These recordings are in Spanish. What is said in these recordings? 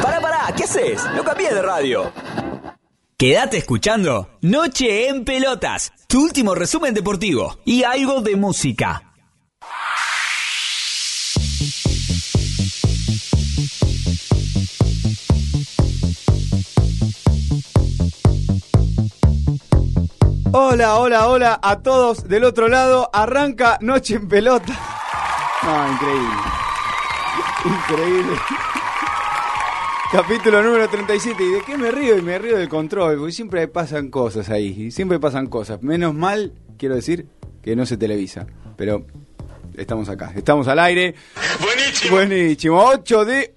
Pará, pará, ¿qué haces? No cambié de radio. Quédate escuchando Noche en Pelotas, tu último resumen deportivo y algo de música. Hola, hola, hola a todos del otro lado. Arranca Noche en Pelota. No, increíble. Increíble. Capítulo número 37. ¿Y de qué me río? Y me río del control, porque siempre pasan cosas ahí. y Siempre pasan cosas. Menos mal, quiero decir, que no se televisa. Pero estamos acá. Estamos al aire. Buenísimo. Buenísimo. 8 de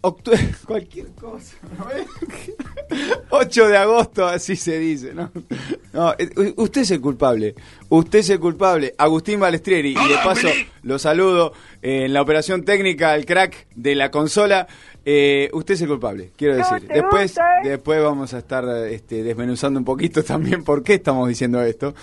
octubre. Cualquier cosa. ¿no ves? 8 de agosto, así se dice, ¿no? No, eh, usted es el culpable. Usted es el culpable. Agustín Balestrieri. Y de paso lo saludo eh, en la operación técnica, el crack de la consola. Eh, usted es el culpable, quiero decir. Después, después vamos a estar este, desmenuzando un poquito también por qué estamos diciendo esto.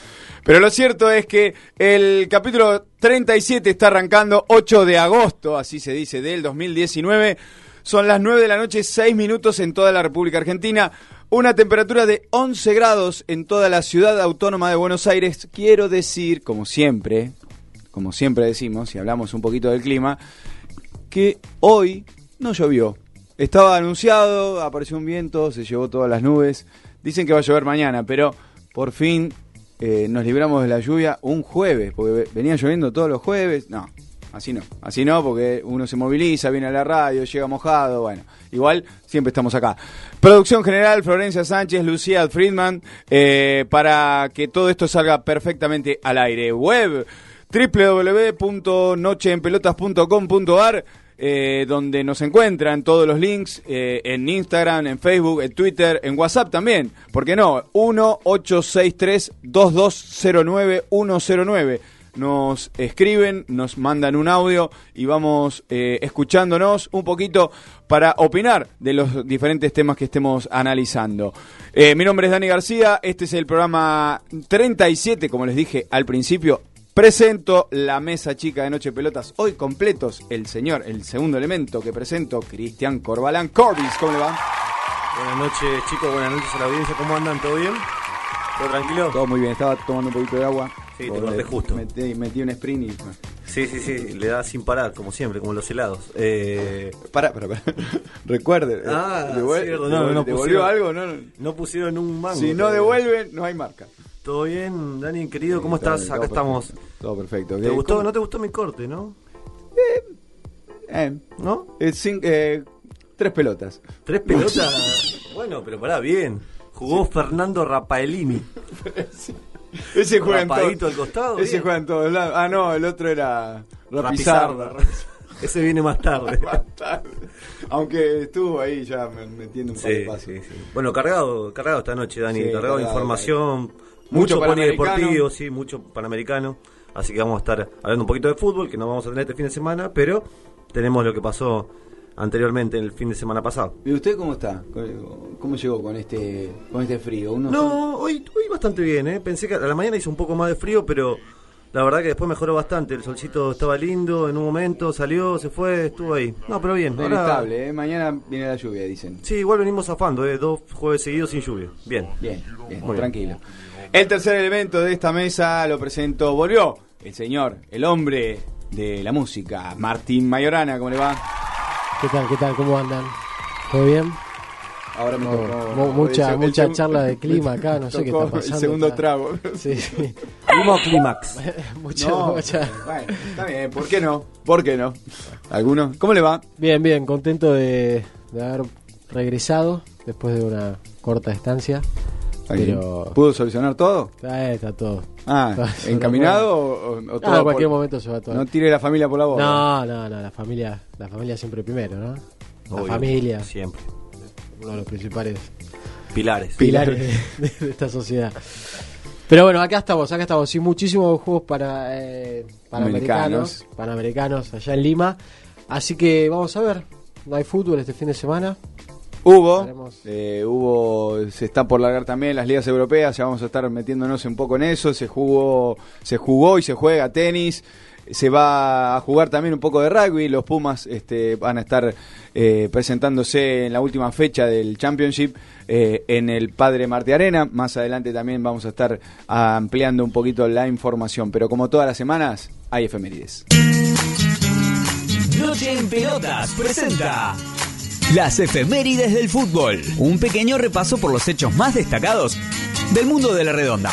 Pero lo cierto es que el capítulo 37 está arrancando 8 de agosto, así se dice, del 2019. Son las 9 de la noche, 6 minutos en toda la República Argentina. Una temperatura de 11 grados en toda la ciudad autónoma de Buenos Aires. Quiero decir, como siempre, como siempre decimos, si hablamos un poquito del clima, que hoy no llovió. Estaba anunciado, apareció un viento, se llevó todas las nubes. Dicen que va a llover mañana, pero por fin eh, nos libramos de la lluvia un jueves, porque venía lloviendo todos los jueves. No, así no. Así no, porque uno se moviliza, viene a la radio, llega mojado, bueno. Igual siempre estamos acá. Producción general, Florencia Sánchez, Lucía Friedman, eh, para que todo esto salga perfectamente al aire. Web www.nocheenpelotas.com.ar eh, donde nos encuentran todos los links eh, en Instagram, en Facebook, en Twitter, en WhatsApp también. ¿Por qué no? 1-863-2209-109. Nos escriben, nos mandan un audio y vamos eh, escuchándonos un poquito para opinar de los diferentes temas que estemos analizando. Eh, mi nombre es Dani García, este es el programa 37, como les dije al principio, Presento la mesa chica de Noche Pelotas. Hoy completos el señor, el segundo elemento que presento, Cristian Corbalán. Corbis, ¿cómo le va? Buenas noches, chicos. Buenas noches a la audiencia. ¿Cómo andan? ¿Todo bien? ¿Todo tranquilo? Todo muy bien, estaba tomando un poquito de agua. Sí, te corté justo. Metí, metí un sprint y... Sí, sí, sí. Le da sin parar, como siempre, como los helados. Eh... Para, para, para. Recuerde. Ah, cierto. No, no ¿Devolvió pusieron- algo? No, no. No pusieron un mango. Si no devuelven, no hay marca. ¿Todo bien, Dani, querido? ¿Cómo estás? bien, Acá estamos. Todo perfecto. ¿Te ¿Qué- gustó? cómo- ¿No te gustó mi corte, no? Eh, ¿No? eh, cin- eh, tres pelotas. Tres pelotas. bueno, pero pará, bien. Jugó Fernando Rapaelini. Ese juega en todo- al costado, Ese bien. juega en todos lados. Ah, no, el otro era Rapizarda. Rapizarda. Ese viene más tarde. Bastante. Aunque estuvo ahí ya me- metiendo un par de pasos. Bueno, cargado, cargado esta noche, Dani. Cargado de cargado, información, Mucho mucho polideportivo, sí, mucho panamericano. Así que vamos a estar hablando un poquito de fútbol, que no vamos a tener este fin de semana, pero tenemos lo que pasó anteriormente el fin de semana pasado. ¿Y usted cómo está? ¿Cómo llegó con este con este frío? Uno No, hoy, hoy bastante bien, ¿eh? Pensé que a la mañana hizo un poco más de frío, pero la verdad que después mejoró bastante. El solcito estaba lindo, en un momento salió, se fue, estuvo ahí. No, pero bien. ahora- inestable, ¿eh? Mañana viene la lluvia, dicen. Sí, igual venimos zafando, ¿eh? Dos jueves seguidos sin lluvia. Bien. Bien, bien, Muy bien. tranquilo. El tercer elemento de esta mesa lo presento, volvió el señor, el hombre de la música, Martín Mayorana, ¿cómo le va? ¿Qué tal? ¿Qué tal? ¿Cómo andan? ¿Todo bien? Ahora me No, tocó- mu- mucha- el mucha charla de clima acá, no sé qué está pasando, El segundo está- trago. Sí, sí. Clímax. mucha, No, mucha- bueno, está bien, ¿por qué no? ¿Por qué no? ¿Alguno? ¿Cómo le va? Bien, bien, contento de, de haber regresado después de una corta estancia. Pero- ¿Pudo solucionar todo? Está, está todo. Ah, Está- ¿encaminado o, o- o todo Ah, en cualquier por- momento se va todo. No tire la familia por la boca. No, no, no, la familia, la familia siempre primero, ¿no? La familia, Siempre. uno de los principales Pilares. pilares de, de esta sociedad. Pero bueno, acá estamos, acá estamos. Y muchísimos juegos para, eh, panamericanos, Americanos. panamericanos allá en Lima. Así que vamos a ver. No hay fútbol este fin de semana. Hubo, eh, hubo, se está por largar también las ligas europeas, ya vamos a estar metiéndonos un poco en eso, se jugó, se jugó y se juega tenis, se va a jugar también un poco de rugby, los Pumas este, van a estar eh, presentándose en la última fecha del Championship eh, en el Padre Marte Arena, más adelante también vamos a estar ampliando un poquito la información, pero como todas las semanas hay efemérides. Noche en Pelotas presenta las efemérides del fútbol. Un pequeño repaso por los hechos más destacados del mundo de la redonda.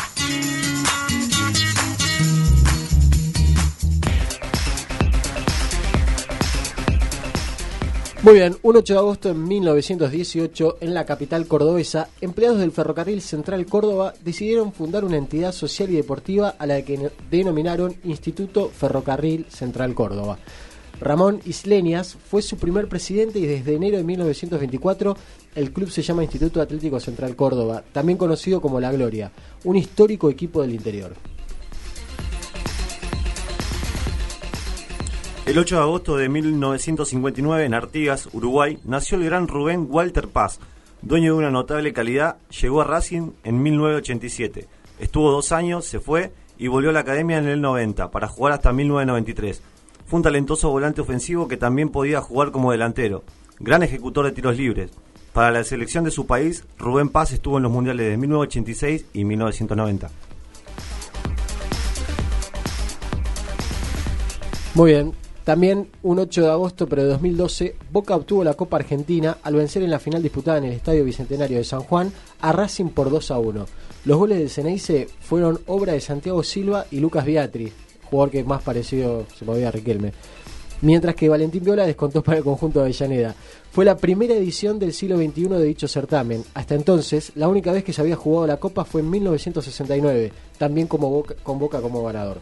Muy bien, un 8 de agosto de 1918, en la capital cordobesa, empleados del Ferrocarril Central Córdoba decidieron fundar una entidad social y deportiva a la que denominaron Instituto Ferrocarril Central Córdoba. Ramón Islenias fue su primer presidente y desde enero de 1924 el club se llama Instituto Atlético Central Córdoba, también conocido como La Gloria, un histórico equipo del interior. El 8 de agosto de 1959 en Artigas, Uruguay, nació el gran Rubén Walter Paz, dueño de una notable calidad, llegó a Racing en 1987. Estuvo dos años, se fue y volvió a la academia en el 90 para jugar hasta 1993. Fue un talentoso volante ofensivo que también podía jugar como delantero. Gran ejecutor de tiros libres. Para la selección de su país, Rubén Paz estuvo en los mundiales de 1986 y 1990. Muy bien. También un 8 de agosto pero de 2012, Boca obtuvo la Copa Argentina al vencer en la final disputada en el Estadio Bicentenario de San Juan a Racing por 2 a 1. Los goles del Ceneice fueron obra de Santiago Silva y Lucas Beatri, jugador que más parecido se movía a Riquelme. Mientras que Valentín Viola descontó para el conjunto de Avellaneda. Fue la primera edición del siglo XXI de dicho certamen. Hasta entonces, la única vez que se había jugado la Copa fue en 1969, también como Boca- con Boca como ganador.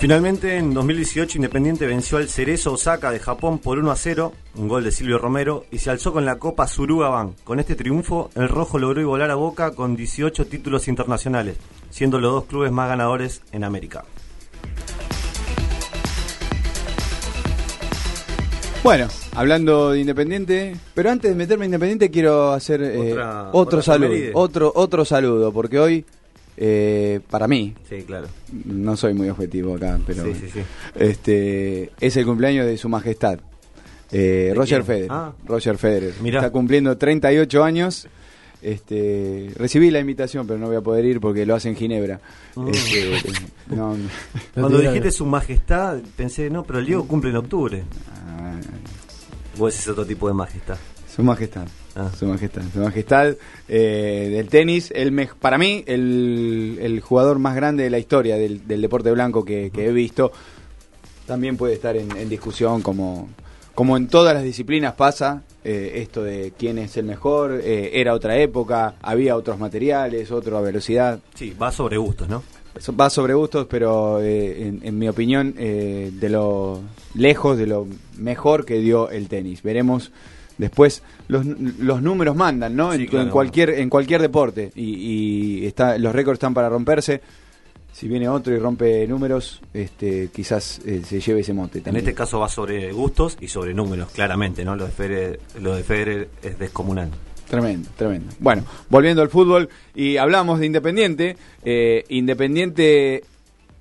Finalmente, en 2018, Independiente venció al Cerezo Osaka de Japón por 1 a 0, un gol de Silvio Romero, y se alzó con la Copa Suruga Bank. Con este triunfo, el Rojo logró igualar a Boca con 18 títulos internacionales, siendo los dos clubes más ganadores en América. Bueno, hablando de Independiente, pero antes de meterme en Independiente quiero hacer eh, Otra- otro saludo, otro otro saludo, porque hoy eh, para mí Sí, claro. no soy muy objetivo acá, pero Sí, sí, sí. este es el cumpleaños de Su Majestad eh, ¿De Roger? Federer. Ah. Roger Federer Mirá. está cumpliendo 38 años. Este, recibí la invitación, pero no voy a poder ir porque lo hace en Ginebra. Mm. Este, no, Cuando dijiste su majestad, pensé, no, pero el Diego cumple en octubre. ah, O ese es otro tipo de majestad. Su Majestad. Ah. Su Majestad. Su Majestad eh, del tenis. El mej- para mí, el, el jugador más grande de la historia del, del deporte blanco que, que he visto. También puede estar en, en discusión, como, como en todas las disciplinas pasa. eh, esto de quién es el mejor. eh, era otra época, había otros materiales, otra velocidad. Sí, va sobre gustos, ¿no? Va sobre gustos, pero eh, en, en mi opinión, eh, de lo lejos, de lo mejor que dio el tenis. Veremos después, los, los números mandan, ¿no? Sí, en, claro. en cualquier en cualquier deporte. Y, y está, los récords están para romperse. Si viene otro y rompe números, este, quizás eh, se lleve ese mote En también. este caso va sobre gustos y sobre números, claramente, ¿no? Lo de Federer, lo de Federer es descomunal. Tremendo, tremendo. Bueno, volviendo al fútbol y hablamos de Independiente. eh, Independiente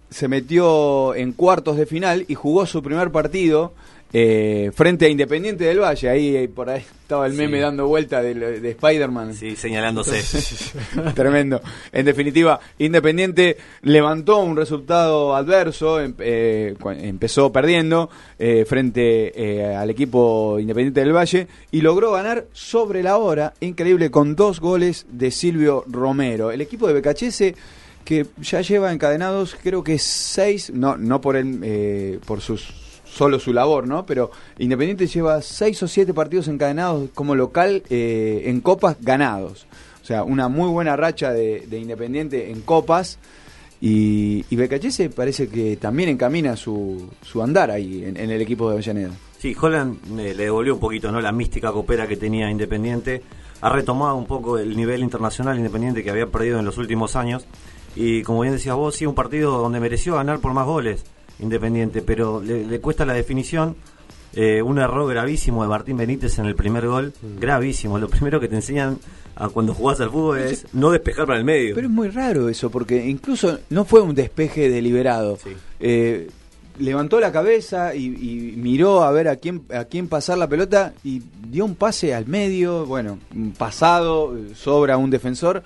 se metió en cuartos de final y jugó su primer partido eh, frente a Independiente del Valle. Ahí por ahí estaba el Sí. meme dando vuelta de, de Spider-Man. Sí, señalándose. Tremendo. En definitiva, Independiente levantó un resultado adverso, em- eh, empezó perdiendo eh, frente eh, al equipo Independiente del Valle y logró ganar sobre la hora, increíble, con dos goles de Silvio Romero. El equipo de Becachese que ya lleva encadenados creo que seis, no, no por, el, eh, por sus solo su labor, ¿no? Pero Independiente lleva seis o siete partidos encadenados como local eh, en copas ganados. O sea, una muy buena racha de, de Independiente en copas. Y, y Becachese parece que también encamina su, su andar ahí en, en el equipo de Avellaneda. Sí, Holland eh, le devolvió un poquito no la mística copera que tenía Independiente. Ha retomado un poco el nivel internacional Independiente que había perdido en los últimos años. Y como bien decías vos, sí, un partido donde mereció ganar por más goles Independiente, pero le, le cuesta la definición. Eh, un error gravísimo de Martín Benítez en el primer gol, gravísimo. Lo primero que te enseñan a cuando jugás al fútbol es no despejar para el medio. Pero es muy raro eso, porque incluso no fue un despeje deliberado. Sí. Eh, levantó la cabeza y, y miró a ver a quién, a quién pasar la pelota y dio un pase al medio, bueno, pasado, eh, sobra un defensor.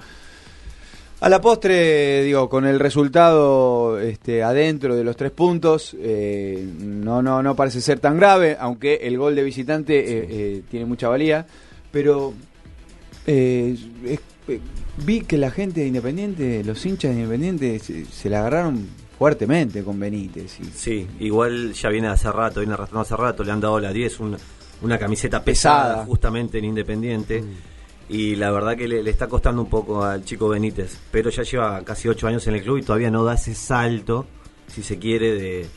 A la postre, digo, con el resultado este, adentro de los tres puntos, eh, no, no, no parece ser tan grave, aunque el gol de visitante eh, eh, tiene mucha valía, pero eh, es- eh, vi que la gente de Independiente, los hinchas de Independiente, se, se la agarraron fuertemente con Benítez. y- Sí, igual ya viene hace rato, viene arrastrando hace rato, le han dado la 10, un- una camiseta pesada, Pesada. justamente en Independiente. Y la verdad que le, le está costando un poco al chico Benítez, pero ya lleva casi 8 años en el club y todavía no da ese salto, si se quiere, de,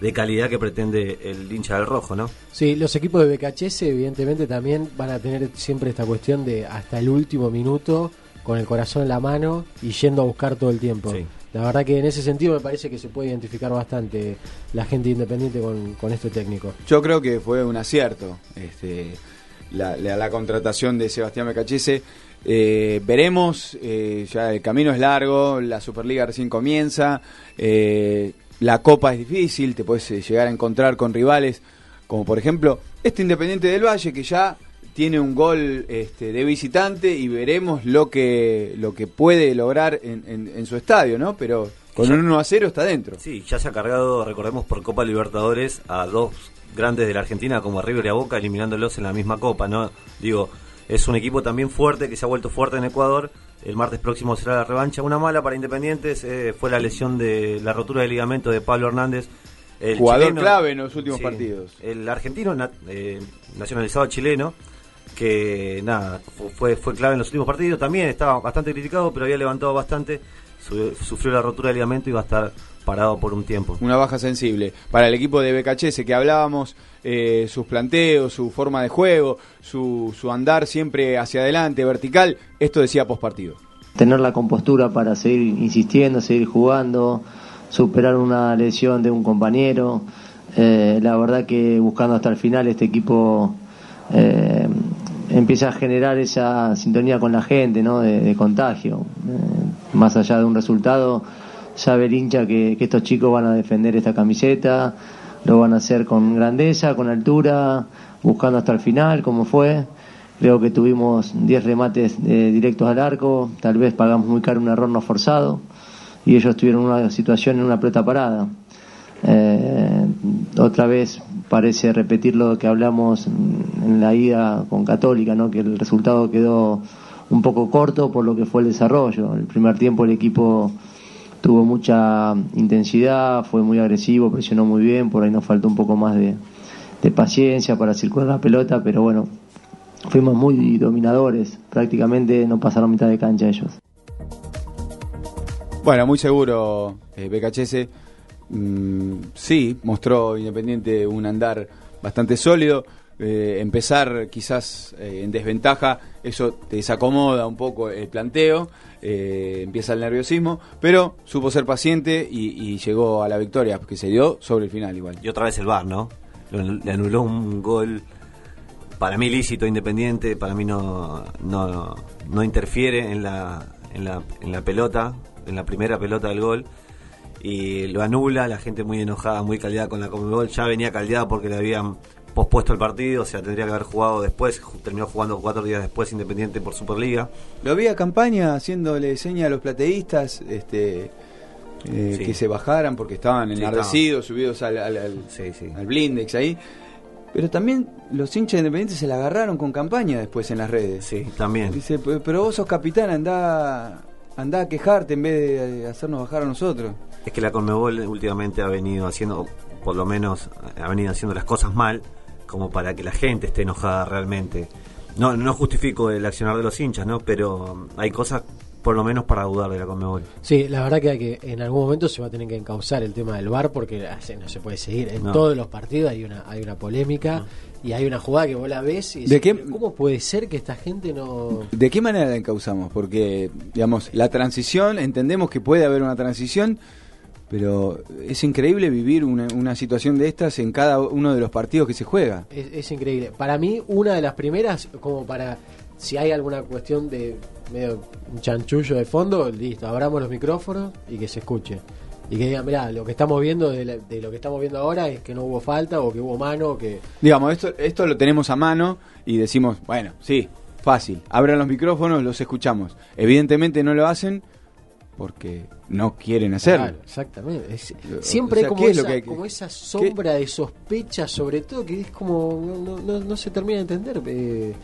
de calidad que pretende el hincha del rojo, ¿no? Sí, los equipos de BKHS evidentemente también van a tener siempre esta cuestión de hasta el último minuto con el corazón en la mano y yendo a buscar todo el tiempo. Sí. La verdad que en ese sentido me parece que se puede identificar bastante la gente independiente con, con este técnico. Yo creo que fue un acierto este, la, la- la contratación de Sebastián Becachese. Eh, veremos, eh, ya el camino es largo, la Superliga recién comienza, eh, la Copa es difícil, te puedes llegar a encontrar con rivales como por ejemplo este Independiente del Valle que ya tiene un gol este, de visitante y veremos lo que lo que puede lograr en, en- en su estadio, ¿no? Pero con un 1 a 0 está dentro. Sí, ya se ha cargado, recordemos, por Copa Libertadores a dos grandes de la Argentina como a River y a Boca, eliminándolos en la misma Copa, ¿no? Digo, es un equipo también fuerte que se ha vuelto fuerte en Ecuador. El martes próximo será la revancha. Una mala para Independientes eh, fue la lesión de la rotura del ligamento de Pablo Hernández. El Jugador clave en los últimos partidos. El argentino na- eh, nacionalizado chileno que nada fu- fue fue clave en los últimos partidos también estaba bastante criticado pero había levantado bastante su- sufrió la rotura del ligamento y va a estar parado por un tiempo una baja sensible. Para el equipo de BKHS que hablábamos, eh, sus planteos, su forma de juego, su, su andar siempre hacia adelante, vertical, esto decía postpartido. tener la compostura para seguir insistiendo, seguir jugando, superar una lesión de un compañero. Eh, la verdad que buscando hasta el final este equipo eh, empieza a generar esa sintonía con la gente, ¿no? de, contagio. Eh, más allá de un resultado, sabe el hincha que, que estos chicos van a defender esta camiseta, lo van a hacer con grandeza, con altura, buscando hasta el final, como fue. Creo que tuvimos 10 remates eh, directos al arco, tal vez pagamos muy caro un error no forzado y ellos tuvieron una situación en una pelota parada. Eh, otra vez parece repetir lo que hablamos en la ida con Católica, ¿no? que el resultado quedó un poco corto por lo que fue el desarrollo. El primer tiempo el equipo tuvo mucha intensidad, fue muy agresivo, presionó muy bien, por ahí nos faltó un poco más de, paciencia para circular la pelota, pero bueno, fuimos muy dominadores, prácticamente no pasaron mitad de cancha ellos. Bueno, muy seguro eh. Mm, sí, mostró Independiente un andar bastante sólido. Eh, empezar quizás eh, en desventaja, eso te desacomoda un poco el planteo, eh, empieza el nerviosismo, pero supo ser paciente y, llegó a la victoria, que se dio sobre el final igual. y otra vez el VAR no le anuló un gol para mí lícito independiente para mí no no, no interfiere en la, en la en la pelota en la primera pelota del gol y lo anula, la gente muy enojada, muy caldeada con la Conmebol, ya venía caldeada porque le habían pospuesto el partido, o sea, tendría que haber jugado después, terminó jugando cuatro días después Independiente por Superliga. Lo vi a campaña haciéndole seña a los plateístas este, eh, Sí. que se bajaran porque estaban Sí, enardecidos, subidos al, al, al- Sí, sí. al blindex ahí. Pero también los hinchas independientes se la agarraron con campaña después en las redes. Sí, también. Dice, "Pe- pero vos sos capitán, andá, andá a quejarte en vez de hacernos bajar a nosotros. Es que la Conmebol últimamente ha venido haciendo, por lo menos ha venido haciendo las cosas mal, como para que la gente esté enojada realmente. No, no justifico el accionar de los hinchas, ¿no? Pero hay cosas por lo menos para dudar de la Conmebol. Sí, la verdad que, hay que en algún momento se va a tener que encauzar el tema del VAR porque así no se puede seguir. En No. todos los partidos hay una hay una polémica y hay una jugada que vos la ves y ¿De decís, qué- "¿Pero ¿cómo puede ser que esta gente no...? ¿De qué manera la encauzamos? Porque, digamos, la transición, entendemos que puede haber una transición, pero es increíble vivir una, una situación de estas en cada uno de los partidos que se juega. Es, es increíble. Para mí, una de las primeras, como para si hay alguna cuestión de medio un chanchullo de fondo, listo, abramos los micrófonos y que se escuche. Y que digan, mirá, lo que estamos viendo de, la- de lo que estamos viendo ahora es que no hubo falta o que hubo mano o que... Digamos, esto, esto lo tenemos a mano y decimos, bueno, sí, fácil, abran los micrófonos, los escuchamos. Evidentemente no lo hacen porque no quieren hacerlo. Claro, exactamente. Es- O siempre sea, hay como, ¿qué es lo esa, que hay que- como esa sombra de sospecha, sobre todo, que es como. No, no- no se termina de entender. eh,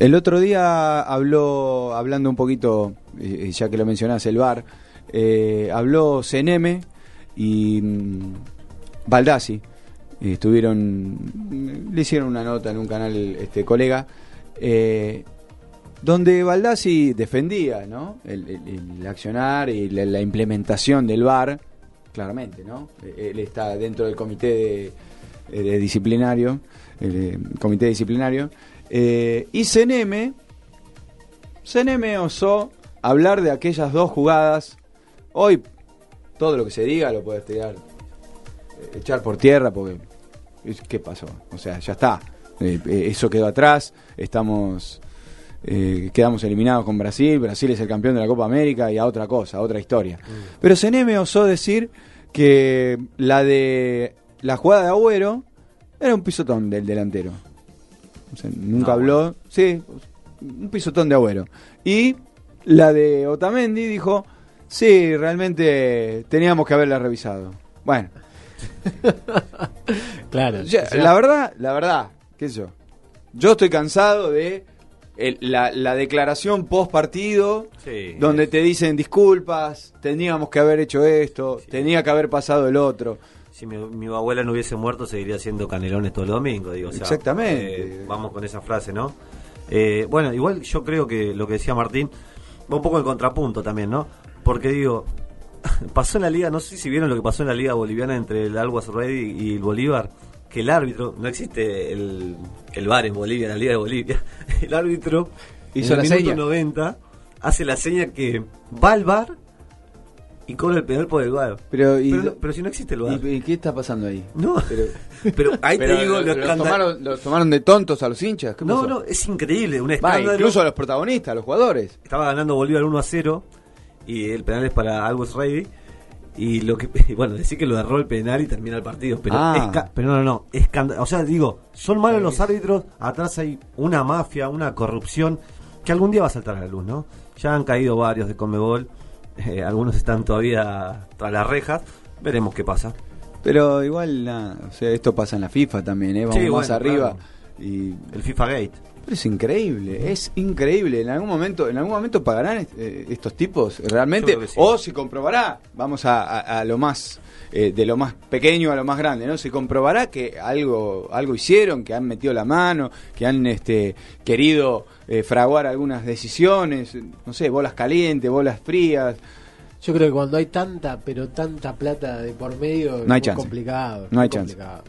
El otro día habló, hablando un poquito, eh, ya que lo mencionás, el bar, eh, habló CNM y mm, Baldassi. Estuvieron, mm, le hicieron una nota en un canal, este colega, eh, donde Baldassi defendía ¿no? el, accionar y la, implementación del VAR, claramente, ¿no? Eh, Él está dentro del comité de, eh, disciplinario, el eh, comité disciplinario, eh, y CNM osó hablar de aquellas dos jugadas. Hoy todo lo que se diga lo puedes tirar, eh, echar por tierra porque ¿qué pasó? O sea, ya está. Eh, eso quedó atrás. Estamos eh, quedamos eliminados con Brasil. Brasil es el campeón de la Copa América y a otra cosa, a otra historia. Pero CNM osó decir que la de la jugada de Agüero era un pisotón del delantero. O sea, nunca No, habló. Sí, un pisotón de Agüero. Y la de Otamendi dijo, sí, realmente teníamos que haberla revisado. Bueno, claro. ya, o sea, la verdad, la verdad, qué sé yo. Yo estoy cansado de el- la, la declaración post partido, Sí. donde te dicen disculpas, teníamos que haber hecho esto, Sí. tenía que haber pasado el otro. Si mi, mi abuela no hubiese muerto, seguiría haciendo canelones todo el domingo, digo. o sea, Exactamente. eh, vamos con esa frase, ¿no? Eh, bueno, igual yo creo que lo que decía Martín va un poco en contrapunto también, ¿no? Porque digo, pasó en la liga, no sé si vieron lo que pasó en la liga boliviana entre el Alwas Ready y el Bolívar, que el árbitro, no existe el, el VAR en Bolivia, en la liga de Bolivia, el árbitro Hizo en la el minuto seña. 90 hace la seña que va al VAR y cobra el penal por el VAR. Pero, y- pero, no- pero si no existe el VAR. ¿Y, y qué está pasando ahí? No, Pero, pero ahí pero te digo lo- lo los, tomaron, los tomaron de tontos a los hinchas. ¿Qué No, pasó? no, es increíble, un Va, escándalo. incluso a los protagonistas, a los jugadores. Estaba ganando Bolívar 1 a 0 y el penal es para Always Ready. Y lo que, y bueno, decir que lo erró el penal y termina el partido. Pero, Ah. pero no, no, no. o sea, digo, son malos los árbitros. Atrás hay una mafia, una corrupción que algún día va a saltar a la luz, ¿no? Ya han caído varios de Conmebol. Eh, algunos están todavía tras las rejas. Veremos qué pasa. Pero igual, nada, o sea, esto pasa en la FIFA también, ¿eh? Vamos Sí, más bueno, arriba. claro. Y El FIFA Gate. Pero es increíble, es increíble. En algún momento, en algún momento pagarán eh, estos tipos realmente, que sí. o se comprobará. Vamos a, a- a lo más eh, de lo más pequeño a lo más grande, ¿no? Se comprobará que algo algo hicieron, que han metido la mano, que han este querido eh, fraguar algunas decisiones, no sé, bolas calientes, bolas frías. Yo creo que cuando hay tanta, pero tanta plata de por medio, es No hay muy chance. complicado. No hay chance. complicado.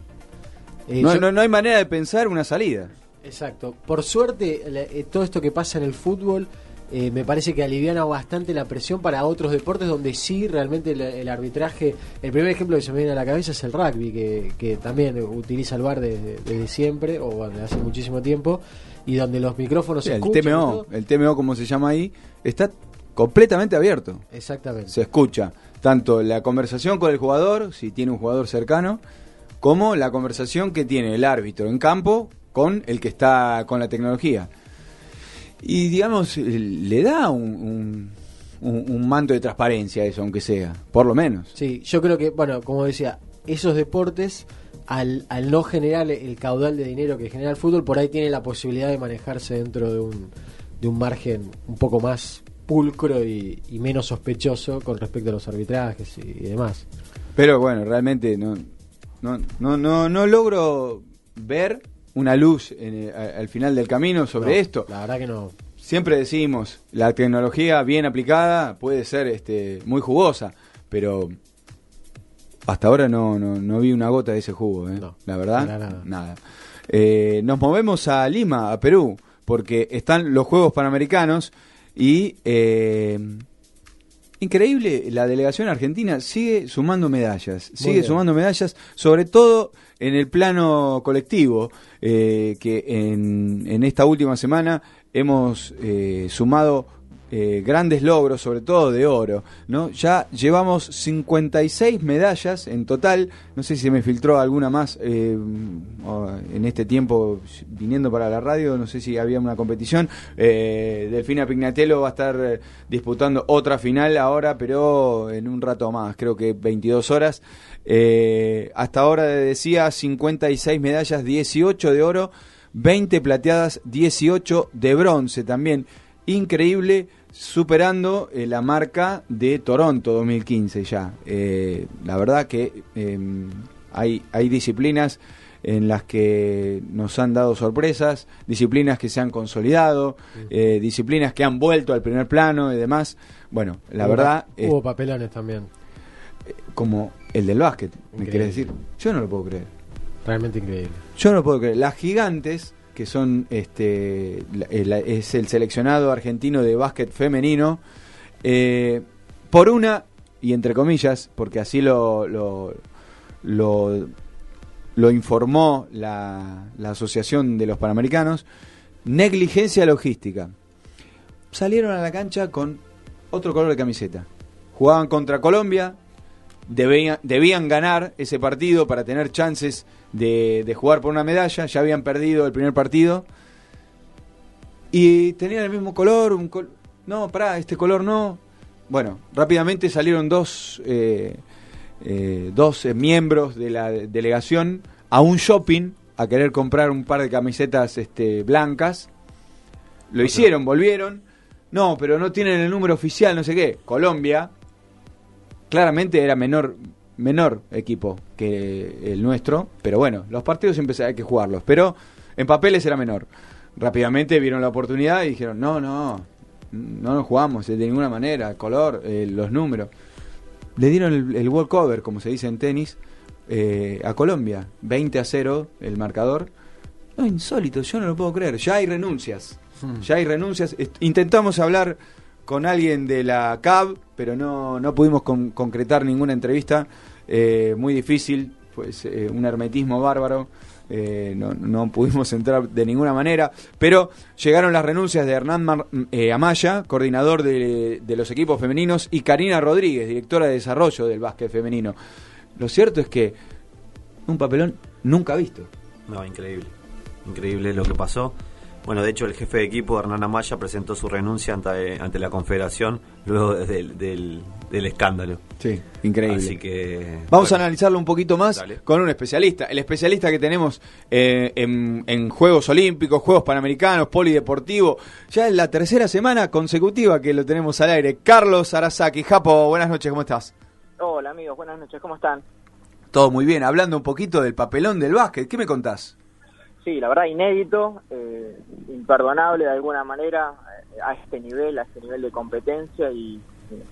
Eh, No, yo- no, no hay manera de pensar una salida. Exacto. Por suerte, la- eh, todo esto que pasa en el fútbol eh, me parece que aliviana bastante la presión para otros deportes donde sí realmente el, el arbitraje. El primer ejemplo que se me viene a la cabeza es el rugby, que, que también utiliza el VAR desde, desde siempre o bueno, desde hace muchísimo tiempo y donde los micrófonos se el escuchan y TMO, el TMO como se llama ahí, está completamente abierto. Exactamente. se escucha tanto la conversación con el jugador, si tiene un jugador cercano, como la conversación que tiene el árbitro en campo con el que está con la tecnología. Y digamos, le da un, un- un- un manto de transparencia a eso, aunque sea, por lo menos. Sí, yo creo que, bueno, como decía, esos deportes, al, al no generar el caudal de dinero que genera el fútbol, por ahí tiene la posibilidad de manejarse dentro de un, de un margen un poco más pulcro y, y menos sospechoso con respecto a los arbitrajes y, y demás. Pero bueno, realmente no no, no, no, no logro ver una luz en al final del camino sobre esto. La verdad que no. Siempre decimos, la tecnología bien aplicada puede ser este, muy jugosa, pero hasta ahora no, no, no vi una gota de ese jugo, ¿eh? la verdad, nada. Eh, nos movemos a Lima, a Perú, porque están los Juegos Panamericanos y eh, increíble, la delegación argentina sigue sumando medallas, sigue sumando medallas, sobre todo en el plano colectivo, eh, que en, en, esta última semana hemos eh, sumado eh, grandes logros, sobre todo de oro. ¿no? Ya llevamos 56 medallas en total. No sé si me filtró alguna más eh, en este tiempo viniendo para la radio. No sé si había una competición. Eh, Delfina Pignatello va a estar disputando otra final ahora, pero en un rato más, creo que 22 horas. hasta ahora decía 56 medallas, 18 de oro. 20 plateadas, 18 de bronce también. Increíble superando eh, la marca de Toronto 2015 ya. Eh, la verdad que em, hay, hay disciplinas en las que nos han dado sorpresas, disciplinas que se han consolidado, eh, disciplinas que han vuelto al primer plano y demás. Bueno, la verdad... Hubo papelones también. Como el del básquet, me quiere decir. Yo no lo puedo creer. Realmente increíble. Yo no lo puedo creer. Las gigantes que son este es el seleccionado argentino de básquet femenino eh, por una y entre comillas porque así lo lo, lo, informó la, la asociación de los panamericanos negligencia logística. Salieron a la cancha con otro color de camiseta. Jugaban contra Colombia debían ganar ese partido para tener chances de, jugar por una medalla, ya habían perdido el primer partido y tenían el mismo color, un no, pará, este color no. Bueno, rápidamente salieron dos, eh, eh, dos eh, miembros de la delegación a un shopping a querer comprar un par de camisetas este, blancas. Lo hicieron, volvieron. No, pero no tienen el número oficial, no sé qué. Colombia, claramente era menor menor equipo que el nuestro, pero bueno, los partidos siempre hay que jugarlos, pero en papeles era menor. Rápidamente vieron la oportunidad y dijeron, no, no, no nos jugamos de ninguna manera, el color, eh, los números. Le dieron el, cover, como se dice en tenis, eh, a Colombia, 20 a 0 el marcador. No, insólito, yo no lo puedo creer. Ya hay renuncias. Hmm. Ya hay renuncias. Intentamos hablar con alguien de la CAB, pero no, no pudimos concretar ninguna entrevista. Eh, muy difícil, pues eh, un hermetismo bárbaro. Eh, no, pudimos entrar de ninguna manera, pero llegaron las renuncias de Hernán Amaya, coordinador de, de, los equipos femeninos, y Karina Rodríguez, directora de desarrollo del básquet femenino. Lo cierto es que un papelón nunca visto. No, increíble. Increíble lo que pasó. Bueno, de hecho, el jefe de equipo, Hernán Amaya, presentó su renuncia ante, ante la Confederación luego del, del, escándalo. Sí, increíble. Así que. Vamos a analizarlo un poquito más con un especialista. El especialista que tenemos eh, en, en, Juegos Olímpicos, Juegos Panamericanos, Polideportivo. Ya es la tercera semana consecutiva que lo tenemos al aire. Carlos Arasaki. Japo, buenas noches, ¿cómo estás? Hola, amigos, buenas noches, ¿cómo están? Todo muy bien. Hablando un poquito del papelón del básquet, ¿qué me contás? Sí, la verdad inédito, eh, imperdonable de alguna manera eh, a este nivel, a este nivel de competencia y eh,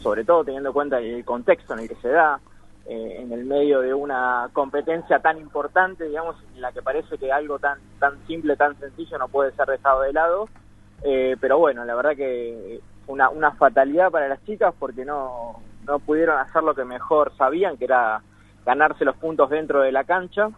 sobre todo teniendo en cuenta el contexto en el que se da, en el medio de una competencia tan importante, digamos, en la que parece que algo tan tan simple, tan sencillo no puede ser dejado de lado. pero bueno, la verdad que una, una fatalidad para las chicas porque no, no pudieron hacer lo que mejor sabían, que era ganarse los puntos dentro de la cancha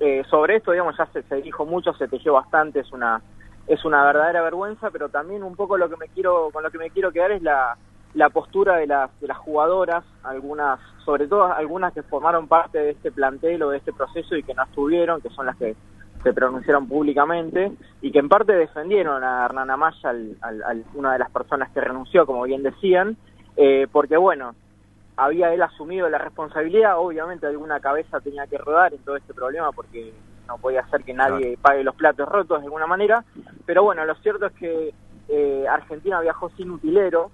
eh, sobre esto, digamos, ya se, se, dijo mucho, se tejió bastante, es una es una verdadera vergüenza, pero también un poco lo que me quiero con lo que me quiero quedar es la, la postura de las, de las jugadoras, algunas, sobre todo algunas que formaron parte de este plantel o de este proceso y que no estuvieron, que son las que se pronunciaron públicamente y que en parte defendieron a Hernán Amaya, al, una de las personas que renunció, como bien decían, eh, porque bueno, había él asumido la responsabilidad, obviamente alguna cabeza tenía que rodar en todo este problema porque no podía ser que nadie pague los platos rotos de alguna manera, pero bueno, lo cierto es que eh, Argentina viajó sin utilero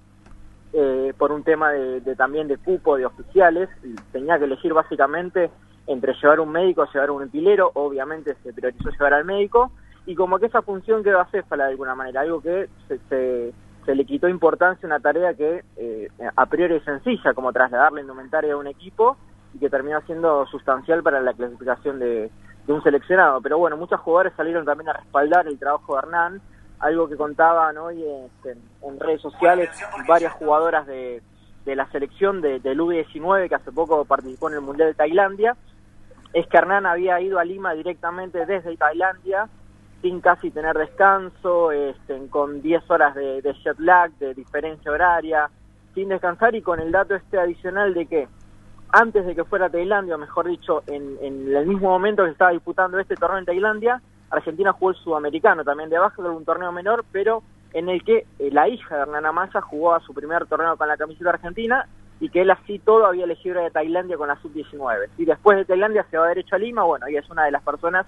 eh, por un tema de, también de cupo de oficiales, tenía que elegir básicamente entre llevar un médico, llevar un pilero, obviamente se priorizó llevar al médico, y como que esa función quedó acéfala de alguna manera, algo que se, se, se le quitó importancia una tarea que eh, a priori es sencilla, como trasladar la indumentaria a un equipo, y que terminó siendo sustancial para la clasificación de, de un seleccionado. Pero bueno, muchos jugadores salieron también a respaldar el trabajo de Hernán, algo que contaban hoy este, en redes sociales varias jugadoras de, de la selección de, del U19 que hace poco participó en el Mundial de Tailandia, es que Hernán había ido a Lima directamente desde Tailandia sin casi tener descanso, este, con 10 horas de, de jet lag, de diferencia horaria, sin descansar y con el dato este adicional de que antes de que fuera Tailandia, o mejor dicho, en, en el mismo momento que estaba disputando este torneo en Tailandia, Argentina jugó el sudamericano también de abajo, un torneo menor, pero en el que eh, la hija de Hernán Amaya jugó a su primer torneo con la camiseta argentina y que él así todo había elegido de Tailandia con la sub-19. Y después de Tailandia se va derecho a Lima, bueno, y es una de las personas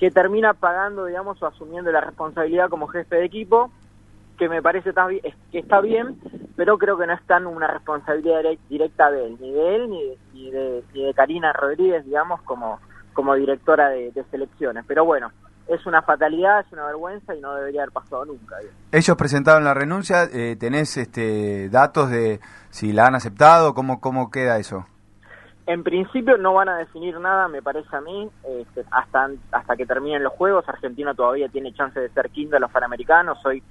que termina pagando, digamos, o asumiendo la responsabilidad como jefe de equipo, que me parece que está bien, pero creo que no es tan una responsabilidad directa de él, ni de él ni de, ni de, ni de Karina Rodríguez, digamos, como, como directora de, selecciones. Pero bueno, es una fatalidad, es una vergüenza y no debería haber pasado nunca. Ellos presentaron la renuncia, eh, ¿tenés este, datos de si la han aceptado? ¿Cómo, ¿Cómo queda eso? En principio no van a definir nada, me parece a mí, este, hasta, hasta que terminen los Juegos. Argentina todavía tiene chance de ser quinto a los Panamericanos. Hoy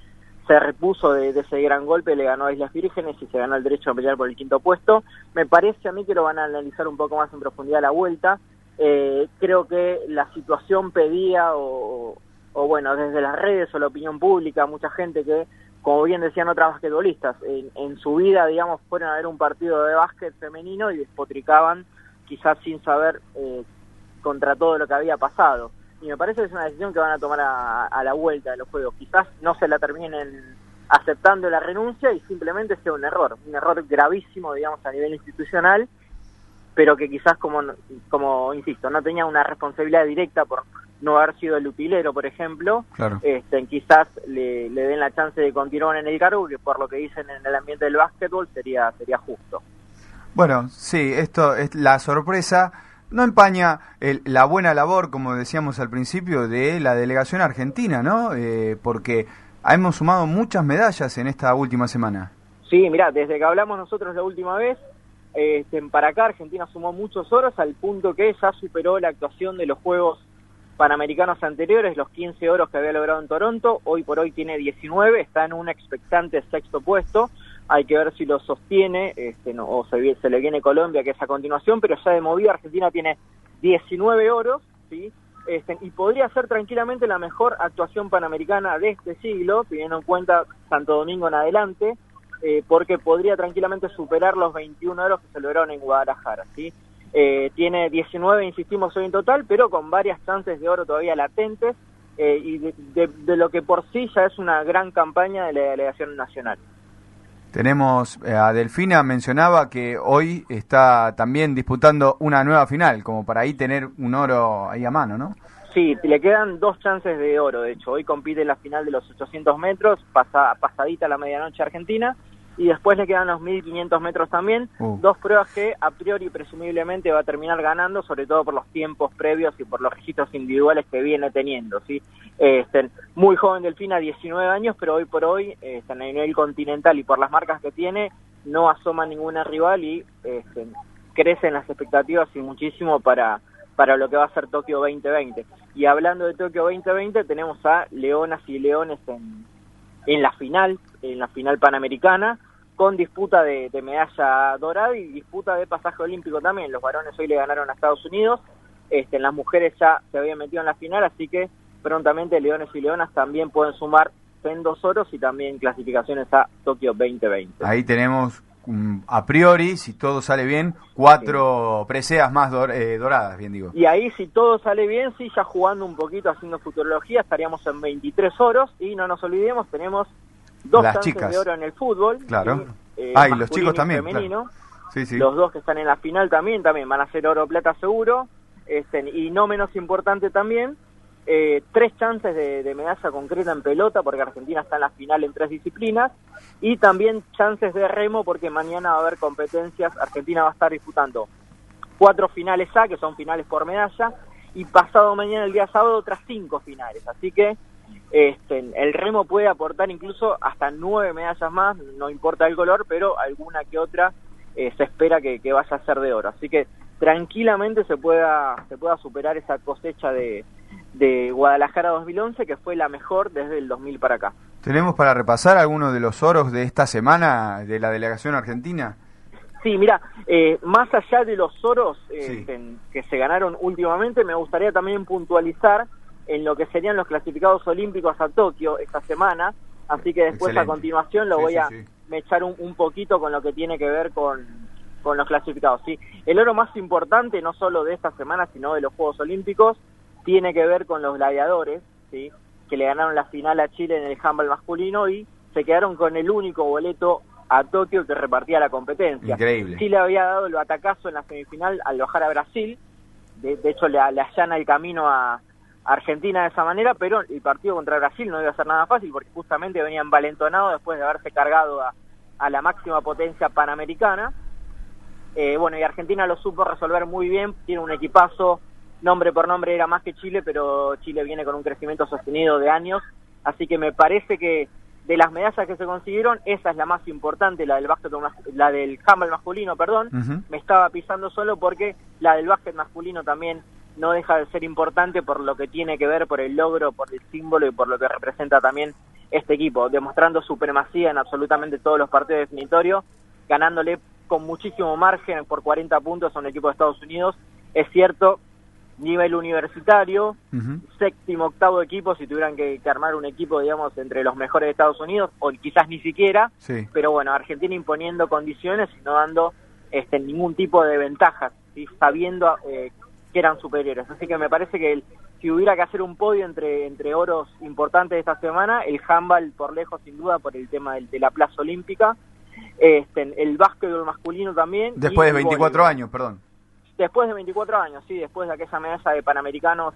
se repuso de, de, ese gran golpe, le ganó a Islas Vírgenes y se ganó el derecho a pelear por el quinto puesto. Me parece a mí que lo van a analizar un poco más en profundidad la vuelta eh, creo que la situación pedía, o, o, bueno, desde las redes o la opinión pública, mucha gente que, como bien decían otras basquetbolistas, en, en su vida, digamos, fueron a ver un partido de básquet femenino y despotricaban, quizás sin saber eh, contra todo lo que había pasado. Y me parece que es una decisión que van a tomar a, a la vuelta de los juegos. Quizás no se la terminen aceptando la renuncia y simplemente sea un error, un error gravísimo, digamos, a nivel institucional pero que quizás como, como insisto, no tenía una responsabilidad directa por no haber sido el utilero, por ejemplo, claro. este, quizás le, le, den la chance de continuar en el cargo, que por lo que dicen en el ambiente del básquetbol sería, sería justo. Bueno, sí, esto es la sorpresa. No empaña el, la buena labor, como decíamos al principio, de la delegación argentina, ¿no? Eh, porque hemos sumado muchas medallas en esta última semana. Sí, mira, desde que hablamos nosotros la última vez, este, para acá Argentina sumó muchos oros al punto que ya superó la actuación de los Juegos Panamericanos anteriores, los 15 oros que había logrado en Toronto, hoy por hoy tiene 19, está en un expectante sexto puesto, hay que ver si lo sostiene este, no, o se, le viene Colombia, que es a continuación, pero ya de movida Argentina tiene 19 oros, ¿sí? Este, y podría ser tranquilamente la mejor actuación panamericana de este siglo, teniendo en cuenta Santo Domingo en adelante, eh, porque podría tranquilamente superar los 21 euros que se lograron en Guadalajara, ¿sí? Eh, tiene 19, insistimos hoy en total, pero con varias chances de oro todavía latentes eh, y de, de, de, lo que por sí ya es una gran campaña de la delegación nacional. Tenemos eh, a Delfina, mencionaba que hoy está también disputando una nueva final, como para ahí tener un oro ahí a mano, ¿no? Sí, le quedan dos chances de oro, de hecho. Hoy compite en la final de los 800 metros, pasa, pasadita la medianoche argentina, y después le quedan los 1500 metros también, uh. dos pruebas que a priori presumiblemente va a terminar ganando, sobre todo por los tiempos previos y por los registros individuales que viene teniendo, ¿sí? Este, muy joven Delfina, 19 años, pero hoy por hoy, este, en el nivel continental y por las marcas que tiene, no asoma ninguna rival y este, crecen las expectativas y muchísimo para, para lo que va a ser Tokio 2020. Y hablando de Tokio 2020, tenemos a Leonas y Leones en, en la final, en la final panamericana, con disputa de, de, medalla dorada y disputa de pasaje olímpico también. Los varones hoy le ganaron a Estados Unidos, este, las mujeres ya se habían metido en la final, así que prontamente Leones y Leonas también pueden sumar en dos oros y también clasificaciones a Tokio 2020. Ahí tenemos um, a priori, si todo sale bien, cuatro sí. preseas más dor eh, doradas, bien digo. Y ahí si todo sale bien, sí, ya jugando un poquito, haciendo futurología, estaríamos en 23 oros y no nos olvidemos, tenemos dos Las chances chicas. de oro en el fútbol. Claro. Y, eh, ah, y los chicos también. Femenino. Claro. Sí, sí. Los dos que están en la final también, también van a ser oro plata seguro. Este, y no menos importante también, eh, tres chances de, de, medalla concreta en pelota, porque Argentina está en la final en tres disciplinas, y también chances de remo, porque mañana va a haber competencias, Argentina va a estar disputando cuatro finales A, que son finales por medalla, y pasado mañana, el día sábado, otras cinco finales. Así que este, el remo puede aportar incluso hasta nueve medallas más, no importa el color, pero alguna que otra eh, se espera que, vaya a ser de oro. Así que tranquilamente se pueda, se pueda superar esa cosecha de, de Guadalajara 2011, que fue la mejor desde el 2000 para acá. ¿Tenemos para repasar algunos de los oros de esta semana de la delegación argentina? Sí, mira, eh, más allá de los oros eh, que se ganaron últimamente, me gustaría también puntualizar en lo que serían los clasificados olímpicos a Tokio esta semana, así que después a continuación lo voy a echar un, poquito con lo que tiene que ver con, con los clasificados. Sí, el oro más importante no solo de esta semana, sino de los Juegos Olímpicos, tiene que ver con los gladiadores, ¿sí? que le ganaron la final a Chile en el handball masculino y se quedaron con el único boleto a Tokio que repartía la competencia. Increíble. Chile había dado el batacazo en la semifinal al bajar a Brasil, de, hecho le, allana el camino a Argentina de esa manera, pero el partido contra Brasil no iba a ser nada fácil porque justamente venían envalentonados después de haberse cargado a, la máxima potencia panamericana. Eh, bueno, y Argentina lo supo resolver muy bien, tiene un equipazo, nombre por nombre era más que Chile, pero Chile viene con un crecimiento sostenido de años, así que me parece que de las medallas que se consiguieron, esa es la más importante, la del básquet, la del handball masculino, perdón, me estaba pisando solo porque la del básquet masculino también no deja de ser importante por lo que tiene que ver, por el logro, por el símbolo y por lo que representa también este equipo, demostrando supremacía en absolutamente todos los partidos definitorios, ganándole con muchísimo margen por 40 puntos a un equipo de Estados Unidos. Es cierto nivel universitario, séptimo, octavo equipo, si tuvieran que, armar un equipo, digamos, entre los mejores de Estados Unidos, o quizás ni siquiera, pero bueno, Argentina imponiendo condiciones y no dando este, ningún tipo de ventajas, sabiendo eh, que eran superiores. Así que me parece que si hubiera que hacer un podio entre, entre oros importantes de esta semana, el handball por lejos, sin duda, por el tema de la plaza olímpica, este, el básquetbol masculino también. Después de 24 años, perdón. Después de 24 años, sí, después de aquella medalla de Panamericanos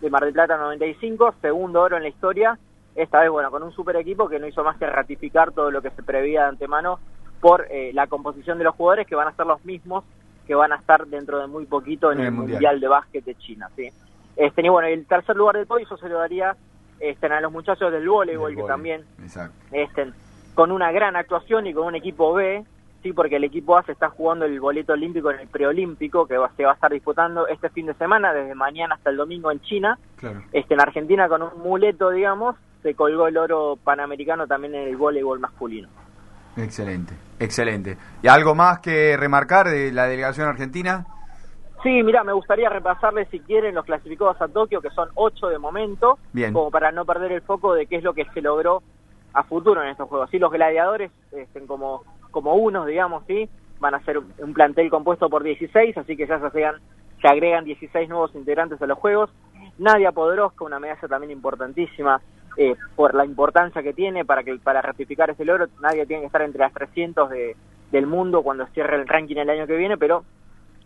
de Mar del Plata 95, segundo oro en la historia, esta vez, bueno, con un super equipo que no hizo más que ratificar todo lo que se preveía de antemano por eh, la composición de los jugadores que van a ser los mismos que van a estar dentro de muy poquito en, el, mundial. de Básquet de China, ¿sí? Este, y bueno, el tercer lugar del podio se lo daría este, a los muchachos del voleibol, que también este, con una gran actuación y con un equipo B, sí, porque el equipo A se está jugando el boleto olímpico en el preolímpico que se va a estar disputando este fin de semana, desde mañana hasta el domingo en China. Este, en Argentina con un muleto, digamos, se colgó el oro panamericano también en el voleibol masculino. Excelente, excelente. ¿Y algo más que remarcar de la delegación argentina? Sí, mira, me gustaría repasarles si quieren los clasificados a Tokio, que son ocho de momento, Bien. como para no perder el foco de qué es lo que se logró a futuro en estos juegos. Sí, los gladiadores estén como como unos, digamos, ¿sí? Van a ser un plantel compuesto por 16, así que ya se, se agregan 16 nuevos integrantes a los Juegos. Nadia Podoroska, una medalla también importantísima eh, por la importancia que tiene para que para ratificar ese logro. Nadia tiene que estar entre las 300 de, del mundo cuando cierre el ranking el año que viene, pero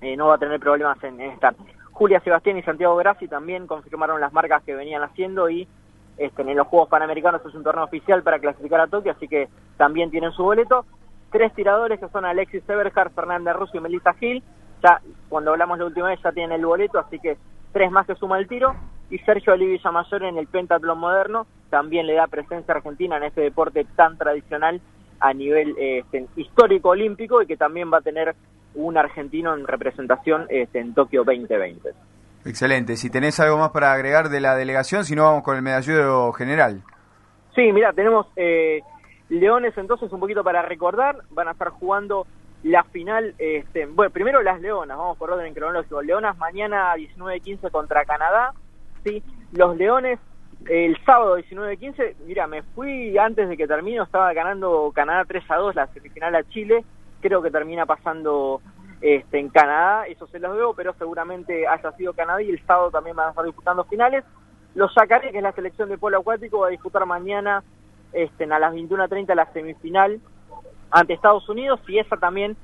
eh, no va a tener problemas en, estar. Julia Sebastián y Santiago Grassi también confirmaron las marcas que venían haciendo y este, en los Juegos Panamericanos es un torneo oficial para clasificar a Tokio, así que también tienen su boleto tres tiradores que son Alexis Eberhard, Fernanda Russo y Melissa Gil. Ya cuando hablamos la última vez ya tienen el boleto, así que tres más que suma el tiro. Y Sergio Olivia Mayor en el pentatlón moderno también le da presencia argentina en este deporte tan tradicional a nivel este, histórico olímpico y que también va a tener un argentino en representación este, en Tokio 2020. Excelente. Si tenés algo más para agregar de la delegación, si no vamos con el medallero general. Sí, mira, tenemos eh, Leones entonces un poquito para recordar, van a estar jugando la final, este, bueno, primero las Leonas, vamos por orden cronológico. Leonas mañana 19-15 contra Canadá, ¿sí? Los Leones el sábado 19-15, mira, me fui antes de que termine, estaba ganando Canadá 3 a 2 la semifinal a Chile, creo que termina pasando este, en Canadá, eso se los veo, pero seguramente haya sido Canadá y el sábado también van a estar disputando finales. Los Yacaré, que es la selección de polo acuático, va a disputar mañana este, a las 21.30 la semifinal ante Estados Unidos y esa también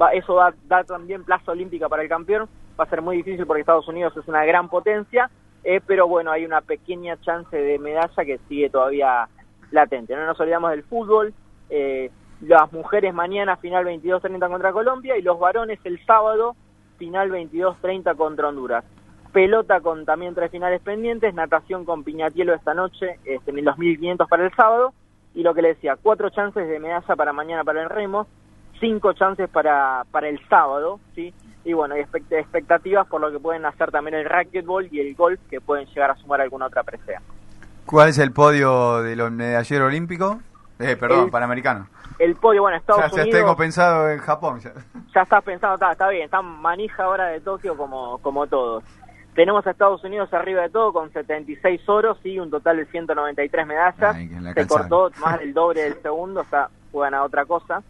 va, eso da, da, también plaza olímpica para el campeón va a ser muy difícil porque Estados Unidos es una gran potencia eh, pero bueno hay una pequeña chance de medalla que sigue todavía latente no nos olvidamos del fútbol eh, las mujeres mañana final 22-30 contra Colombia y los varones el sábado final 22-30 contra Honduras. Pelota con también tres finales pendientes, natación con Piñatielo esta noche, este, en 2.500 para el sábado, y lo que le decía, cuatro chances de medalla para mañana para el remo, cinco chances para, para el sábado, ¿sí? Y bueno, hay expectativas por lo que pueden hacer también el racquetball y el golf, que pueden llegar a sumar alguna otra presea. ¿Cuál es el podio de los medalleros olímpicos? Eh, perdón, El- panamericano. El podio, bueno, Estados Ya, ya Unidos... tengo pensado en Japón. ya. ya estás pensando, está, está bien, está manija ahora de Tokio como, como todos. Tenemos a Estados Unidos arriba de todo con 76 oros y un total de 193 medallas. Ay, Se cortó más del doble del segundo, o sea, juegan a otra cosa.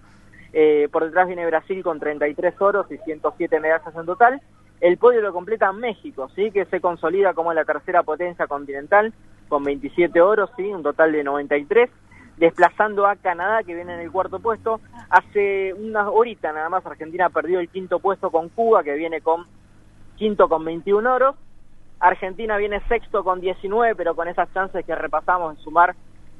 Eh, por detrás viene Brasil con 33 oros y 107 medallas en total. El podio lo completa México, sí, que se consolida como la tercera potencia continental con 27 oros, sí, un total de 93 desplazando a Canadá que viene en el cuarto puesto. Hace unas horitas nada más Argentina perdió el quinto puesto con Cuba que viene con quinto con 21 oros. Argentina viene sexto con 19 pero con esas chances que repasamos de sumar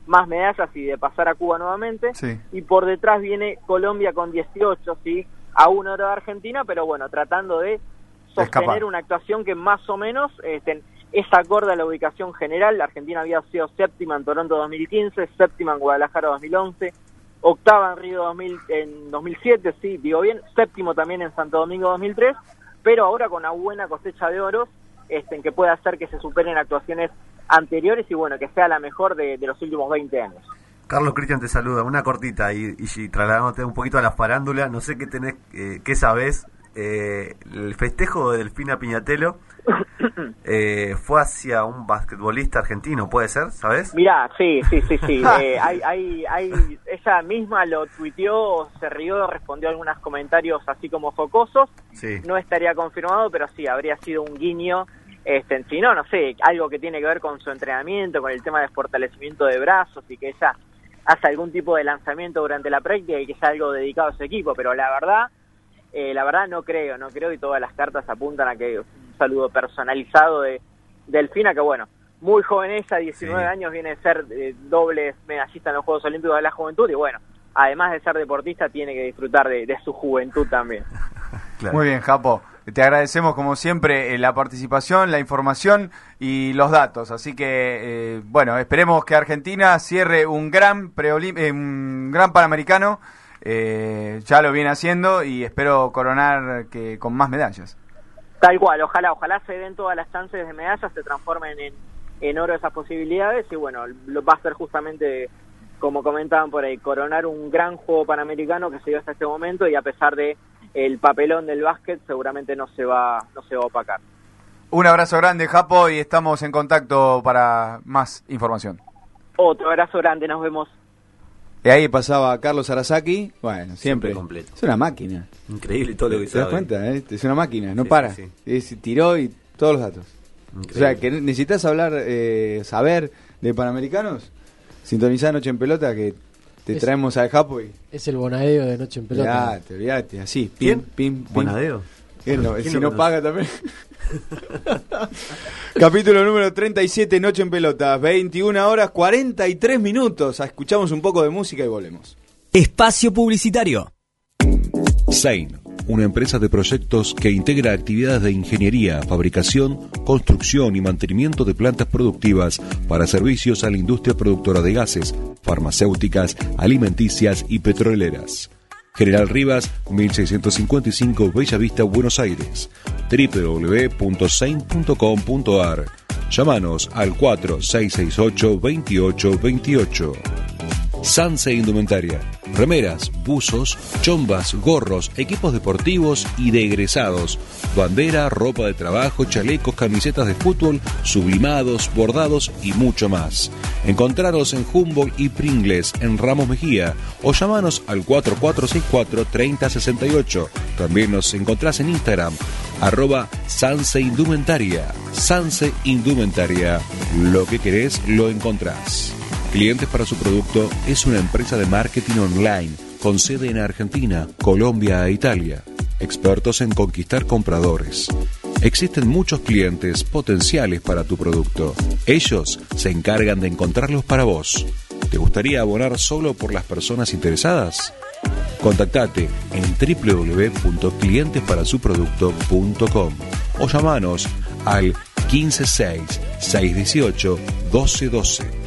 más medallas y de pasar a Cuba nuevamente. Sí. Y por detrás viene Colombia con 18, sí, a un oro de Argentina, pero bueno, tratando de sostener Escapar. una actuación que más o menos este, es acorde a la ubicación general. La Argentina había sido séptima en Toronto 2015, séptima en Guadalajara 2011, octava en Río 2000, en 2007, sí, digo bien, séptimo también en Santo Domingo 2003, pero ahora con una buena cosecha de oros, este, en que puede hacer que se superen actuaciones anteriores y bueno, que sea la mejor de, de los últimos 20 años. Carlos Cristian te saluda, una cortita y, y si trasladándote un poquito a la farándula, no sé qué tenés, eh, qué sabés, eh, el festejo de Delfina Piñatelo eh, fue hacia un basquetbolista argentino, ¿puede ser? ¿Sabes? Mirá, sí, sí, sí, sí. Eh, hay, hay, hay, ella misma lo tuiteó, se rió, respondió a algunos comentarios así como jocosos. Sí. No estaría confirmado, pero sí, habría sido un guiño. Este, si no, no sé, algo que tiene que ver con su entrenamiento, con el tema de fortalecimiento de brazos y que ella hace algún tipo de lanzamiento durante la práctica y que sea algo dedicado a su equipo. Pero la verdad, eh, la verdad no creo, no creo y todas las cartas apuntan a que un saludo personalizado de Delfina, que bueno, muy joven ella, 19 Sí. años, viene a ser eh, doble medallista en los Juegos Olímpicos de la Juventud y bueno, además de ser deportista, tiene que disfrutar de, de su juventud también. Claro. Muy bien, Japo. Te agradecemos como siempre eh, la participación, la información y los datos. Así que, eh, bueno, esperemos que Argentina cierre un gran, eh, un gran Panamericano. Eh, ya lo viene haciendo y espero coronar que con más medallas. Tal cual, ojalá, ojalá se den todas las chances de medallas, se transformen en, en oro esas posibilidades y bueno, lo va a ser justamente, como comentaban por ahí, coronar un gran juego panamericano que se dio hasta este momento y a pesar de el papelón del básquet seguramente no se va, no se va a opacar. Un abrazo grande, Japo, y estamos en contacto para más información. Otro abrazo grande, nos vemos. Y ahí pasaba Carlos Arasaki. Bueno, siempre. Siempre completo. Es una máquina. Increíble todo lo que ¿Te das sabe. cuenta? eh? Es una máquina, no Sí, para. sí, Es- tiró y todos los datos. Increíble. O sea, que necesitas hablar, eh, saber de Panamericanos, sintonizar Noche en Pelota, que te Es- traemos al Japo y... Es el bonadeo de Noche en Pelota. Olvídate, olvídate, así. Pim, pim, pim. Bonadeo. ¿Quién no? ¿Quién si no conoce? paga también. Capítulo número 37, Noche en Pelota. 21 horas 43 minutos. Escuchamos un poco de música y volvemos. Espacio Publicitario. Sein, una empresa de proyectos que integra actividades de ingeniería, fabricación, construcción y mantenimiento de plantas productivas para servicios a la industria productora de gases, farmacéuticas, alimenticias y petroleras. General Rivas, 1655 Bella Vista, Buenos Aires. www.sein.com.ar. Llámanos al 4668-2828. Sanse Indumentaria. Remeras, buzos, chombas, gorros, equipos deportivos y de egresados. Bandera, ropa de trabajo, chalecos, camisetas de fútbol, sublimados, bordados y mucho más. Encontraros en Humboldt y Pringles en Ramos Mejía o llamanos al 4464-3068. También nos encontrás en Instagram, arroba Sanse Indumentaria. Sanse Indumentaria. Lo que querés lo encontrás. Clientes para su producto es una empresa de marketing online con sede en Argentina, Colombia e Italia. Expertos en conquistar compradores. Existen muchos clientes potenciales para tu producto. Ellos se encargan de encontrarlos para vos. ¿Te gustaría abonar solo por las personas interesadas? Contactate en www.clientesparasuproducto.com o llamanos al 156 618 1212.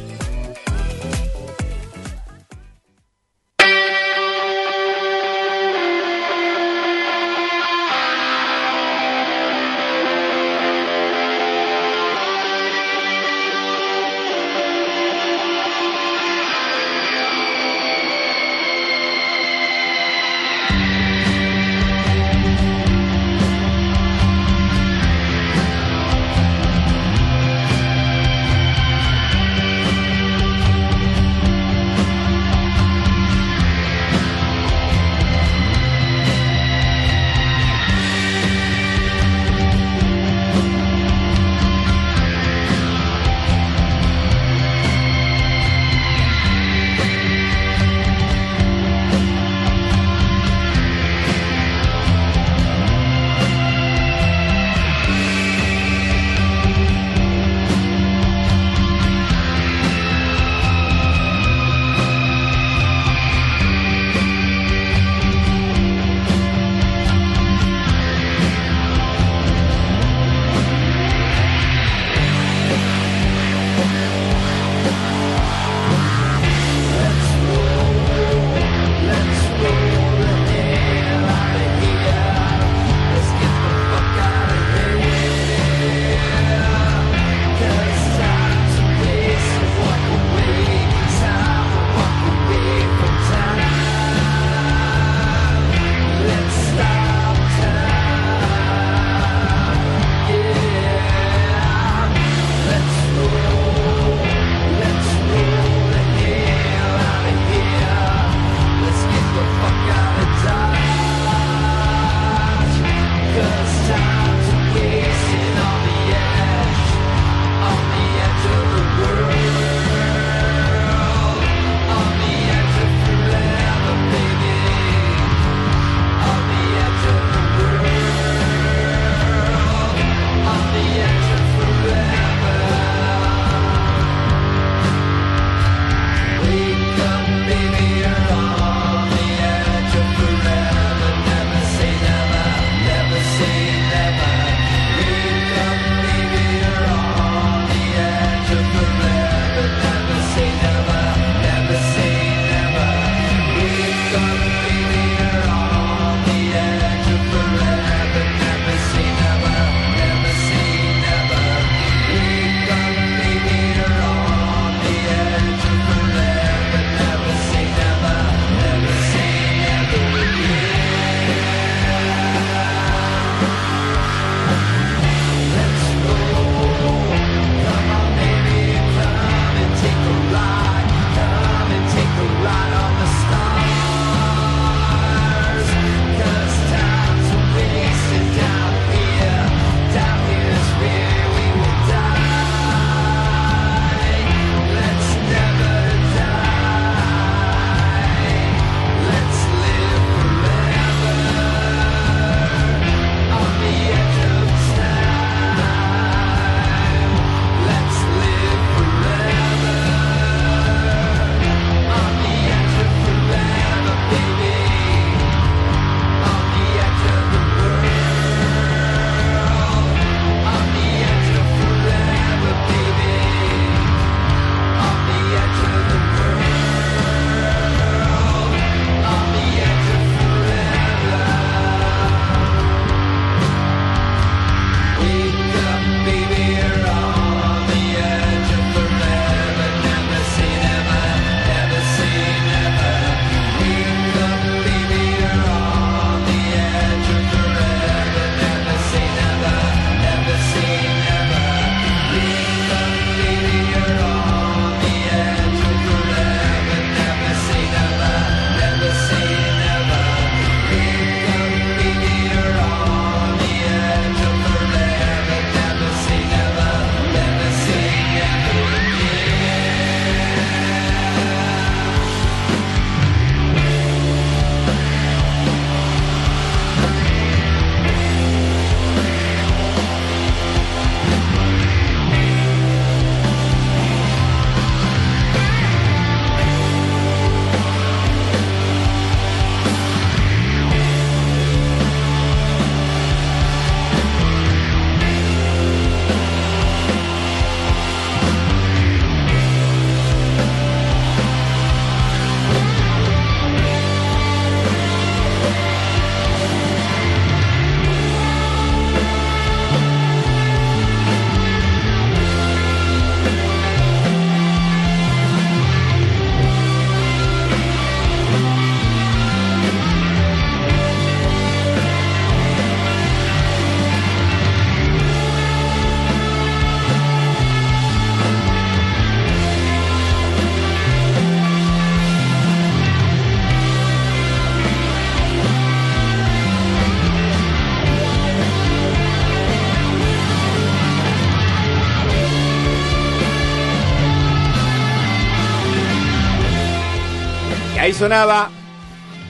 Ahí sonaba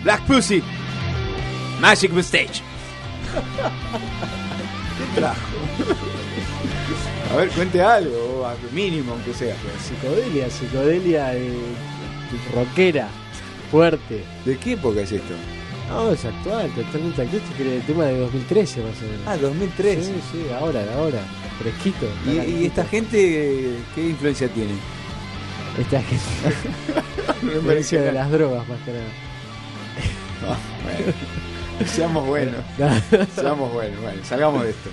Black Pussy, Magic Mustache. ¿Qué trajo? A ver, cuente algo, mínimo aunque sea. Psicodelia, psicodelia eh, rockera, fuerte. ¿De qué época es esto? No, es actual, totalmente actual. Este es el tema de 2013 más o menos. Ah, 2013. Sí, sí, ahora, ahora. Fresquito. ¿Y, esta gente qué influencia tiene? Esta gente. influencia de las drogas más que nada. Bueno, seamos buenos. Seamos buenos, bueno, salgamos de esto.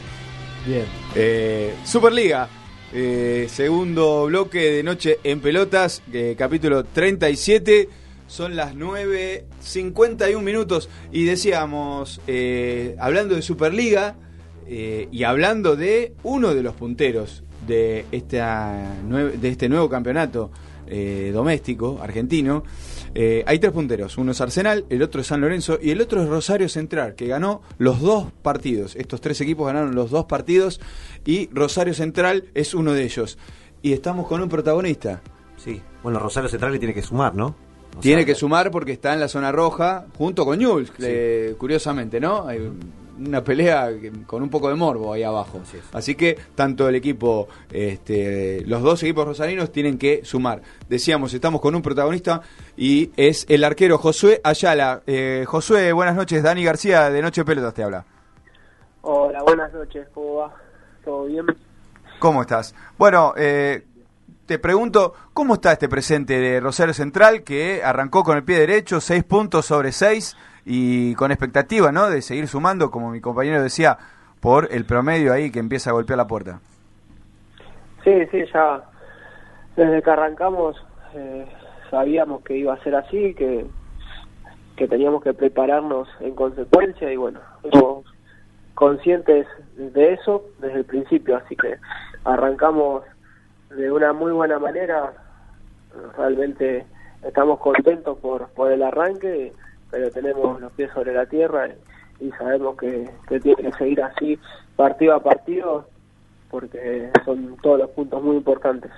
Bien. Eh, Superliga, eh, segundo bloque de Noche en Pelotas, eh, capítulo 37. Son las 9.51 minutos y decíamos, eh, hablando de Superliga eh, y hablando de uno de los punteros de, esta de este nuevo campeonato eh, doméstico argentino, eh, hay tres punteros. Uno es Arsenal, el otro es San Lorenzo y el otro es Rosario Central, que ganó los dos partidos. Estos tres equipos ganaron los dos partidos y Rosario Central es uno de ellos. Y estamos con un protagonista. Sí. Bueno, Rosario Central le tiene que sumar, ¿no? O Tiene sea, que sumar porque está en la zona roja junto con Newell's, eh, curiosamente, ¿no? Hay una pelea que- con un poco de morbo ahí abajo. Así. Así que tanto el equipo, este, los dos equipos rosarinos tienen que sumar. Decíamos, estamos con un protagonista y es el arquero Josué Ayala. Eh, Josué, buenas noches. Dani García de Noche Pelotas te habla. Hola, buenas noches, ¿cómo va? ¿Todo bien? ¿Cómo estás? Bueno, eh, te pregunto, ¿cómo está este presente de Rosario Central que arrancó con el pie derecho, seis puntos sobre seis y con expectativa, ¿no? De seguir sumando, como mi compañero decía, por el promedio ahí que empieza a golpear la puerta. Sí, sí, ya desde que arrancamos eh, sabíamos que iba a ser así, que, que teníamos que prepararnos en consecuencia y bueno, fuimos conscientes de eso desde el principio, así que arrancamos de una muy buena manera, realmente estamos contentos por, por el arranque, pero tenemos los pies sobre la tierra y, y sabemos que, que tiene que seguir así partido a partido porque son todos los puntos muy importantes.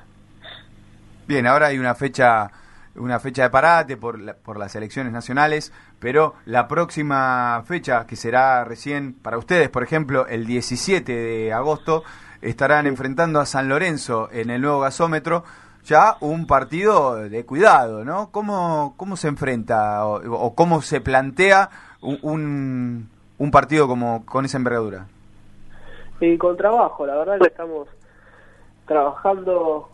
Bien, ahora hay una fecha una fecha de parate por, la- por las elecciones nacionales, pero la próxima fecha, que será recién para ustedes, por ejemplo, el 17 de agosto, estarán enfrentando a San Lorenzo en el nuevo gasómetro, ya un partido de cuidado, ¿no? ¿Cómo, cómo se enfrenta o, o cómo se plantea un, un, partido como con esa envergadura? Y con trabajo, la verdad que estamos trabajando,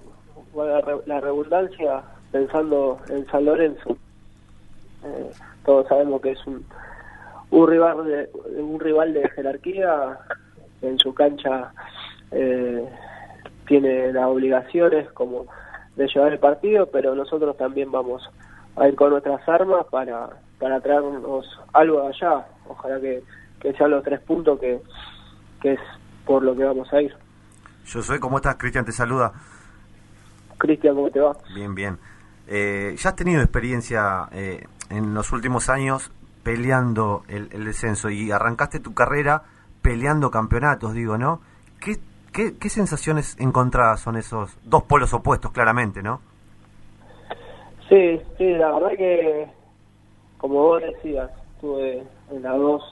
la redundancia, pensando en San Lorenzo. Eh, todos sabemos que es un, un rival de, un rival de jerarquía, en su cancha eh, tiene las obligaciones como de llevar el partido, pero nosotros también vamos a ir con nuestras armas para, para traernos algo de allá. Ojalá que, que sean los tres puntos que, que es por lo que vamos a ir. Yo soy, ¿cómo estás? Cristian te saluda. Cristian, ¿cómo te va? Bien, bien. Eh, ya has tenido experiencia eh, en los últimos años peleando el, el descenso y arrancaste tu carrera peleando campeonatos, digo, ¿no? ¿Qué, qué, qué sensaciones encontradas son esos dos polos opuestos, claramente, ¿no? Sí, sí, la verdad que, como vos decías, estuve en las dos,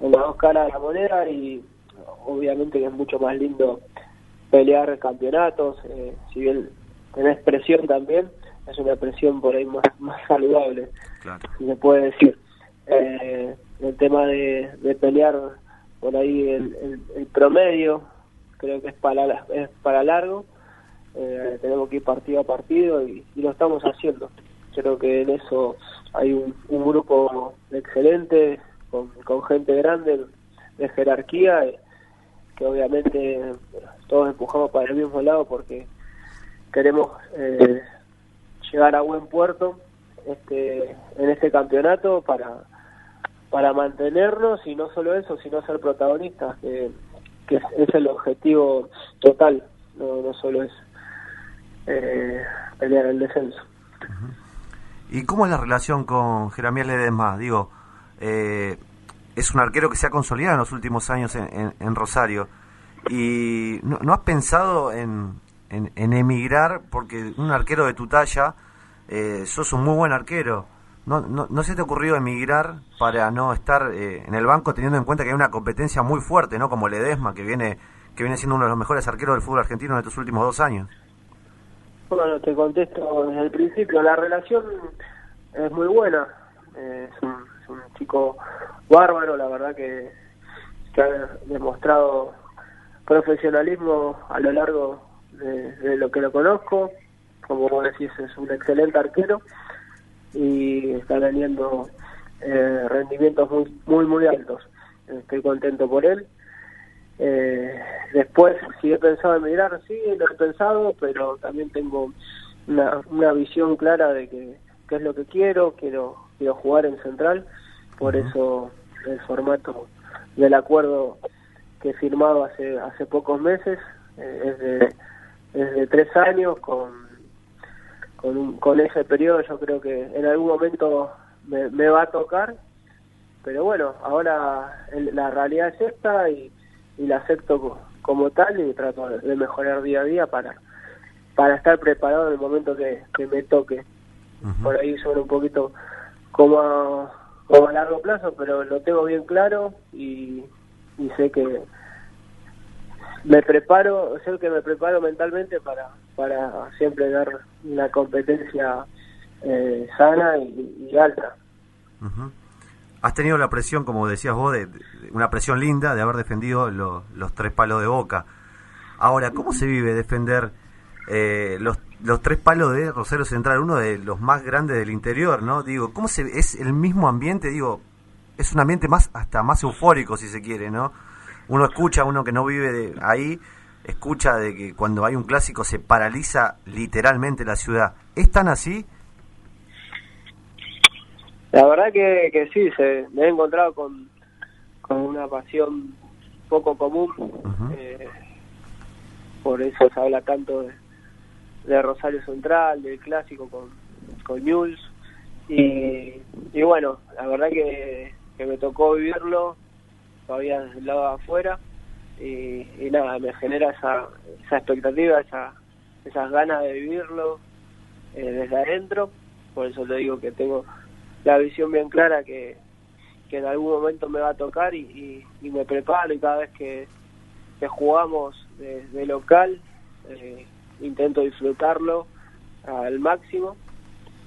en las dos caras de la moneda y obviamente que es mucho más lindo pelear campeonatos, eh, si bien tenés presión también, es una presión por ahí más, más saludable, Claro. si se puede decir. Eh, el tema de, de pelear por ahí el, el- el promedio, creo que es para, es para largo, eh, tenemos que ir partido a partido y, y lo estamos haciendo. Creo que en eso hay un, un grupo excelente, con, con gente grande, de jerarquía, eh, que obviamente todos empujamos para el mismo lado porque queremos eh, llegar a buen puerto este en este campeonato para para mantenernos y no solo eso sino ser protagonistas que, que es, el objetivo total no, solo es eh, pelear el descenso ¿Y cómo es la relación con Jeremiel Ledesma? Digo, eh, es un arquero que se ha consolidado en los últimos años en, en- Rosario. ¿Y no, has pensado en, en- en emigrar? Porque un arquero de tu talla, eh, sos un muy buen arquero, ¿No, no, se te ha ocurrido emigrar para no estar eh, en el banco teniendo en cuenta que hay una competencia muy fuerte, ¿no? Como Ledesma, que viene que viene siendo uno de los mejores arqueros del fútbol argentino en estos últimos dos años. Bueno, te contesto desde el principio. La relación es muy buena. Eh, es, un, es un chico bárbaro, la verdad que, ha demostrado profesionalismo a lo largo de, de lo que lo conozco. Como decís, es un excelente arquero y está teniendo eh, rendimientos muy, muy, muy altos. Estoy contento por él. Eh, después, si he pensado en emigrar, sí, lo he pensado, pero también tengo una, una visión clara de que qué es lo que quiero, quiero quiero jugar en Central, por eso el formato del acuerdo que he firmado hace hace pocos meses eh, es, de, es de tres años con con, un, con ese periodo yo creo que en algún momento me, me va a tocar. Pero bueno ahora el- la realidad es esta y, y la acepto co- como tal y trato de mejorar día a día para para estar preparado en el momento que, que me toque. Por ahí suena un poquito como a, como a largo plazo, pero lo tengo bien claro y, y sé que me preparo, sé que me preparo mentalmente para, para siempre dar una competencia eh, sana y, alta. Ujú. Has tenido la presión, como decías vos, de, una presión linda de haber defendido lo- los tres palos de boca. Ahora, ¿cómo se vive defender eh, los, los tres palos de Rosario Central, uno de los más grandes del interior, ¿no? Digo, ¿cómo se es el mismo ambiente? Digo, es un ambiente más hasta más eufórico, si se quiere, ¿no? Uno escucha, uno que no vive de ahí, escucha de que cuando hay un clásico se paraliza literalmente la ciudad. ¿Es tan así? La verdad que, que sí, se, me he encontrado con, con una pasión poco común, eh, por eso se habla tanto de, de Rosario Central, del clásico con, con Newell's, y, y bueno, la verdad que, que me tocó vivirlo todavía desde el lado de afuera, y, y nada, me genera esa, esa expectativa, esa, esas ganas de vivirlo eh, desde adentro, por eso le digo que tengo la visión bien clara que, que en algún momento me va a tocar y, y, y me preparo y cada vez que, jugamos de, local eh, intento disfrutarlo al máximo,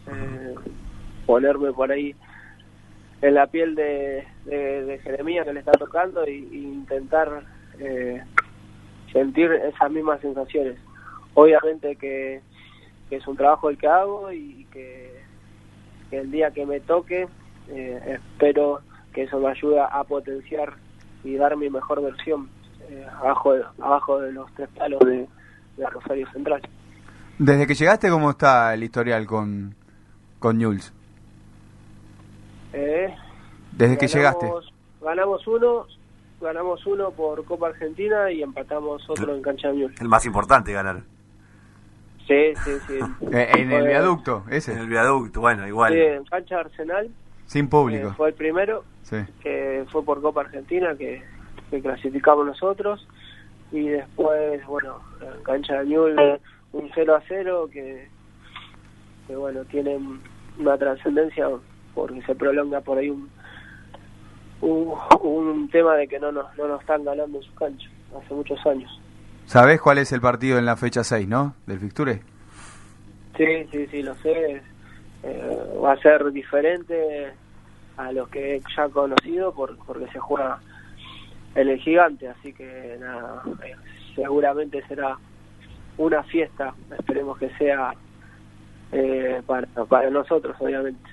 eh, ponerme por ahí en la piel de, de, Jeremías que le está tocando y, y intentar eh, sentir esas mismas sensaciones. Obviamente que, que es un trabajo el que hago y que que el día que me toque eh, espero que eso me ayude a potenciar y dar mi mejor versión eh, abajo, de, abajo de los tres palos de, de Rosario Central. Desde que llegaste, ¿cómo está el historial con, con Newell's? Eh, Desde que llegaste. Ganamos uno, ganamos uno por Copa Argentina y empatamos otro en cancha de Newell's. El más importante ganar. Sí, sí, sí. Eh, en el viaducto, ese. En el viaducto, bueno, igual. Sí, en cancha Arsenal. Sin eh, público. fue el primero. Sí. que fue por Copa Argentina que, que clasificamos nosotros y después bueno en cancha de un 0 a 0 que, que bueno tiene una trascendencia porque se prolonga por ahí un, un, un tema de que no nos, no nos están ganando en su cancha hace muchos años ¿Sabés cuál es el partido en la fecha 6, no? Del Fixture. sí sí sí lo sé Eh, va a ser diferente a los que he ya conocido por, porque se juega en el gigante, así que nada, eh, seguramente será una fiesta, esperemos que sea eh, para, para nosotros, obviamente.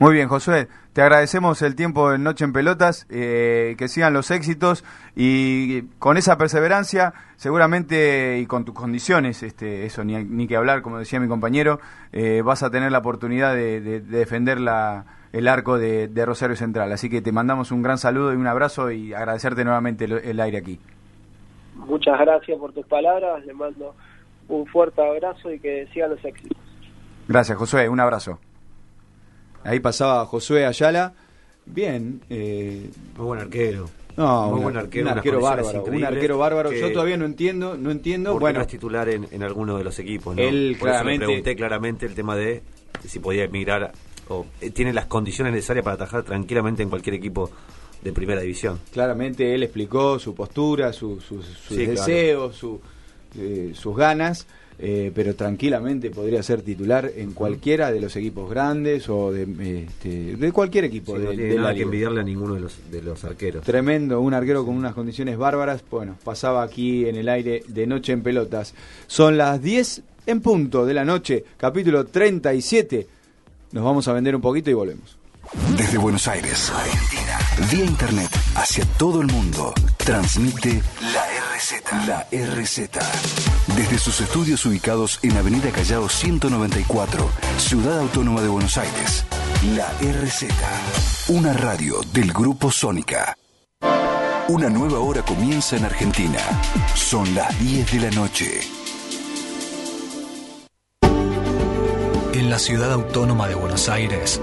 Muy bien, Josué. Te agradecemos el tiempo en Noche en Pelotas, eh, que sigan los éxitos y con esa perseverancia, seguramente y con tus condiciones, este, eso ni, ni que hablar, como decía mi compañero, eh, vas a tener la oportunidad de, de- de defender la, el arco de, de Rosario Central. Así que te mandamos un gran saludo y un abrazo y agradecerte nuevamente el, el aire aquí. Muchas gracias por tus palabras, le mando un fuerte abrazo y que sigan los éxitos. Gracias, Josué. Un abrazo. Ahí pasaba Josué Ayala. Bien. Eh, Muy buen arquero. No, Muy buen arquero, un arquero bárbaro, un increíbles arquero bárbaro. que- Yo todavía no entiendo, no entiendo. Porque Bueno, no es titular en, en alguno de los equipos, ¿no? Él Por eso le claramente- pregunté claramente el tema de si podía emigrar o eh, tiene las condiciones necesarias para atajar tranquilamente en cualquier equipo de primera división. Claramente él explicó su postura, su- sus- sus Sí, claro. deseos, su- eh, sus ganas, eh, pero tranquilamente podría ser titular en cualquiera de los equipos grandes o de, este, de cualquier equipo Sí, de, no tiene de la nada que envidiarle a ninguno de los, de los arqueros. Tremendo, un arquero con unas condiciones bárbaras. Bueno, pasaba aquí en el aire de Noche en Pelotas. Son las 10 en punto de la noche, capítulo 37. Nos vamos a vender un poquito y volvemos. Desde Buenos Aires, Argentina, vía internet hacia todo el mundo, transmite la RZ. La RZ. Desde sus estudios ubicados en Avenida Callao 194, Ciudad Autónoma de Buenos Aires, la RZ. Una radio del Grupo Sónica. Una nueva hora comienza en Argentina. Son las 10 de la noche. En la ciudad autónoma de Buenos Aires,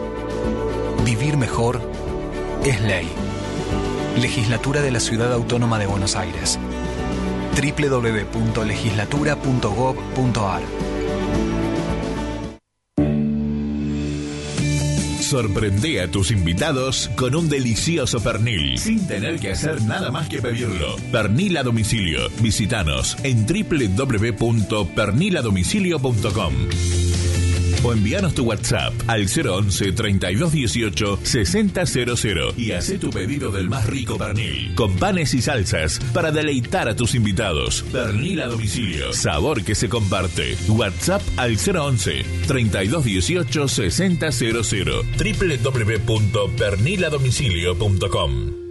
vivir mejor es ley. Legislatura de la Ciudad Autónoma de Buenos Aires. www.legislatura.gov.ar Sorprende a tus invitados con un delicioso pernil, sin tener que hacer nada más que pedirlo. Pernil a domicilio. Visítanos en www.perniladomicilio.com o envíanos tu WhatsApp al 011 3218 6000 y haz tu pedido del más rico pernil, con panes y salsas para deleitar a tus invitados. Pernil a domicilio, sabor que se comparte. WhatsApp al 011 3218 6000 www.perniladomicilio.com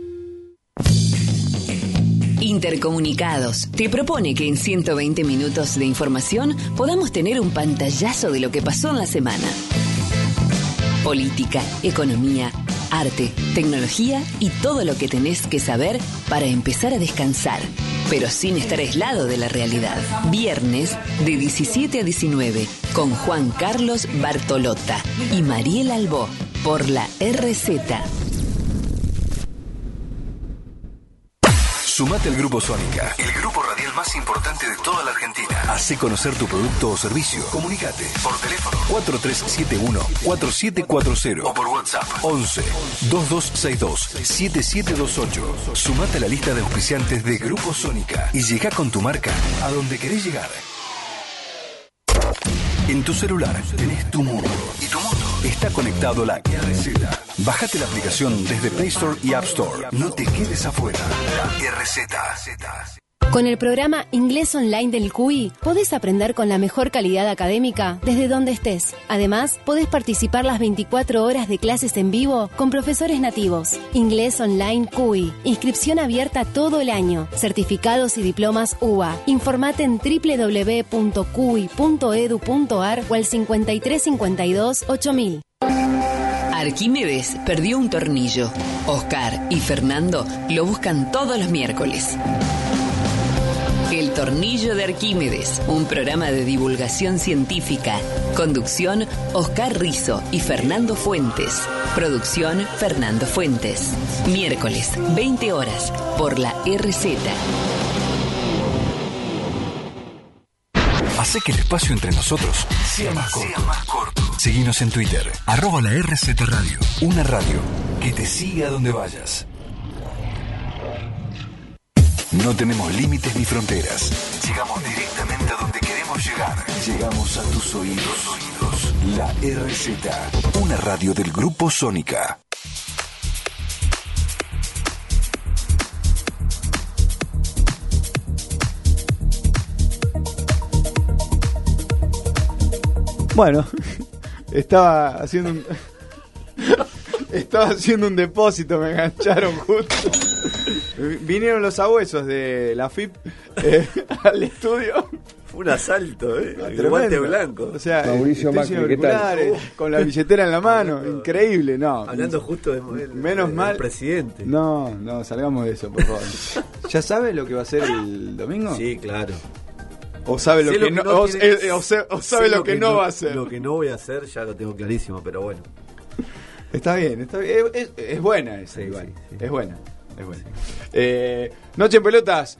Intercomunicados te propone que en 120 minutos de información podamos tener un pantallazo de lo que pasó en la semana. Política, economía, arte, tecnología y todo lo que tenés que saber para empezar a descansar, pero sin estar aislado de la realidad. Viernes de 17 a 19 con Juan Carlos Bartolota y Mariel Albó por la RZ. Sumate al Grupo Sónica, el grupo radial más importante de toda la Argentina. Hace conocer tu producto o servicio. Comunicate por teléfono 4371-4740 o por WhatsApp 11 2262 7728. Sumate a la lista de auspiciantes de Grupo Sónica y llega con tu marca a donde querés llegar. En tu celular tenés tu mundo y tu mundo está conectado la RZ. Bájate la aplicación desde Play Store y App Store. No te quedes afuera. La RZ. Con el programa Inglés Online del CUI podés aprender con la mejor calidad académica desde donde estés. Además, podés participar las 24 horas de clases en vivo con profesores nativos. Inglés Online CUI. Inscripción abierta todo el año. Certificados y diplomas UBA. Informate en www.cui.edu.ar o al 5352 8000. Arquímedes perdió un tornillo. Oscar y Fernando lo buscan todos los miércoles. El Tornillo de Arquímedes, un programa de divulgación científica. Conducción, Oscar Rizo y Fernando Fuentes. Producción, Fernando Fuentes. Miércoles, 20 horas, por la RZ. Hace que el espacio entre nosotros sea más corto. Seguinos en Twitter, arroba la RZ Radio. Una radio que te siga donde vayas. No tenemos límites ni fronteras. Llegamos directamente a donde queremos llegar. Llegamos a tus oídos. oídos. La RZ, una radio del Grupo Sónica. Bueno, estaba haciendo un. Estaba haciendo un depósito, me engancharon justo. Vinieron los abuesos de la FIP eh, al estudio. Fue un asalto, ¿eh? El guante blanco. O sea, Mauricio Macri, ¿qué tal? auriculares, con la billetera en la mano, increíble, no. Hablando justo de del- Menos mal. presidente. No, no, salgamos de eso, por favor. ¿Ya sabes lo que va a ser el domingo? Sí, claro. O sabe lo que no va a hacer. Lo que no voy a hacer ya lo tengo clarísimo, pero bueno. Está bien, está bien. Es, buena esa, igual. Es buena, es buena. Eh, Noche en pelotas.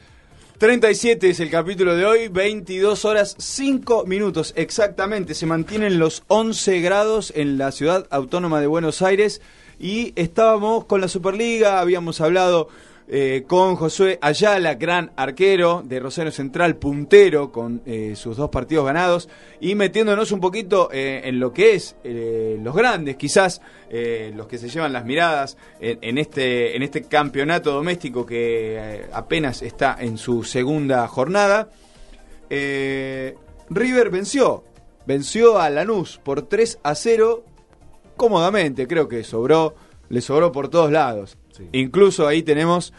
37 es el capítulo de hoy, 22 horas 5 minutos exactamente. Se mantienen los 11 grados en la ciudad autónoma de Buenos Aires y estábamos con la Superliga, habíamos hablado eh, con Josué Ayala, gran arquero de Rosario Central, puntero con eh, sus dos partidos ganados y metiéndonos un poquito eh, en lo que es los grandes, quizás los que se llevan las miradas en, este, en este campeonato doméstico que apenas está en su segunda jornada. River venció, venció a Lanús por 3 a 0 cómodamente, creo que sobró, le sobró por todos lados. Incluso ahí tenemos,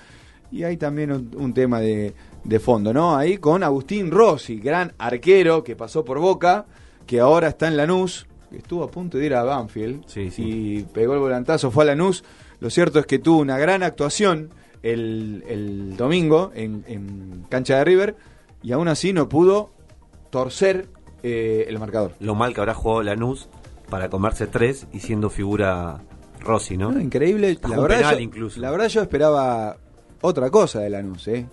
y hay también un, un tema de, de fondo, ¿no? Ahí con Agustín Rossi, gran arquero que pasó por Boca, que ahora está en Lanús, que estuvo a punto de ir a Banfield y pegó el volantazo, fue a Lanús. Lo cierto es que tuvo una gran actuación el, el domingo en, en cancha de River y aún así no pudo torcer eh, el marcador. Lo mal que habrá jugado Lanús para comerse tres y siendo figura Rossi, ¿no? No, increíble. La verdad, penal yo, incluso. la verdad yo esperaba otra cosa de Lanús, ¿eh?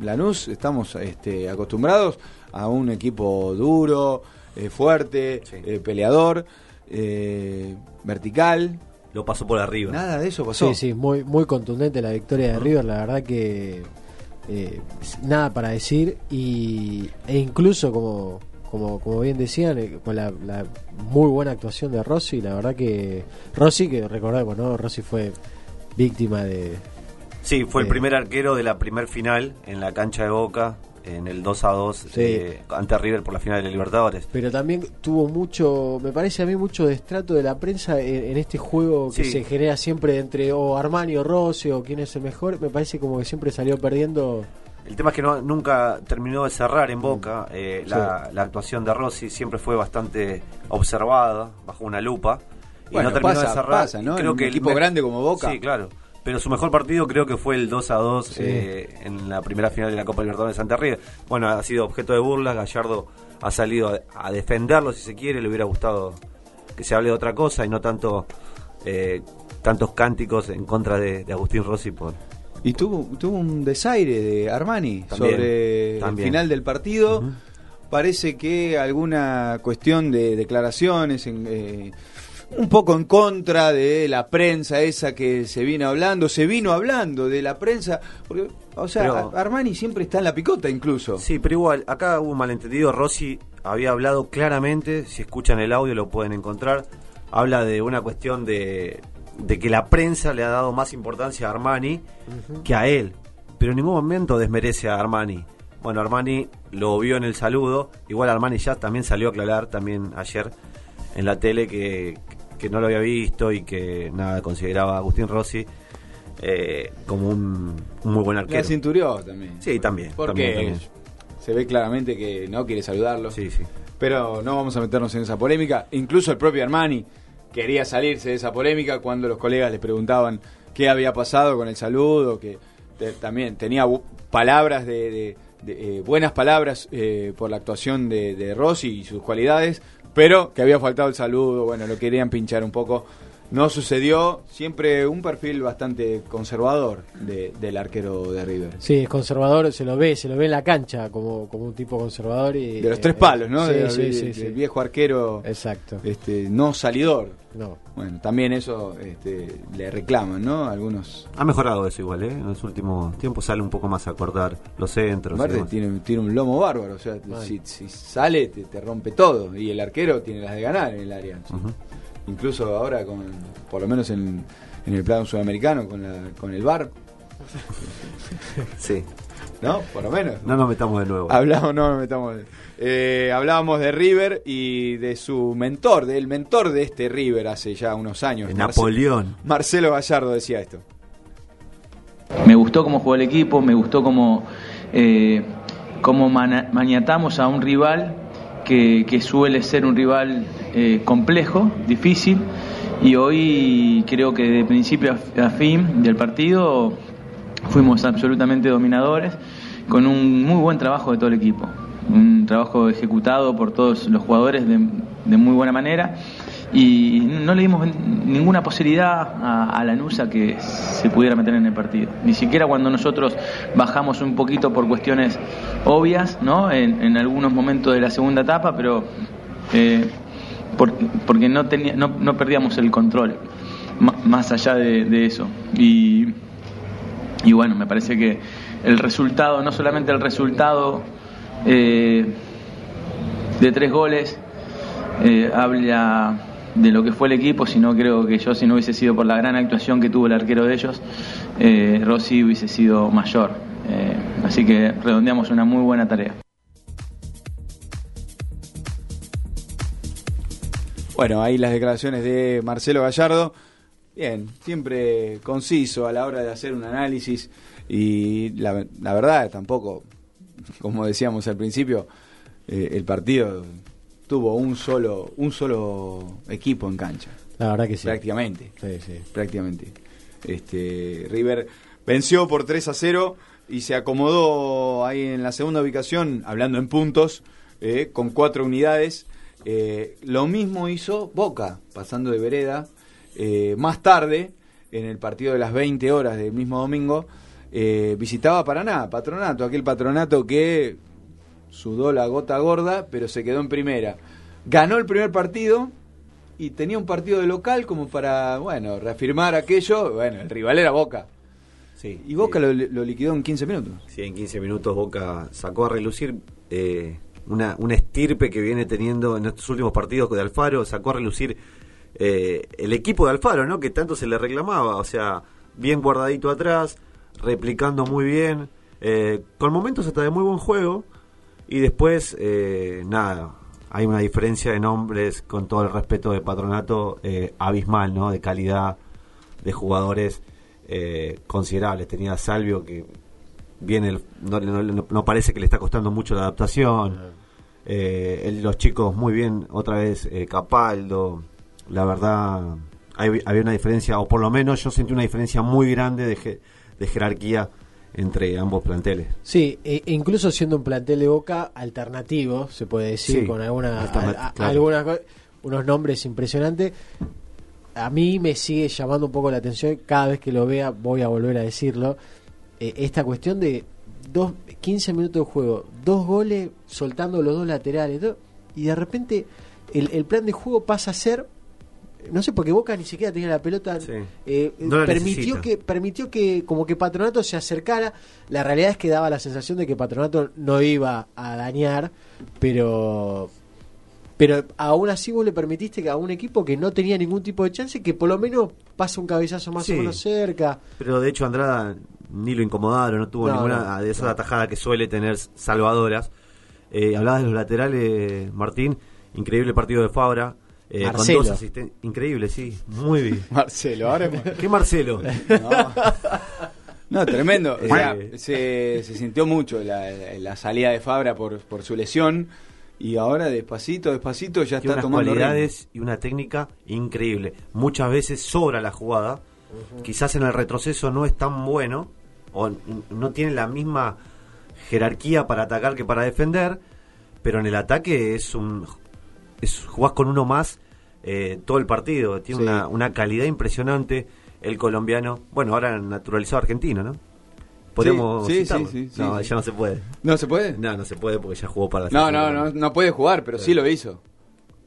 Lanús estamos este, acostumbrados a un equipo duro, eh, fuerte, eh, peleador, eh, vertical. Lo pasó por arriba. Nada de eso pasó. Sí, sí, muy, muy contundente la victoria de River, la verdad que eh, nada para decir y, e incluso como, como, como bien decían, eh, con la, la muy buena actuación de Rossi, la verdad que Rossi, que recordemos, ¿no? Rossi fue víctima de... Sí, fue el primer arquero de la primer final en la cancha de Boca, en el 2 a 2 Sí. eh, ante River por la final de la Libertadores. Pero también tuvo mucho, me parece a mí, mucho destrato de la prensa en, en este juego que Sí. se genera siempre entre o Armani o Rossi o quién es el mejor. Me parece como que siempre salió perdiendo. El tema es que no, nunca terminó de cerrar en Boca. eh, la, la actuación de Rossi siempre fue bastante observada, bajo una lupa. Y Bueno, no terminó pasa- de cerrar. pasa, ¿no? Y En un el equipo grande como Boca. Sí, claro. Pero su mejor partido creo que fue el 2 a 2 Sí. eh, en la primera final de la Copa Libertadores de Santa River. Bueno, ha sido objeto de burlas. Gallardo ha salido a, a defenderlo si se quiere. Le hubiera gustado que se hable de otra cosa y no tanto eh, tantos cánticos en contra de, de Agustín Rossi por, Y tuvo, tuvo un desaire de Armani También, sobre también. el final del partido. Parece que alguna cuestión de declaraciones, en, eh, un poco en contra de la prensa esa que se vino hablando, se vino hablando de la prensa, porque, o sea, Pero- Armani siempre está en la picota incluso. Sí, pero igual, acá hubo un malentendido. Rossi había hablado claramente, si escuchan el audio lo pueden encontrar. Habla de una cuestión de, de que la prensa le ha dado más importancia a Armani que a él. Pero en ningún momento desmerece a Armani. Bueno, Armani lo vio en el saludo. Igual Armani ya también salió a aclarar también ayer en la tele que, que no lo había visto y que nada consideraba a Agustín Rossi eh, como un, un muy buen arquero. La cinturió también. Sí, también. Porque también, también. se ve claramente que no quiere saludarlo. Sí, sí. Pero no vamos a meternos en esa polémica. Incluso el propio Armani quería salirse de esa polémica cuando los colegas le preguntaban qué había pasado con el saludo, que también tenía palabras de, de- de, eh, buenas palabras eh, por la actuación de, de Rossi y sus cualidades, pero que había faltado el saludo, bueno, lo querían pinchar un poco. No sucedió, siempre un perfil bastante conservador de- del arquero de River. Sí, es conservador, se lo ve, se lo ve en la cancha como, como un tipo conservador. Y, De los tres palos, ¿no? Sí, De- sí, de- sí, sí. viejo arquero. Exacto. Este, no salidor. No. Bueno, también eso este, le reclaman, ¿no? Algunos. Ha mejorado eso igual, ¿eh? En los últimos tiempos sale un poco más a cortar los centros. Aparte tiene, tiene un lomo bárbaro, o sea, si, si sale te, te rompe todo y el arquero tiene las de ganar en el área. sí. Incluso ahora con, por lo menos en, en el plano sudamericano con la, con el bar, Sí. ¿no? Por lo menos. No nos metamos de nuevo. Hablamos, no nos metamos. Eh, hablábamos de River y de su mentor, del mentor de este River hace ya unos años. De Marce- Napoleón. Marcelo Gallardo decía esto. Me gustó cómo jugó el equipo, me gustó cómo, eh, cómo maniatamos a un rival que, que suele ser un rival eh, complejo, difícil, y hoy creo que de principio a, fin del partido fuimos absolutamente dominadores, con un muy buen trabajo de todo el equipo, un trabajo ejecutado por todos los jugadores de, de muy buena manera y no le dimos ninguna posibilidad a, a Lanús a que se pudiera meter en el partido. Ni siquiera cuando nosotros bajamos un poquito por cuestiones obvias, ¿no? En, algunos momentos de la segunda etapa, pero eh, porque no, tenía, no, no perdíamos el control, más allá de, de eso. Y, y bueno, me parece que el resultado, no solamente el resultado eh, de tres goles, eh, habla de lo que fue el equipo, sino creo que yo si no hubiese sido por la gran actuación que tuvo el arquero de ellos, eh, Rossi hubiese sido mayor. Eh, así que redondeamos una muy buena tarea. Bueno, ahí las declaraciones de Marcelo Gallardo. Bien, siempre conciso a la hora de hacer un análisis y la, la verdad tampoco, como decíamos al principio, eh, el partido tuvo un solo un solo equipo en cancha. La verdad que sí. Prácticamente. Sí, sí. Prácticamente. Este, River venció por 3 a 0 y se acomodó ahí en la segunda ubicación, hablando en puntos, eh, con cuatro unidades. Eh, lo mismo hizo Boca, pasando de vereda. Eh, más tarde, en el partido de las 20 horas del mismo domingo, eh, visitaba Paraná, Patronato, aquel patronato que sudó la gota gorda, pero se quedó en primera. Ganó el primer partido y tenía un partido de local como para, bueno, reafirmar aquello. Bueno, el rival era Boca. Sí, Y Boca lo, lo liquidó en 15 minutos. Sí, en 15 minutos Boca sacó a relucir eh, una, una estirpe que viene teniendo en estos últimos partidos de Alfaro, sacó a relucir eh, el equipo de Alfaro, ¿no? Que tanto se le reclamaba, o sea, bien guardadito atrás, replicando muy bien, eh, con momentos hasta de muy buen juego, y después, eh, nada, hay una diferencia de nombres, con todo el respeto de patronato, eh, abismal, ¿no? De calidad de jugadores eh, considerables. Tenía Salvio que viene, el- no, no- no- parece que le está costando mucho la adaptación. Eh, el- los chicos muy bien, otra vez eh, Capaldo. La verdad, hay- había una diferencia, o por lo menos yo sentí una diferencia muy grande de, je- de jerarquía entre ambos planteles. Sí, e- e incluso siendo un plantel de Boca alternativo, se puede decir, Sí, con alguna, a- a- claro. algunas co- unos nombres impresionantes. A mí me sigue llamando un poco la atención, cada vez que lo vea voy a volver a decirlo, eh, esta cuestión de dos, 15 minutos de juego, dos goles soltando los dos laterales, y de repente el, el plan de juego pasa a ser, no sé, porque Boca ni siquiera tenía la pelota, eh, No permitió necesita. que permitió que como que Patronato se acercara. La realidad es que daba la sensación de que Patronato no iba a dañar, pero pero aún así vos le permitiste que a un equipo que no tenía ningún tipo de chance que por lo menos pase un cabezazo más Sí. o menos cerca. Pero de hecho Andrada ni lo incomodaron, no tuvo No, ninguna no, de esas no. atajadas que suele tener salvadoras. Eh, hablabas de los laterales, Martín, increíble partido de Fabra. eh, con Marcelo. dos asistentes. Increíble, sí, muy bien. Marcelo, ahora ¿Qué Marcelo? No, tremendo. O sea, Eh. se, se sintió mucho la, la salida de Fabra por, por su lesión y ahora despacito, despacito ya Tiene está unas tomando cualidades y una técnica increíble. Muchas veces sobra la jugada. Quizás en el retroceso no es tan bueno o no tiene la misma jerarquía para atacar que para defender, pero en el ataque es un es, jugás con uno más eh, todo el partido. Tiene Sí. una, una calidad impresionante el colombiano. Bueno, ahora naturalizado argentino, ¿no? Podemos Sí, sí, citarlo? sí, sí, no, ya no se puede. ¿No se puede? No, no se puede porque ya jugó para la No, no, no, no puede jugar, pero sí lo hizo.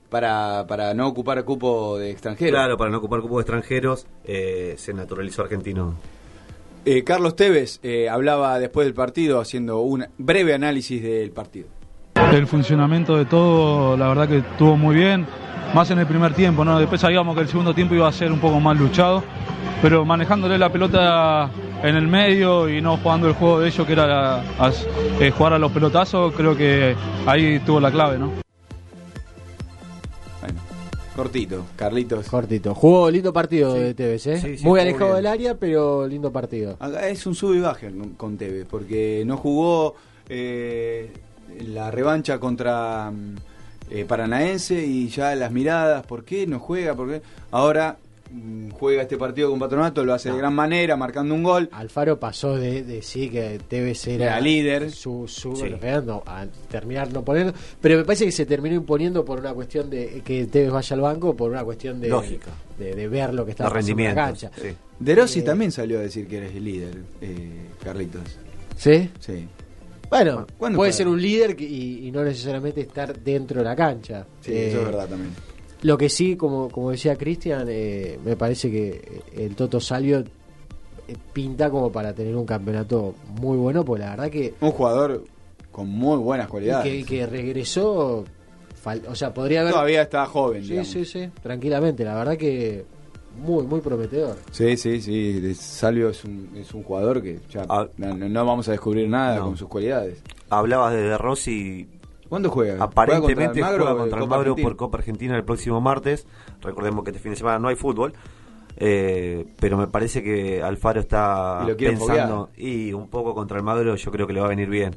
Para, para no ocupar cupo de extranjero. Claro, para no ocupar cupos extranjeros, eh, se naturalizó argentino. Eh, Carlos Tevez eh, hablaba después del partido haciendo un breve análisis del partido. El funcionamiento de todo, la verdad que estuvo muy bien, más en el primer tiempo, ¿no? Después sabíamos que el segundo tiempo iba a ser un poco más luchado, pero manejándole la pelota en el medio y no jugando el juego de ellos, que era eh, jugar a los pelotazos, creo que ahí tuvo la clave, ¿no? Cortito, Carlitos. Cortito. Jugó lindo partido Sí. de Tevez, ¿eh? Sí, sí, Muy alejado bien. del área, pero lindo partido. Acá es un sub y baje con, Tevez, porque no jugó eh, la revancha contra mm, eh, Paranaense y ya las miradas, ¿por qué no juega? ¿Por qué? Ahora juega este partido con Patronato, lo hace de gran manera, marcando un gol. Alfaro pasó de decir que Tevez era Era líder. su, su Sí. no, a terminar no poniendo, pero me parece que se terminó imponiendo por una cuestión de que Tevez vaya al banco, por una cuestión de Lógica. de, de ver lo que está pasando en la cancha. sí. De Rossi Eh, también salió a decir que eres el líder, eh, Carlitos. ¿Sí? Sí. Bueno, ¿Cuándo puede ser un líder que- y, y no necesariamente estar dentro de la cancha. Sí, Eh, eso es verdad también. Lo que sí, como, como decía Cristian, eh, me parece que el Toto Salvio eh, pinta como para tener un campeonato muy bueno, porque la verdad que Un jugador con muy buenas y cualidades. que, y que regresó, fal- o sea, podría haber... Todavía está joven, Sí, digamos. sí, sí, tranquilamente, la verdad que muy, muy prometedor. Sí, sí, sí. Salvio es un, es un jugador que ya Ah. no, no- no vamos a descubrir nada No. con sus cualidades. Hablabas de De Rossi. ¿Cuándo juega? Aparentemente ¿Juega contra el Magro por Copa Argentina el próximo martes. Recordemos que este fin de semana no hay fútbol. Eh, pero me parece que Alfaro está Y pensando y un poco contra el Magro yo creo que le va a venir bien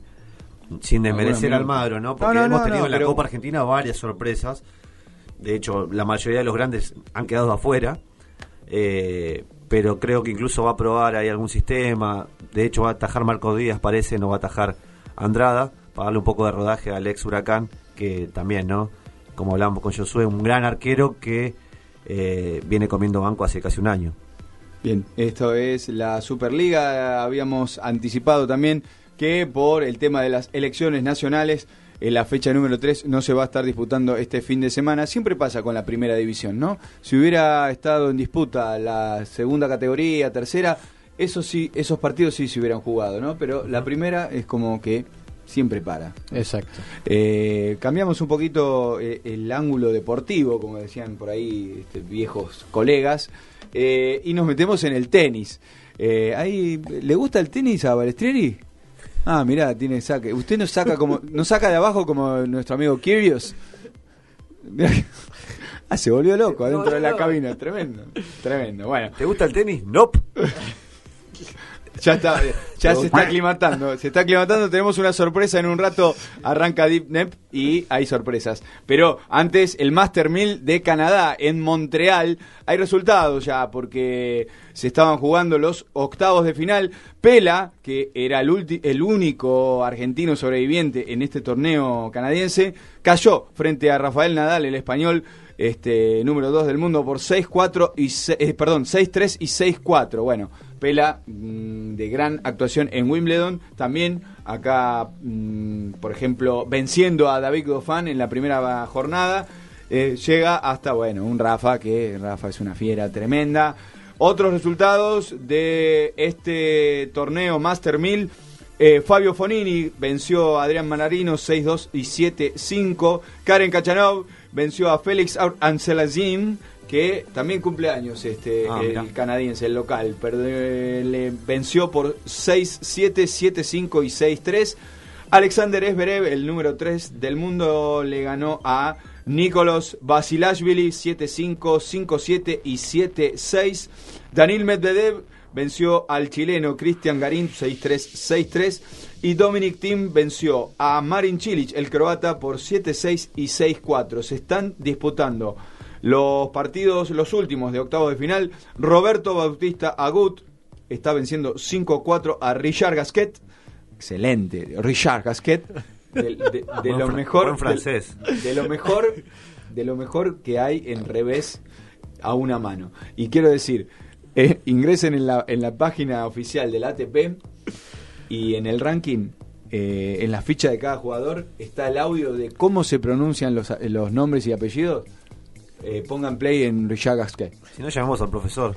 sin desmerecer al minutos. Magro no No, porque no, hemos tenido no, en la pero- Copa Argentina varias sorpresas de hecho la mayoría de los grandes han quedado afuera eh, pero creo que incluso va a probar ahí algún sistema de hecho va a atajar Marcos Díaz parece no va a atajar Andrada para darle un poco de rodaje al ex Huracán que también no como hablamos con Josué un gran arquero que eh, viene comiendo banco hace casi un año Bien, esto es la Superliga. Habíamos anticipado también que por el tema de las elecciones nacionales, en la fecha número 3 no se va a estar disputando este fin de semana. Siempre pasa con la primera división, ¿no? Si hubiera estado en disputa la segunda categoría, tercera, eso sí, esos partidos sí se hubieran jugado, ¿no? Pero la primera es como que siempre para. Exacto. Eh, cambiamos un poquito eh, el ángulo deportivo, como decían por ahí este, viejos colegas, eh, y nos metemos en el tenis. Eh, ahí, ¿Le gusta el tenis a Balestrieri? Ah, mirá, tiene saque. ¿Usted no saca como no saca de abajo como nuestro amigo Kyrgios? Ah, se volvió loco adentro de la cabina. Tremendo, tremendo. Bueno. ¿Te gusta el tenis? Nope. Ya está, ya se está aclimatando, se está aclimatando, tenemos una sorpresa en un rato, arranca Deep Nep y hay sorpresas. Pero antes, el Master 1000 de Canadá en Montreal, hay resultados ya, porque se estaban jugando los octavos de final. Pela, que era el, ulti- el único argentino sobreviviente en este torneo canadiense, cayó frente a Rafael Nadal, el español, este número 2 del mundo por 6-4 y se- eh, perdón, 6-3 y 6-4. Bueno, Pela mm, de gran actuación en Wimbledon, también acá mm, por ejemplo, venciendo a David Goffin en la primera jornada, eh, llega hasta bueno, un Rafa que Rafa es una fiera tremenda. Otros resultados de este torneo Master 1000 eh, Fabio Fonini venció a Adrián Manarino 6-2 y 7-5. Karen Kachanov venció a Félix Anselazin, que también cumple años este, Ah, el mirá. canadiense, el local. Le venció por 6-7, 7-5 y 6-3. Alexander Esberev, el número 3 del mundo, le ganó a Nicolas Basilashvili 7-5, 5-7 y 7-6. Danil Medvedev venció al chileno Cristian Garín 6-3, 6-3. Y Dominic Thiem venció a Marin Cilic, el croata, por 7-6 y 6-4. Se están disputando los partidos, los últimos de octavos de final. Roberto Bautista Agut está venciendo 5-4 a Richard Gasquet. Excelente, Richard Gasquet. De, de- de Buen lo mejor. francés. De, de lo mejor. De lo mejor que hay en revés a una mano. Y quiero decir, eh, ingresen en la, en la página oficial del ATP y en el ranking, eh, en la ficha de cada jugador, está el audio de cómo se pronuncian los, los nombres y apellidos. Eh, pongan play en Richard Gasquet. Si no, llamamos al profesor.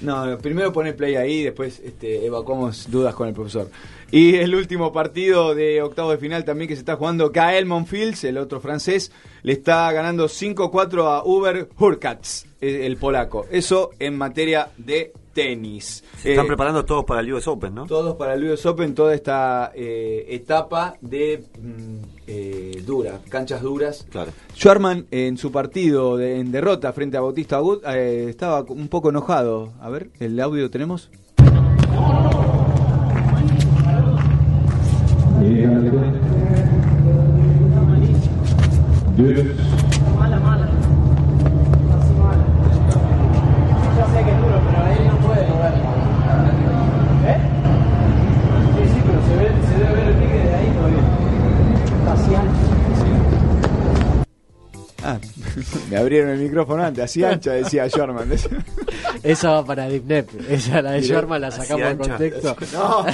No, primero pone play ahí, después este, evacuamos dudas con el profesor. Y el último partido de octavo de final también que se está jugando, Gael Monfils, el otro francés, le está ganando 5-4 a Uber Hurkacz, el polaco. Eso en materia de tenis. Se están Eh, preparando todos para el US Open, ¿no? todos para el US Open, toda esta eh, etapa de mm, eh, dura, canchas duras. Claro. Schwarman en su partido de- en derrota frente a Bautista Agut eh, estaba un poco enojado. A ver, el audio tenemos. Me abrieron el micrófono antes, así ancha, decía Sherman. Esa va para Dipnep. Esa, la de Sherman, la sacamos de contexto. No,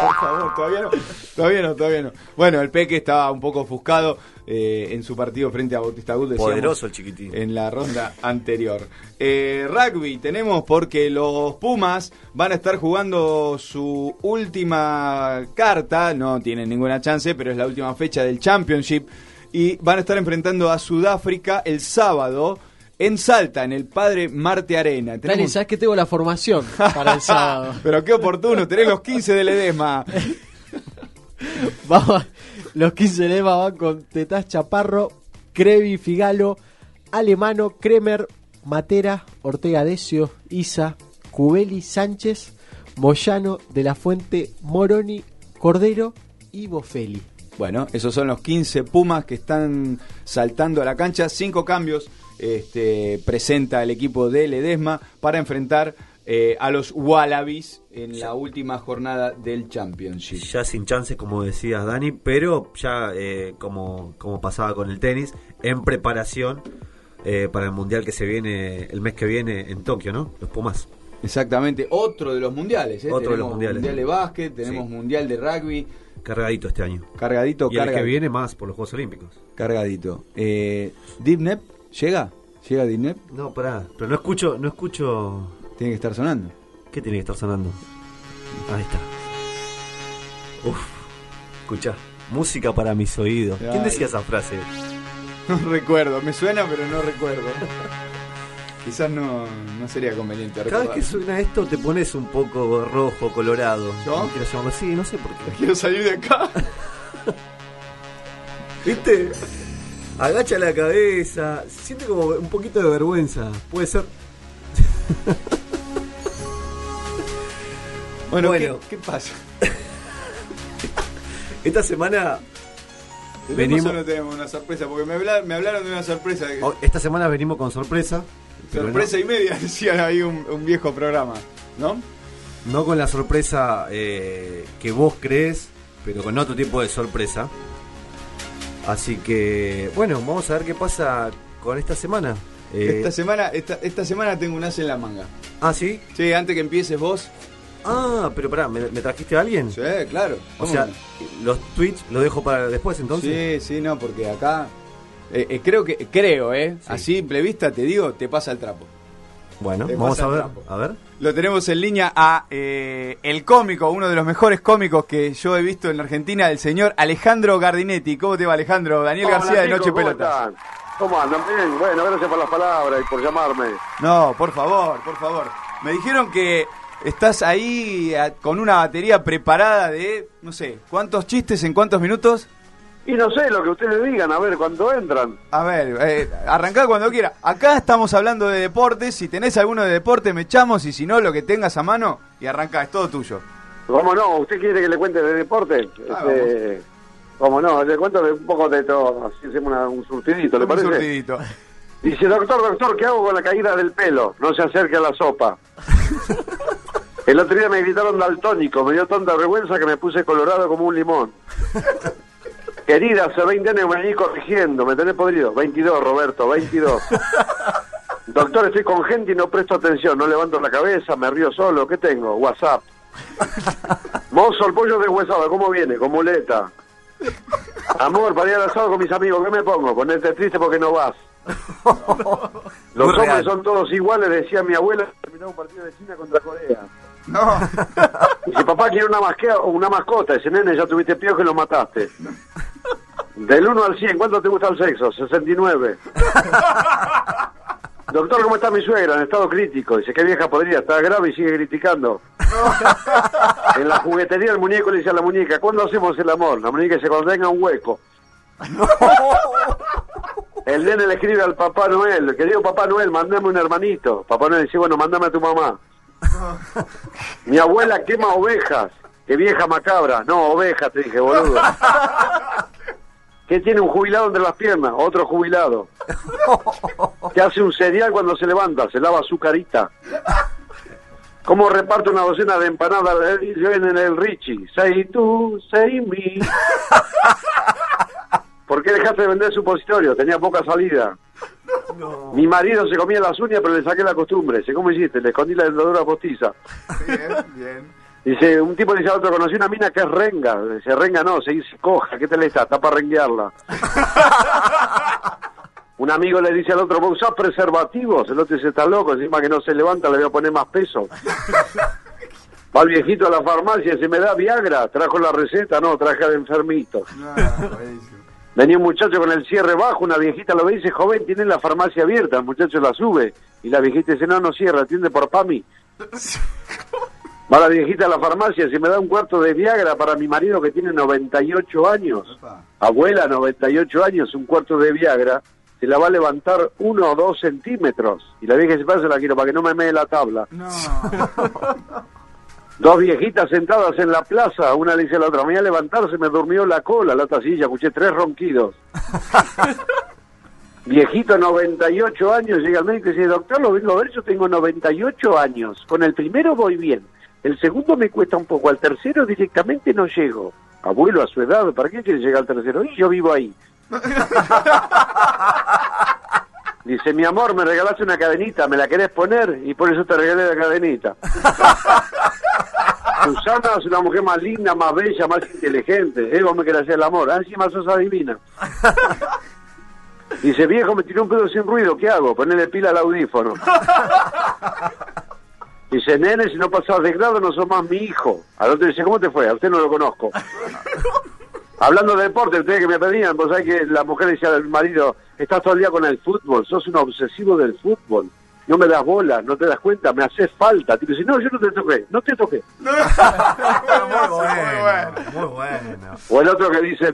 por favor, todavía no, todavía no, todavía no. Bueno, el Peque estaba un poco ofuscado eh, en su partido frente a Bautista Gut, Poderoso el chiquitín. En la ronda anterior. Eh, rugby tenemos porque los Pumas van a estar jugando su última carta, no tienen ninguna chance, pero es la última fecha del Championship y van a estar enfrentando a Sudáfrica el sábado en Salta, en el Padre Marte Arena. Dani, Tenemos- ¿sabes que tengo la formación para el sábado? Pero qué oportuno, tenés los 15 del Edesma. Vamos, los 15 de Eva van con Tetaz Chaparro, Crevi, Figalo, Alemano, Kremer, Matera, Ortega Decio, Isa, Cubeli, Sánchez, Moyano, De la Fuente, Moroni, Cordero y Bofeli. Bueno, esos son los 15 Pumas que están saltando a la cancha. Cinco cambios este, presenta el equipo de Ledesma para enfrentar eh, a los Wallabies en la última jornada del Championship. Ya sin chances, como decías Dani, pero ya eh, como, como pasaba con el tenis, en preparación eh, para el mundial que se viene el mes que viene en Tokio, ¿no? Los Pumas. Exactamente, otro de los mundiales. Otro de los mundiales. Mundial de básquet, tenemos Sí. mundial de rugby. Cargadito este año. Cargadito, y el que cargadito. viene más por los Juegos Olímpicos. Cargadito. Eh, ¿Dipnep llega? ¿Llega Dipnep? No, pará, pero no escucho, no escucho. Tiene que estar sonando. ¿Qué tiene que estar sonando? Ahí está. Uf, escucha, música para mis oídos. ¿Quién decía esa frase? No recuerdo, me suena pero no recuerdo. Quizás no, no sería conveniente Cada vez que suena esto te pones un poco rojo, colorado. ¿Yo? No quiero llamarlo así, no sé por qué. Quiero salir de acá. ¿Viste? Agacha la cabeza, siente como un poquito de vergüenza. Puede ser. Bueno, Bueno. ¿qué, qué pasa? Esta semana ¿Tenemos Venimos- o no tenemos una sorpresa? Porque me hablaron, me hablaron de una sorpresa. oh, esta semana venimos con sorpresa. Pero sorpresa y media, decían ahí un, un viejo programa. ¿No? no, con la sorpresa eh, que vos crees, pero con otro tipo de sorpresa. Así que, bueno, vamos a ver qué pasa con esta semana. Eh, Esta semana, esta, esta semana tengo un as en la manga. Ah, ¿sí? Sí, antes que empieces vos. Ah, pero pará, ¿me, me trajiste a alguien? Sí, claro. O ¿Cómo sea, los tweets los dejo para después entonces. Sí, sí, no, porque acá eh, eh, creo que creo, eh, a simple vista te digo, te pasa el trapo. Bueno, Te vamos a ver. A ver. Lo tenemos en línea a eh, el cómico, uno de los mejores cómicos que yo he visto en la Argentina, el señor Alejandro Gardinetti. ¿Cómo te va, Alejandro? Daniel Hola, García de Noche ¿cómo Pelotas. están? ¿Cómo andan? Bien, bueno, gracias por las palabras y por llamarme. No, por favor, por favor. Me dijeron que estás ahí a- con una batería preparada de, no sé, ¿cuántos chistes en cuántos minutos? Y no sé lo que ustedes digan, a ver, cuando entran. A ver, eh, arrancá cuando quiera. Acá estamos hablando de deportes. Si tenés alguno de deporte, me echamos. Y si no, lo que tengas a mano y arrancá, es todo tuyo. ¿Cómo no? ¿Usted quiere que le cuente de deporte? Ah, Este, ¿Cómo no? Le cuento de un poco de todo. Así hacemos una- un surtidito, ¿le Un parece? surtidito. Dice, doctor, doctor, ¿qué hago con la caída del pelo? No se acerque a la sopa. El otro día me gritaron daltónico, me dio tanta vergüenza que me puse colorado como un limón. Querida, hace 20 años me vení corrigiendo, me tenés podrido. 22, Roberto, 22. Doctor, estoy con gente y no presto atención, no levanto la cabeza, me río solo. ¿Qué tengo? WhatsApp. Mozo, el pollo deshuesado, ¿cómo viene? Con muleta. Amor, para ir al asado con mis amigos, ¿qué me pongo? Ponerte triste porque no vas. Los Muy hombres real. son todos iguales, decía mi abuela, terminó un partido de China contra Corea. No. Dice, papá quiere una, masquea, una mascota. Dice, nene, ya tuviste piojo y lo mataste. Del 1 al 100, ¿cuánto te gusta el sexo? 69. Doctor, ¿cómo está mi suegra? En estado crítico. Dice, qué vieja podría, está grave y sigue criticando. En la juguetería el muñeco le dice a la muñeca, ¿cuándo hacemos el amor? La muñeca dice, cuando tenga un hueco. El nene le escribe al Papá Noel, querido Papá Noel, mandame un hermanito. Papá Noel dice, bueno, mandame a tu mamá. Mi abuela quema ovejas. Qué vieja macabra. No, ovejas, te dije, boludo. ¿Qué tiene un jubilado entre las piernas? Otro jubilado. ¿Qué hace un cereal cuando se levanta? Se lava su carita. ¿Cómo reparte una docena de empanadas en el Richie? Say tú, say me. ¿Por qué dejaste de vender supositorio? Tenía poca salida. Mi marido se comía las uñas, pero le saqué la costumbre. Dice, ¿cómo hiciste? Le escondí la dentadura postiza. Bien, bien. Dice, un tipo dice al otro, conocí una mina que es renga. Dice, renga no, se dice coja, ¿qué te le está? Está para renguearla. un amigo le dice al otro, ¿vos usás preservativos? El otro dice, está loco, encima que no se levanta le voy a poner más peso. Va el viejito a la farmacia, se me da Viagra, trajo la receta, no, traje al enfermito. Venía un muchacho con el cierre bajo, una viejita lo ve y dice, joven, tiene la farmacia abierta, el muchacho la sube. Y la viejita dice, no, no cierra, atiende por PAMI. Va la viejita a la farmacia, se me da un cuarto de Viagra para mi marido que tiene 98 años. Abuela, 98 años, un cuarto de Viagra. Se la va a levantar uno o dos centímetros. Y la vieja se pasa, la quiero para que no me mee la tabla. Dos viejitas sentadas en la plaza, una le dice a la otra, me voy a levantar, se me durmió la cola, la otra silla, escuché tres ronquidos. Viejito, 98 años, llega al médico y dice, doctor, lo vengo a ver, yo tengo 98 años. Con el primero voy bien, el segundo me cuesta un poco, al tercero directamente no llego. Abuelo, a su edad, ¿para qué quiere llegar al tercero? Y yo vivo ahí. Dice, mi amor, me regalaste una cadenita, ¿me la querés poner? Y por eso te regalé la cadenita. Susana es una mujer más linda, más bella, más inteligente. ¿Eh? Vos me querés hacer el amor. Ah, encima sos adivina. Dice, viejo, me tiró un pedo sin ruido, ¿qué hago? Ponerle pila al audífono. Dice, nene, si no pasas de grado no sos más mi hijo. Al otro dice, ¿cómo te fue? A usted no lo conozco. Hablando de deporte, ustedes que me pedían, vos sabés que la mujer decía al marido, estás todo el día con el fútbol, sos un obsesivo del fútbol. No me das bola, no te das cuenta, me haces falta. Tipo, dice, no, yo no te toqué, no te toqué. muy bueno, muy bueno. O el otro que dice,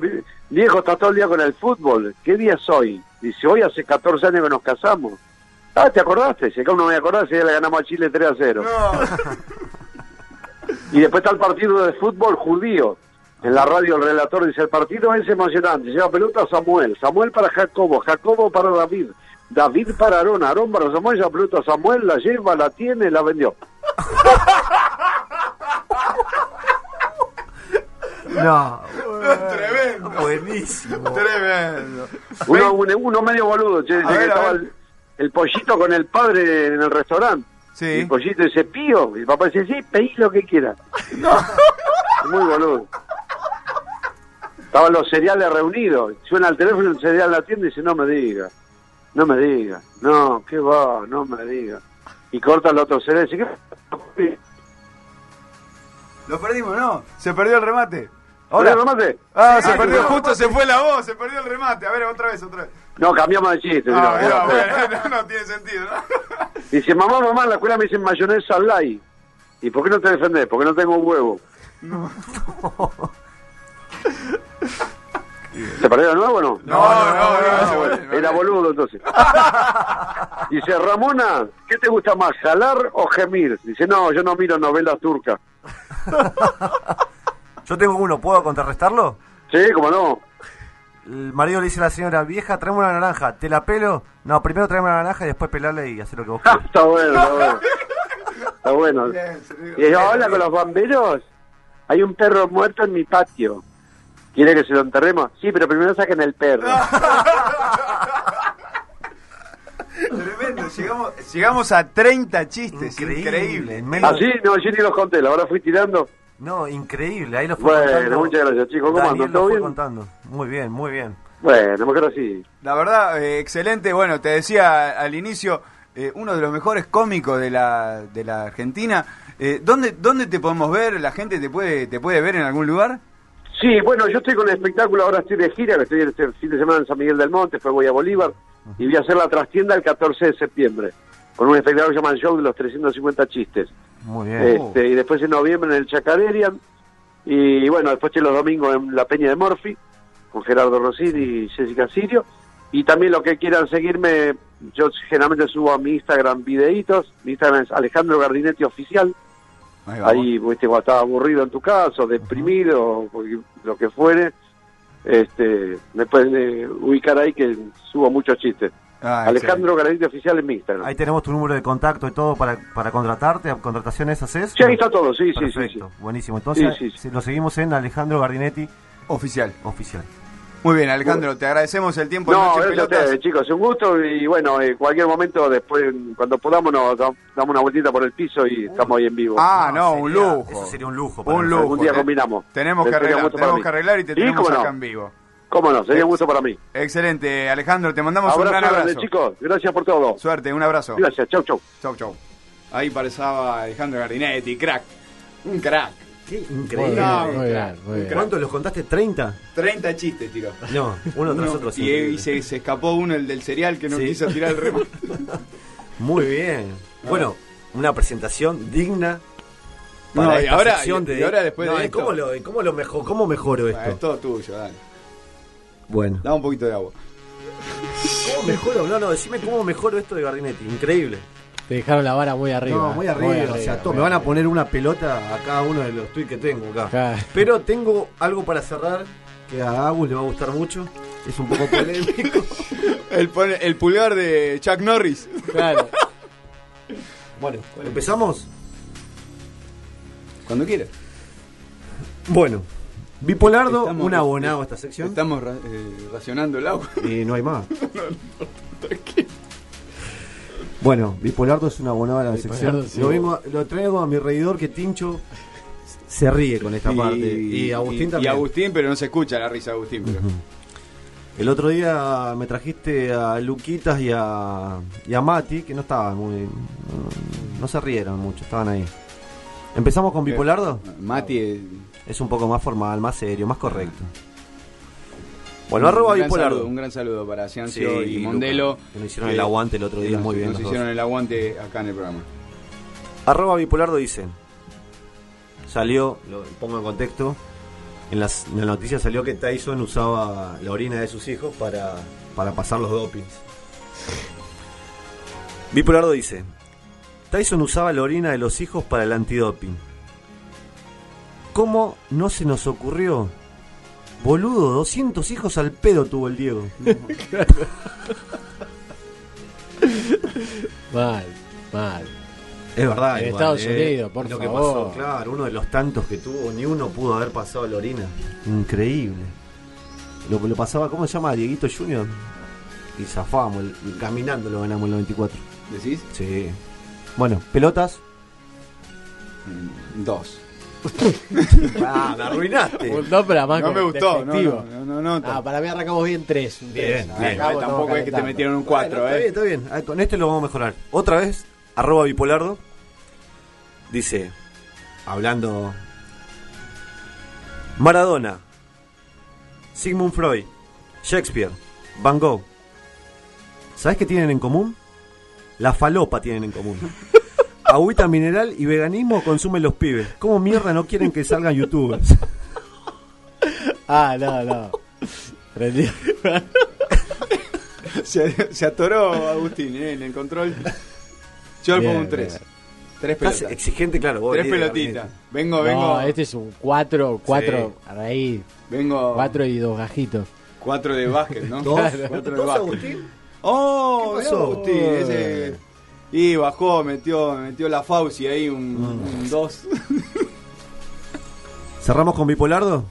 viejo, estás todo el día con el fútbol, ¿qué día es hoy? Dice, hoy hace 14 años que nos casamos. Ah, ¿te acordaste? Si acá no me acordaste, ya le ganamos a Chile 3 a 0. y después está el partido de fútbol judío. En la radio el relator dice, el partido es emocionante, lleva pelota a Samuel, Samuel para Jacobo, Jacobo para David, David para Aarón, Aarón para Samuel, lleva pelota a Samuel, la lleva, la tiene, la vendió. No, Tremendo. buenísimo. Tremendo. Uno, uno, uno medio boludo, che, dice que estaba el, el pollito con el padre en el restaurante. Sí. Y el pollito dice, pío. Y el papá dice, sí, pedí lo que quieras. Muy boludo. Estaban los cereales reunidos. Suena el teléfono, el cereal en la tienda y dice, no me diga. No me diga. No, ¿qué va? No me diga. Y corta el otro cereal y dice, ¿qué? Lo perdimos, ¿no? Se perdió el remate. ¿Perdió el remate? Ah, se perdió, justo se fue la voz, se perdió el remate. A ver, otra vez, otra vez. No, cambiamos de chiste. Ah, bueno, no, no tiene sentido, ¿no? Dice, mamá, mamá, en la escuela me dicen mayonesa light. ¿Y por qué no te defendés? Porque no tengo un huevo. ¿Se perdió de nuevo o no? No, no, no, Era boludo entonces. Dice, Ramona, ¿qué te gusta más, jalar o gemir? Dice, no, yo no miro novelas turcas. Yo tengo uno, ¿puedo contrarrestarlo? Sí, cómo no. El marido le dice a la señora, vieja, tráeme una naranja, ¿te la pelo? No, primero tráeme una naranja y después pelarle y hacer lo que vos quieras. Está bueno, está bueno. Está bueno. Y yo, hola con los bomberos. Hay un perro muerto en mi patio. ¿Quiere que se lo enterremos? Sí, pero primero saquen el perro. Tremendo, llegamos, llegamos a 30 chistes, increíble. Así, no, yo ni los conté, la verdad fui tirando. No, increíble, ahí lo fue Bueno, contando. muchas gracias, chicos. ¿Cómo andan? lo ¿Todo bien? contando. Muy bien, muy bien. Bueno, mejor así. La verdad, eh, excelente. Bueno, te decía al inicio, eh, uno de los mejores cómicos de la, de la Argentina. Eh, ¿dónde, ¿Dónde te podemos ver? ¿La gente te puede, te puede ver en algún lugar? Sí, bueno, yo estoy con el espectáculo, ahora estoy de gira, que estoy este fin de semana en San Miguel del Monte, después voy a Bolívar, y voy a hacer la trastienda el 14 de septiembre, con un espectáculo que se llama El Show de los 350 Chistes. Muy bien. Este, y después en noviembre en el Chacarerian, y bueno, después estoy los domingos en la Peña de Morphy, con Gerardo Rossini y Jessica Sirio, y también los que quieran seguirme, yo generalmente subo a mi Instagram videitos, mi Instagram es Alejandro Gardinetti Oficial, ahí, viste, cuando estás aburrido en tu casa, o deprimido, o porque- lo que fuere, este, me pueden eh, ubicar ahí que subo muchos chistes. Ah, Alejandro Gardinetti Oficial en mi Instagram. Ahí tenemos tu número de contacto y todo para, para contratarte, contrataciones haces. Sí, ahí está todo, sí, sí, sí, Perfecto, buenísimo. Entonces, Sí, sí, lo seguimos en Alejandro Gardinetti Oficial. Oficial. Muy bien, Alejandro, te agradecemos el tiempo. No, Noche gracias a ustedes, chicos. Un gusto y bueno, en cualquier momento, después, cuando podamos, nos da- damos una vueltita por el piso y estamos ahí en vivo. Ah, no, un lujo. Eso sería un lujo. Un lujo. Algún día combinamos. Tenemos que un arreglar, gusto para tenemos mí. que arreglar y te Sí, tenemos cómo no. acá en vivo. Cómo no, sería un gusto para mí. Excelente, Alejandro, te mandamos un Abrazo gran grande, abrazo. chicos. Gracias por todo. Suerte, un abrazo. Gracias, chau, chau. Chau, chau. Ahí pasaba Alejandro Gardinetti, crack. Un crack. Qué Muy increíble. bien, No, muy bien, muy bien. ¿Cuántos los contaste? ¿30? 30 chistes tiró. No, uno tras otro. Y, y se, se escapó uno, el del cereal, que no Sí. quiso tirar el remate. Muy bien. Bueno, una presentación digna. No, para y esta ahora- y- y ahora después de ¿y esto- ¿Cómo, lo, y cómo, lo mejor, ¿Cómo mejoro esto? Es todo tuyo, dale. Bueno. Da un poquito de agua. ¿Cómo mejoro? No, no, decime cómo mejoro esto de Gardinetti. Increíble. Te dejaron la vara muy arriba. No, muy arriba. o sea, todo, me van a poner una pelota a cada uno de los tweets que tengo acá. Claro. Pero tengo algo para cerrar que a Agus le va a gustar mucho. Es un poco polémico. El, pulgar de Chuck Norris. Claro. bueno, ¿empezamos? Cuando quieras. Bueno, Bipolardo, Estamos- un abonado a esta sección. Estamos ra- eh, racionando el agua. Y no hay más. Bueno, Bipolardo es un abonado a la sección. sí. Lo, vengo- lo traigo a mi reidor que Tincho se ríe con esta Y- parte. Y Agustín y- también. Y Agustín, pero no se escucha la risa de Agustín. Pero... El otro día me trajiste a Luquitas y a, y a Mati, que no estaban muy. No, no se rieron mucho, estaban ahí. ¿Empezamos con Bipolardo? Mati es, Es un poco más formal, más serio, más correcto. Bueno, arroba un gran Bipolardo. saludo, un gran saludo para Ciancio Sí, y Luca, Mondelo. que nos hicieron el aguante el otro día, nos- muy bien Nos hicieron dos. el aguante acá en el programa. Arroba Bipolardo dice. Salió, lo pongo en contexto. En, las, en la noticia salió que Tyson usaba la orina de sus hijos para, para pasar los dopings. Bipolardo dice. Tyson usaba la orina de los hijos para el antidoping. ¿Cómo no se nos ocurrió? Boludo, 200 hijos al pedo tuvo el Diego. Mal, mal. Es verdad. En igual, Estados eh. Unidos, por Lo que favor. pasó, claro, uno de los tantos que tuvo, ni uno pudo haber pasado la orina. Increíble. Lo que lo pasaba, ¿cómo se llama? Dieguito Junior. Y zafábamos, el- caminando lo ganamos en el 94. ¿Decís? Sí. Bueno, pelotas. Dos. Ah, me arruinaste. Pero además No me gustó, no, no, no, no, no. Ah, para mí arrancamos bien tres. un tres. Bien, bien. arrancamos Tampoco es que te metieron un 4, Bueno, ¿eh? Está bien, está bien. Con este lo vamos a mejorar. Otra vez, arroba bipolardo. Dice, hablando... Maradona, Sigmund Freud, Shakespeare, Van Gogh. ¿Sabes qué tienen en común? La falopa tienen en común. Agüita mineral y veganismo consumen los pibes. ¿Cómo mierda no quieren que salgan youtubers? Ah, no, no. Prendí. Se, se atoró Agustín ¿eh? en el control. Yo le pongo un 3. bien. Tres Estás pelotas. exigente, claro. vos Tres pelotitas. Vengo, vengo. No, este es un cuatro, cuatro, a raíz. Vengo. Cuatro y dos gajitos. Cuatro de básquet, ¿no? ¿Dos? Cuatro de ¿Dos, básquet. Agustín? Oh, ¿Qué pasó? Agustín, ese. Y bajó, metió, metió la Fauci ahí, un Mm. 2. ¿Cerramos con bipolardo?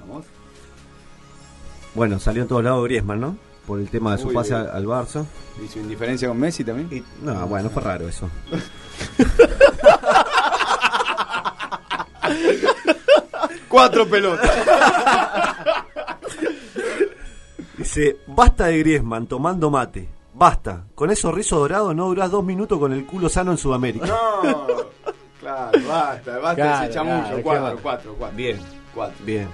Vamos. Bueno, salió en todos lados Griezmann, ¿no? Por el tema de su Uy, pase al, al Barça. ¿Y su indiferencia con Messi también? Y- no, bueno, fue raro eso. Cuatro pelotas. Dice, basta de Griezmann tomando mate. Basta. Con esos rizos dorados no durás dos minutos con el culo sano en Sudamérica. No. Claro, basta, basta Claro, ese chamullo. claro, cuatro, cuatro, cuatro. Bien, Cuatro. bien.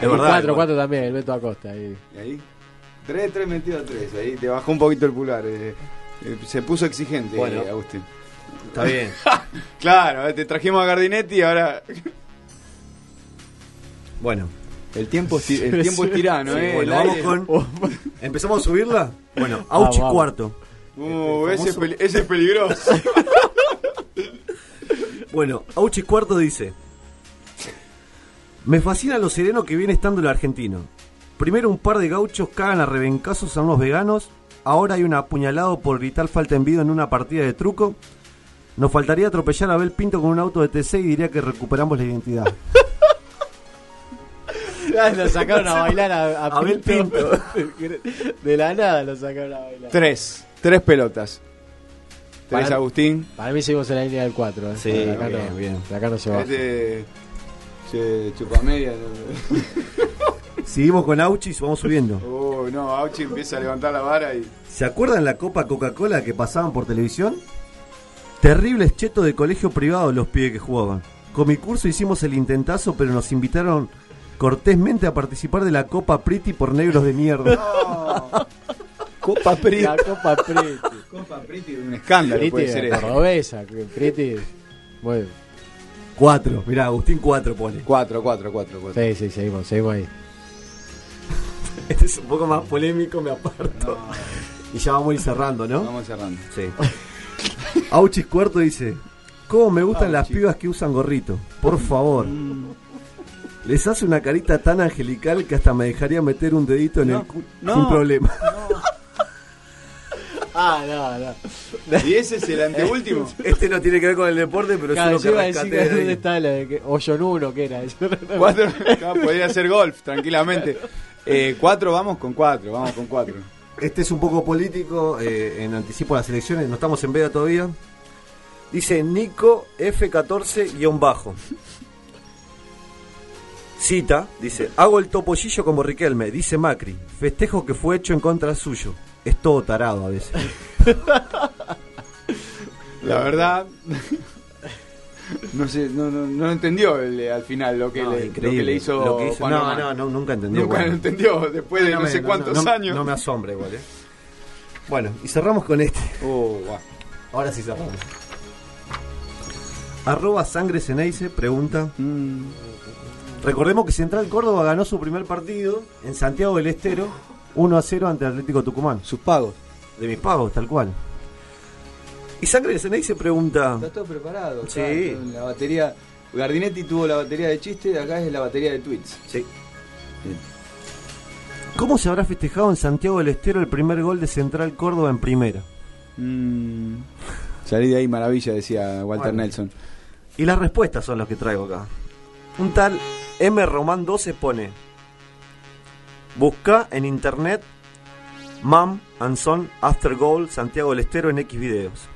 Es verdad. cuatro, cuatro también, el Beto Acosta. Ahí. ¿Y ahí? Tres, tres metido a tres. Ahí te bajó un poquito el pulgar. eh. Eh, se puso exigente, Bueno. eh, Agustín. Está bien. Claro, eh, te trajimos a Gardinetti y ahora. Bueno. El tiempo es, el tiempo es tirano, Sí, ¿eh? bueno, vamos aire- con... ¿Empezamos a subirla? Bueno, Auchi vamos. cuarto. Uh, ese, es famoso- peli- ese es peligroso. Bueno, Auchi Cuarto dice: Me fascina lo sereno que viene estando el argentino. Primero un par de gauchos cagan a rebencazos a unos veganos. Ahora hay un apuñalado por gritar falta en vida en una partida de truco. Nos faltaría atropellar a Abel Pinto con un auto de TC y diría que recuperamos la identidad. Ah, lo sacaron a bailar a, a Abel Pinto. De la nada lo sacaron a bailar. Tres. Tres pelotas. Tres, Para- Agustín. Para mí seguimos en la línea del 4. ¿eh? Sí, De acá bien, no, bien. de acá no se va. Este. Se chupa media. Seguimos con Auchis, vamos subiendo. Oh, no, Auchi empieza a levantar la vara y. ¿Se acuerdan la Copa Coca-Cola que pasaban por televisión? Terribles chetos de colegio privado los pibes que jugaban. Con mi curso hicimos el intentazo, pero nos invitaron cortésmente a participar de la Copa Pretty por negros de mierda. Copa Priti. La Copa Priti. Copa Priti, un escándalo Priti puede de ser cordobesa. Priti. Bueno. Cuatro, mirá, Agustín cuatro pone. Cuatro, cuatro, cuatro, cuatro. Sí, sí, seguimos, seguimos ahí. Este es un poco más polémico, me aparto. Y ya vamos a ir cerrando, ¿no? Vamos cerrando. Sí. Auchis Cuarto dice: ¿Cómo me gustan las pibas que usan gorrito? Por favor. Les hace una carita tan angelical que hasta me dejaría meter un dedito en No, el cu no. sin problema. Ah, no, no. ¿Y ese es el anteúltimo? Este no tiene que ver con el deporte, pero Claro, es uno que rescaté de dónde está la de que uno, que era eso. Cuatro. Acá podría ser golf, tranquilamente. Eh, cuatro, vamos con cuatro, vamos con cuatro. Este es un poco político, eh, en anticipo a las elecciones, no estamos en veda todavía. Dice Nico F14-bajo. Cita, dice, hago el topollillo como Riquelme, dice Macri, festejo que fue hecho en contra suyo. Es todo tarado a veces. La verdad. No sé, no, no, no entendió el- al final lo que, No, le, lo increíble. que le hizo. Lo que hizo- no, no, no, nunca entendió. Nunca bueno. lo entendió después de no, me- sé cuántos no- años. No me asombra igual, ¿eh? Bueno, y cerramos con este. Oh. Ahora sí cerramos. Arroba Sangre Ceneice pregunta. Mm. Recordemos que Central Córdoba ganó su primer partido en Santiago del Estero 1 a 0 ante Atlético Tucumán. Sus pagos. De mis pagos, tal cual. Y Sangre Ceneice pregunta. Está todo preparado. Sí. La batería. Gardinetti tuvo la batería de chiste, acá es la batería de tweets. Sí. ¿Cómo se habrá festejado en Santiago del Estero el primer gol de Central Córdoba en primera? Mm. Salí de ahí maravilla, decía Walter Bueno. Nelson. Y las respuestas son las que traigo acá. Un tal M. Román 12 pone: Busca en internet Mam and Son After Goal Santiago del Estero en X videos.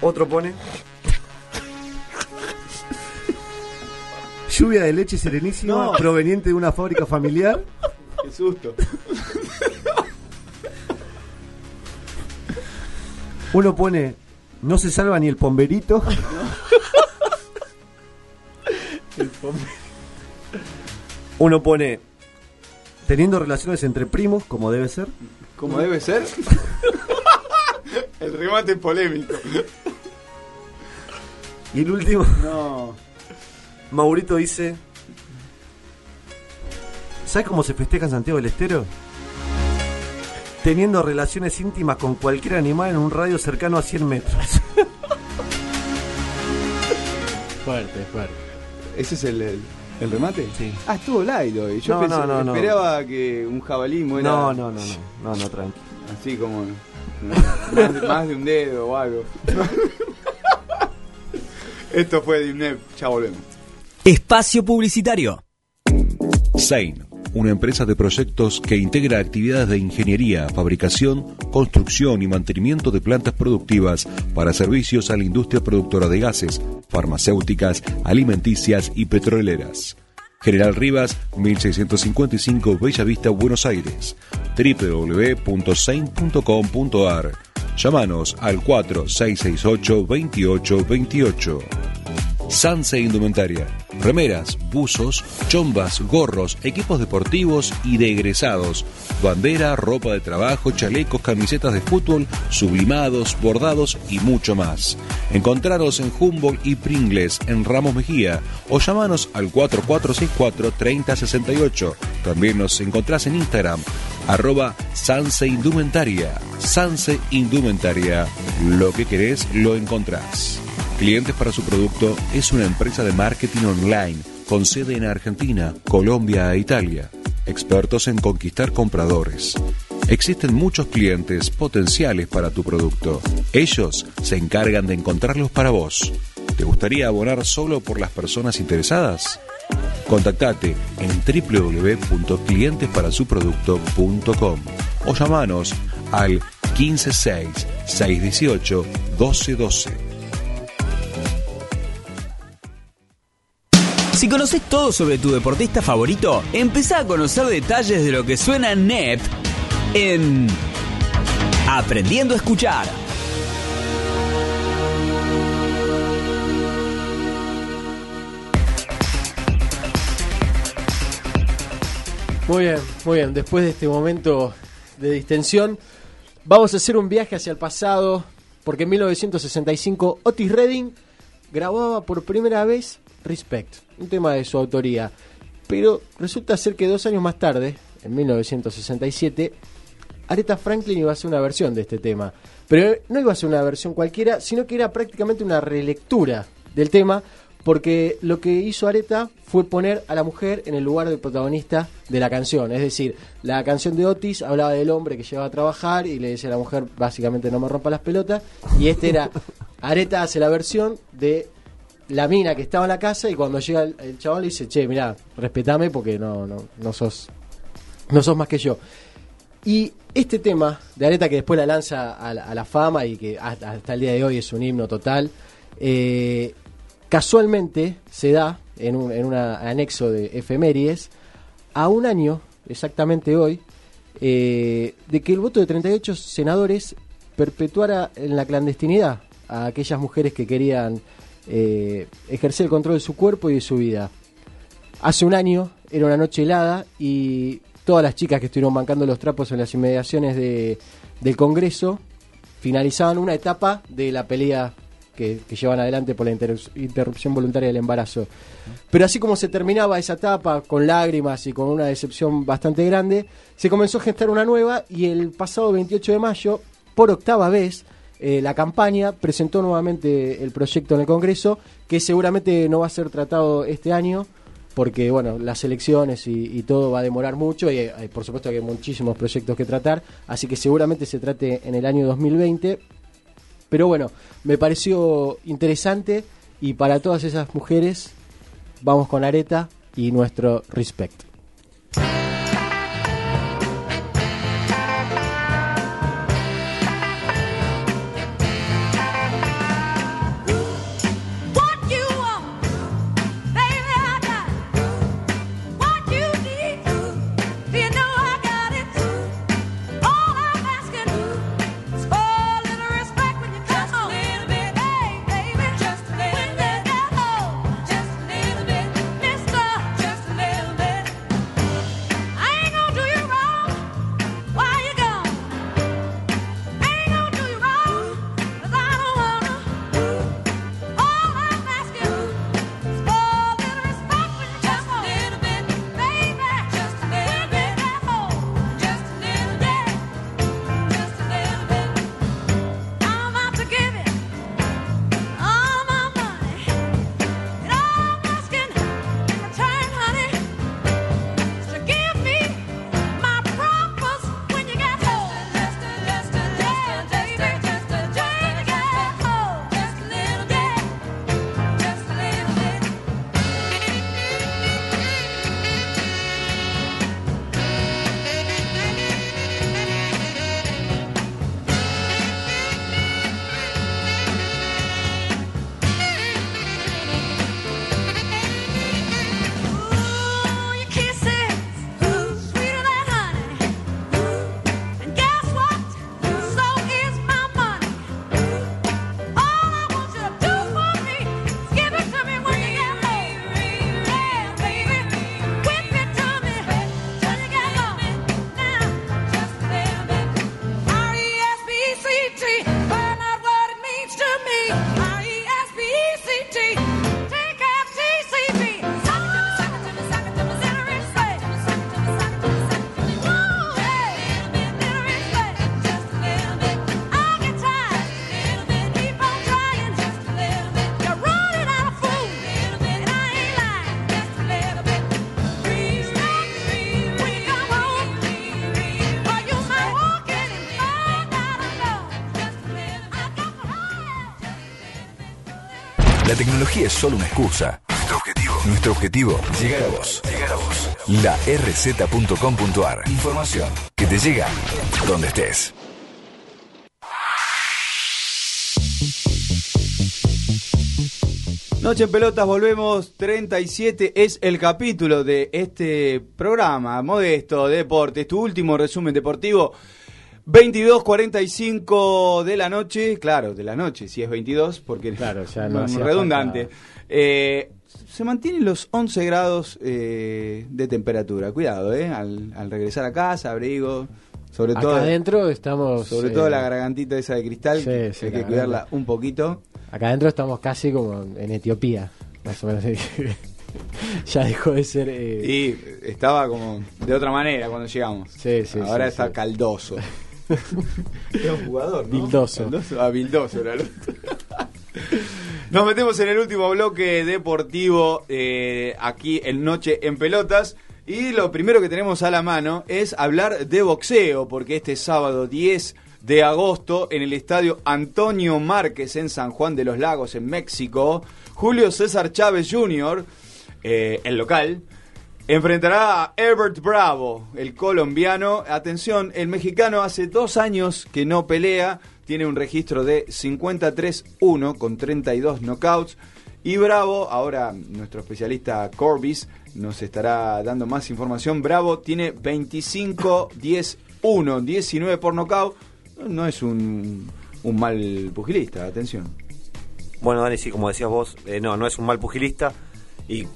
Otro pone: Lluvia de leche serenísima No. proveniente de una fábrica familiar. Qué susto. Uno pone: No se salva ni el pomberito. Uno pone: Teniendo relaciones entre primos, como debe ser. Como debe ser. el remate es polémico. Y el último, No. Maurito dice: ¿Sabes cómo se festeja en Santiago del Estero? Teniendo relaciones íntimas con cualquier animal en un radio cercano a 100 metros. Fuerte, fuerte. ¿Ese es el, el, el remate? Sí. Ah, estuvo light hoy. Yo No, pensé- no, no, no. esperaba que un jabalí muera. No, no, no, no, no, no, tranqui. Así como. Más de, más de un dedo o algo. Esto fue Dimnep. Ya volvemos. Espacio Publicitario. Sein, una empresa de proyectos que integra actividades de ingeniería, fabricación, construcción y mantenimiento de plantas productivas para servicios a la industria productora de gases, farmacéuticas, alimenticias y petroleras. General Rivas, 1655 Bella Vista, Buenos Aires. www.sein.com.ar. Llámanos al 4668-2828. Sanse Indumentaria. Remeras, buzos, chombas, gorros, equipos deportivos y de egresados. Bandera, ropa de trabajo, chalecos, camisetas de fútbol, sublimados, bordados y mucho más. Encontraros en Humboldt y Pringles en Ramos Mejía o llamanos al 4464-3068. También nos encontrás en Instagram, arroba Sanse Indumentaria. Sanse Indumentaria. Lo que querés lo encontrás. Clientes para su producto es una empresa de marketing online con sede en Argentina, Colombia e Italia. Expertos en conquistar compradores. Existen muchos clientes potenciales para tu producto. Ellos se encargan de encontrarlos para vos. ¿Te gustaría abonar solo por las personas interesadas? Contactate en www.clientesparasuproducto.com o llamanos al 156-618-1212. Si conoces todo sobre tu deportista favorito, empezá a conocer detalles de lo que suena NEP en Aprendiendo a Escuchar. Muy bien, muy bien. Después de este momento de distensión, vamos a hacer un viaje hacia el pasado, porque en 1965 Otis Redding grababa por primera vez Respect, un tema de su autoría. Pero resulta ser que dos años más tarde, en 1967, Aretha Franklin iba a hacer una versión de este tema. Pero no iba a ser una versión cualquiera, sino que era prácticamente una relectura del tema, porque lo que hizo Aretha fue poner a la mujer en el lugar del protagonista de la canción. Es decir, la canción de Otis hablaba del hombre que llevaba a trabajar y le decía a la mujer, básicamente, no me rompa las pelotas. Y este era, Aretha hace la versión de la mina que estaba en la casa y cuando llega el, el chabón le dice, che, mira, respetame porque no, no, no sos no sos más que yo. Y este tema de Areta que después la lanza a la, fama y que hasta, hasta el día de hoy es un himno total, eh, casualmente se da en un en una anexo de efemérides a un año, exactamente hoy, eh, de que el voto de 38 senadores perpetuara en la clandestinidad a aquellas mujeres que querían eh, ejercer el control de su cuerpo y de su vida. Hace un año era una noche helada y todas las chicas que estuvieron bancando los trapos en las inmediaciones de, del Congreso finalizaban una etapa de la pelea que, que llevan adelante por la interrup- interrupción voluntaria del embarazo. Pero así como se terminaba esa etapa con lágrimas y con una decepción bastante grande, se comenzó a gestar una nueva y el pasado 28 de mayo, por octava vez, eh, la campaña presentó nuevamente el proyecto en el Congreso, que seguramente no va a ser tratado este año, porque bueno, las elecciones y, todo va a demorar mucho y eh, por supuesto que hay muchísimos proyectos que tratar, así que seguramente se trate en el año 2020. Pero bueno, me pareció interesante y para todas esas mujeres vamos con Areta y nuestro respect. Solo una excusa Nuestro objetivo, nuestro objetivo, llegar a vos, llegar a vos. La rz.com.ar. Información que te llega donde estés. Noche en Pelotas, volvemos. 37 es el capítulo de este programa modesto de deportes, tu último resumen deportivo. 22.45 de la noche, claro, de la noche, si es 22, porque Claro, ya no hacía redundante. Eh, se mantienen los 11 grados eh, de temperatura. Cuidado, eh, al, al regresar a casa, abrigo, sobre Acá todo. adentro estamos. Sobre eh, todo la gargantita esa de cristal, sí, sí, hay que la cuidarla un poquito. Acá adentro estamos casi como en Etiopía, más o menos. ya dejó de ser. eh, Y estaba como de otra manera cuando llegamos. Sí, sí, Ahora sí, está caldoso. Era un jugador, ¿no? Bildoso. Ah, Bildoso era el otro. Nos metemos en el último bloque deportivo eh, aquí en Noche en Pelotas. Y lo primero que tenemos a la mano es hablar de boxeo, porque este sábado 10 de agosto en el estadio Antonio Márquez en San Juan de los Lagos, en México, Julio César Chávez Jr., eh, el local, Enfrentará a Herbert Bravo, el colombiano. Atención, el mexicano hace dos años que no pelea. Tiene un registro de 53-1 con 32 knockouts. Y Bravo, ahora nuestro especialista Corbis nos estará dando más información. Bravo tiene 25-10-1, 19 por knockout. No es un, un mal pugilista, atención. Bueno, Dani, sí, como decías vos, eh, no, no es un mal pugilista y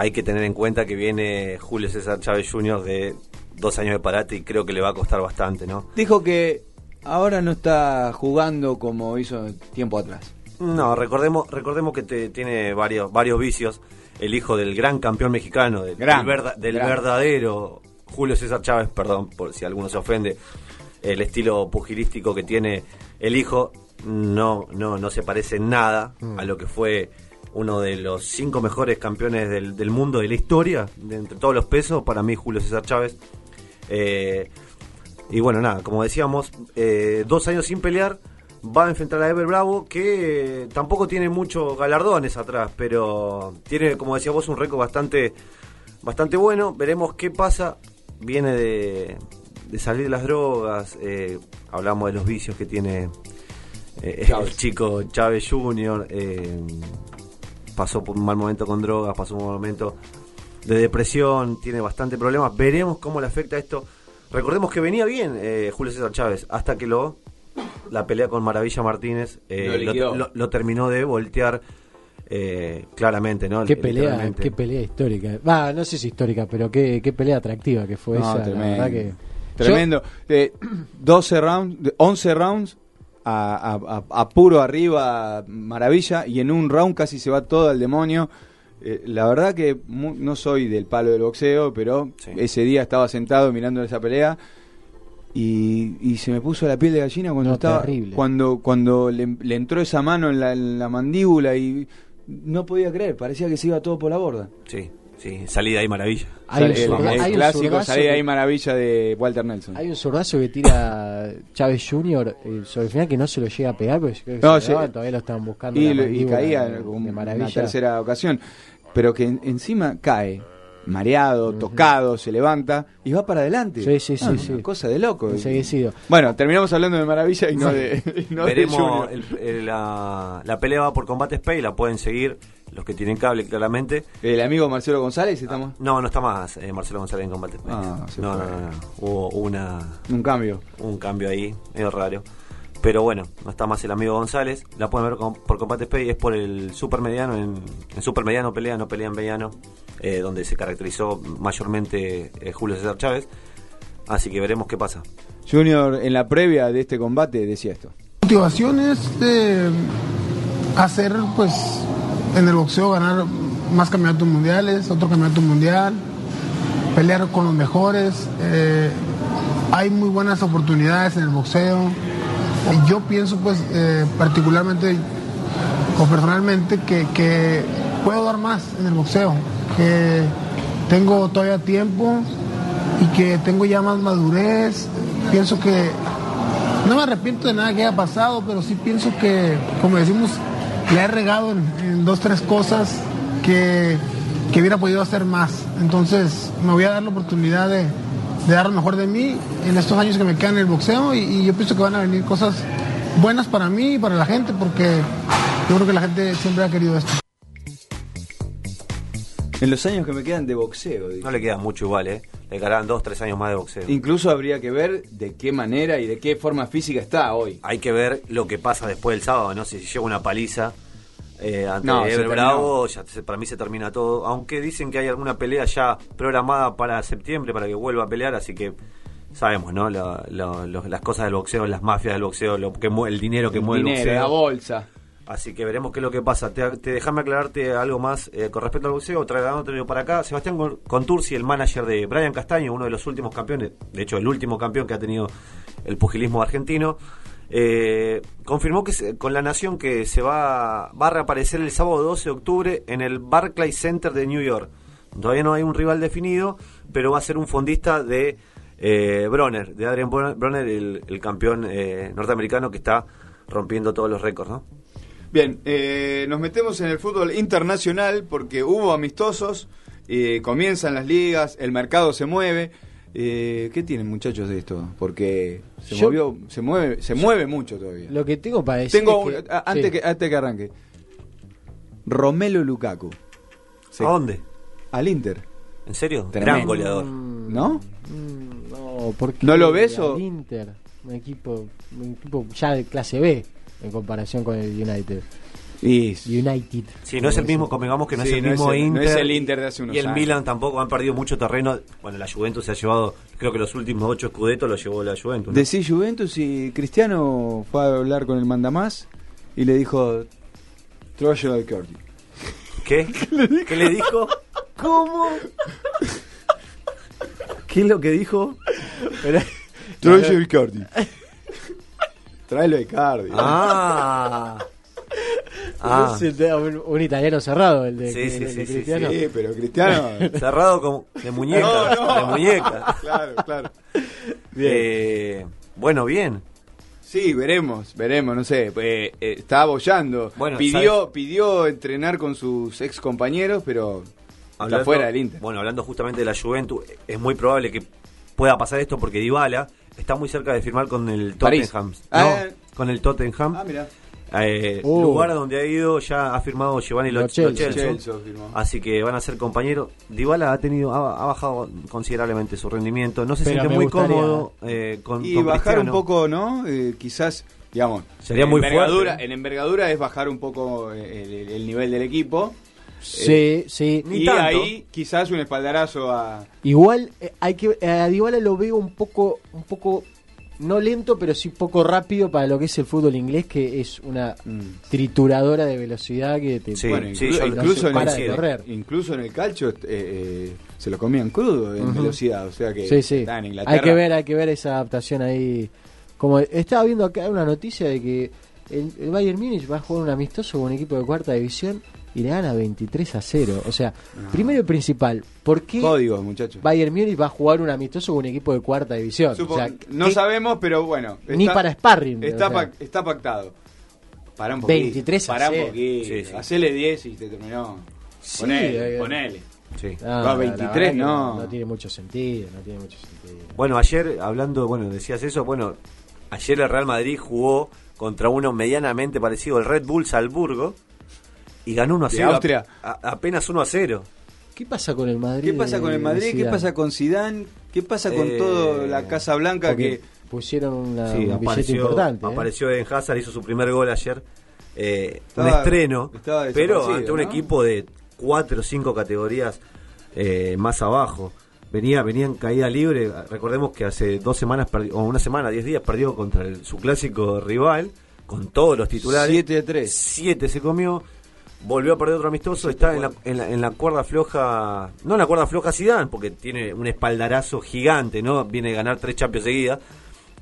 hay que tener en cuenta que viene Julio César Chávez Jr. de dos años de parate y creo que le va a costar bastante, ¿no? Dijo que ahora no está jugando como hizo tiempo atrás. No, recordemos, recordemos que te- tiene varios, varios vicios. El hijo del gran campeón mexicano, del, Gran, del verda- del gran. verdadero Julio César Chávez, perdón por si alguno se ofende, el estilo pugilístico que tiene el hijo no, no, no se parece en nada a lo que fue uno de los cinco mejores campeones del, del mundo de la historia, de entre todos los pesos, para mí Julio César Chávez. Eh, y bueno, nada, como decíamos, eh, dos años sin pelear, va a enfrentar a Ever Bravo, que eh, tampoco tiene muchos galardones atrás, pero tiene, como decía vos, un récord bastante, bastante bueno. Veremos qué pasa. Viene de, de salir de las drogas, eh, hablamos de los vicios que tiene el chico Chávez Jr., pasó por un mal momento con drogas, pasó un mal momento de depresión, tiene bastante problemas. Veremos cómo le afecta esto. Recordemos que venía bien eh, Julio César Chávez hasta que lo la pelea con Maravilla Martínez eh, Lo lo, liquidó. lo- lo terminó de voltear eh, claramente, ¿no? Qué pelea, qué pelea histórica. Va, no sé si histórica, pero qué, qué pelea atractiva que fue No, esa. tremendo. La verdad que. Tremendo. De 12 rounds, de 11 rounds a, a- a- a puro arriba, maravilla, y en un round casi se va todo al demonio. Eh, la verdad que mu- no soy del palo del boxeo, pero ese día estaba sentado mirando esa pelea y, y se me puso la piel de gallina cuando No, estaba terrible. cuando cuando le, le entró esa mano en la, en la mandíbula y no podía creer, parecía que se iba todo por la borda. Sí, sí, salida ahí Maravilla. Hay un el, zurda- el hay un clásico zurdazo salida que- ahí maravilla de Walter Nelson. Hay un zurdazo que tira Chávez Jr. eh, sobre el final que no se lo llega a pegar, creo que No, se sí. lo daban, todavía lo estaban buscando. y, y caía de una tercera ocasión pero que en- encima cae mareado tocado se levanta y va para adelante Sí, sí, sí, Ah, sí. una cosa de loco Enseguecido. bueno terminamos hablando de maravilla y no de, y no de Veremos, el- el- la, la pelea va por Combates Pay, la pueden seguir los que tienen cable claramente. el amigo Marcelo González estamos No, no está más eh, Marcelo González en Combates Pay. Ah, no, no, no, no. Hubo una, un cambio un cambio ahí, medio raro. Pero bueno, no está más el amigo González. La pueden ver con- por Combates Pay, es por el super mediano. En, en super mediano pelea, no pelea en mediano, eh, donde se caracterizó mayormente eh, Julio César Chávez. Así que veremos qué pasa. Junior en la previa de este combate decía esto motivación es de hacer, pues, en el boxeo ganar más campeonatos mundiales, otro campeonato mundial, pelear con los mejores. eh, hay muy buenas oportunidades en el boxeo. Yo pienso, pues, eh, particularmente o personalmente, que, que puedo dar más en el boxeo, que tengo todavía tiempo y que tengo ya más madurez. Pienso que no me arrepiento de nada que haya pasado, pero sí pienso que, como decimos, le he regado en, en dos, tres cosas que, que hubiera podido hacer más. Entonces me voy a dar la oportunidad de, de dar lo mejor de mí en estos años que me quedan en el boxeo y, y yo pienso que van a venir cosas buenas para mí y para la gente porque yo creo que la gente siempre ha querido esto. En los años que me quedan de boxeo. dice. No le queda mucho igual, ¿eh? Le quedarán dos, tres años más de boxeo. Incluso habría que ver de qué manera y de qué forma física está hoy. Hay que ver lo que pasa después del sábado, ¿no? Si lleva una paliza eh, ante No, Ever. Bravo, ya se- para mí se termina todo. Aunque dicen que hay alguna pelea ya programada para septiembre para que vuelva a pelear, así que sabemos, ¿no? Lo- lo- lo- las cosas del boxeo, las mafias del boxeo, lo que el dinero que El mueve el dinero, boxeo. la bolsa. Así que veremos qué es lo que pasa. Te, te déjame aclararte algo más eh, con respecto al boxeo. Trasladándote para acá, Sebastián Con- Contursi, el manager de Brian Castaño, uno de los últimos campeones, de hecho el último campeón que ha tenido el pugilismo argentino, eh, confirmó que se- con la nación que se va, va a reaparecer el sábado 12 de octubre en el Barclays Center de New York. Todavía no hay un rival definido, pero va a ser un fondista de eh, Bronner, de Adrian Bron- Bronner, el, campeón eh, norteamericano que está rompiendo todos los récords. Bien, eh, nos metemos en el fútbol internacional porque hubo amistosos, comienzan las ligas, el mercado se mueve. Eh, ¿Qué tienen muchachos de esto? Porque se Yo- movió, se mueve, se mueve mucho todavía. Lo que tengo para decir Tengo es un- que- a- antes sí. que antes que arranque. Romelo Lukaku. Se- ¿A dónde? Al Inter. ¿En serio? Tremendo. Gran goleador. ¿No? Mm, No, porque ¿No lo ves o- al Inter, un equipo, un equipo ya de clase B en comparación con el United. Y... United. Sí, no es el mismo, convengamos que no Sí, es el no es mismo el- no Inter. es el Inter de hace unos Y el años. Milan tampoco han perdido mucho terreno. Bueno, la Juventus se ha llevado, creo que los últimos ocho escudetos los llevó la Juventus. ¿no? Decí Juventus y Cristiano fue a hablar con el mandamás y le dijo Troyo al Corti. ¿Qué? ¿Qué le dijo? ¿Cómo? ¿Qué es lo que dijo? Troyo al Corti. Tráelo de Cardi. Ah. Ah. Es el- un, un italiano cerrado el de, Sí, el sí, de sí, sí, Cristiano. Sí, pero Cristiano. Cerrado como de muñeca. No, no. De muñeca. Claro, claro. Eh, bueno, bien. Sí, veremos, veremos, no sé. eh, eh, está abollando. Bueno, pidió, ¿sabes? pidió entrenar con sus ex compañeros, pero está Hablando- fuera del Inter. Bueno, hablando justamente de la Juventus, es muy probable que pueda pasar esto porque Dybala está muy cerca de firmar con el París. Tottenham. Ah, No, con el Tottenham. Ah, mira. Eh, Uh. lugar donde ha ido ya ha firmado Giovanni Lo, Lo así que van a ser compañeros Dybala ha tenido ha, ha bajado considerablemente su rendimiento no se Pero siente muy gustaría- cómodo eh, con Y con bajar un poco, ¿no? Eh, quizás, digamos. Sería en muy envergadura, fuerte. En envergadura es bajar un poco eh, el, el- el nivel del equipo. Sí, sí. Ni y tanto. ahí quizás un espaldarazo a. Igual eh, hay que a Dybala lo veo un poco un poco no lento, pero sí poco rápido para lo que es el fútbol inglés, que es una trituradora de velocidad que te Sí, bueno, sí, incluso, en para el, de correr. incluso en el calcio eh, eh, se lo comían crudo en velocidad. O sea que Sí, sí. está en Inglaterra. Hay que ver, hay que ver esa adaptación ahí. Como estaba viendo acá una noticia de que el, el Bayern Múnich va a jugar un amistoso con un equipo de cuarta división y le gana 23 a 0. O sea, primero y principal, ¿por qué Códigos, muchachos. Bayern Múnich va a jugar un amistoso con un equipo de cuarta división? Supo- o sea, no ¿qué- sabemos, pero bueno. Ni para sparring, Está, o sea. pac- está pactado. Para un poquito. 23 a Pará un cero. poquito. Sí, sí. Hacele 10 y te terminó. Sí, ponele, eh, ponele. Sí. No, Va, la- la 23 verdad que no. No tiene mucho sentido, no tiene mucho sentido. bueno ayer hablando bueno decías eso bueno ayer el Real Madrid jugó contra uno medianamente parecido el Red Bull Salzburgo y ganó 1 a De 0 Austria. A- a- apenas 1 a 0 ¿Qué pasa con el Madrid? ¿Qué pasa con el de Madrid? ¿Qué pasa con Zidane? ¿Qué pasa con Eh, toda la Casa Blanca que pusieron una, Sí, un billete apareció, importante. ¿eh? apareció Eden Hazard, hizo su primer gol ayer. eh, un estreno, pero ante un ¿no? equipo de cuatro o cinco categorías eh, más abajo. Venía, venía en caída libre. Recordemos que hace dos semanas, o una semana, diez días, perdió contra el- su clásico rival, con todos los titulares. 7 a 3. Siete se comió. Volvió a perder otro amistoso, está en la, en, la, en la cuerda floja, no en la cuerda floja Zidane, porque tiene un espaldarazo gigante, ¿no? Viene a ganar tres Champions seguidas.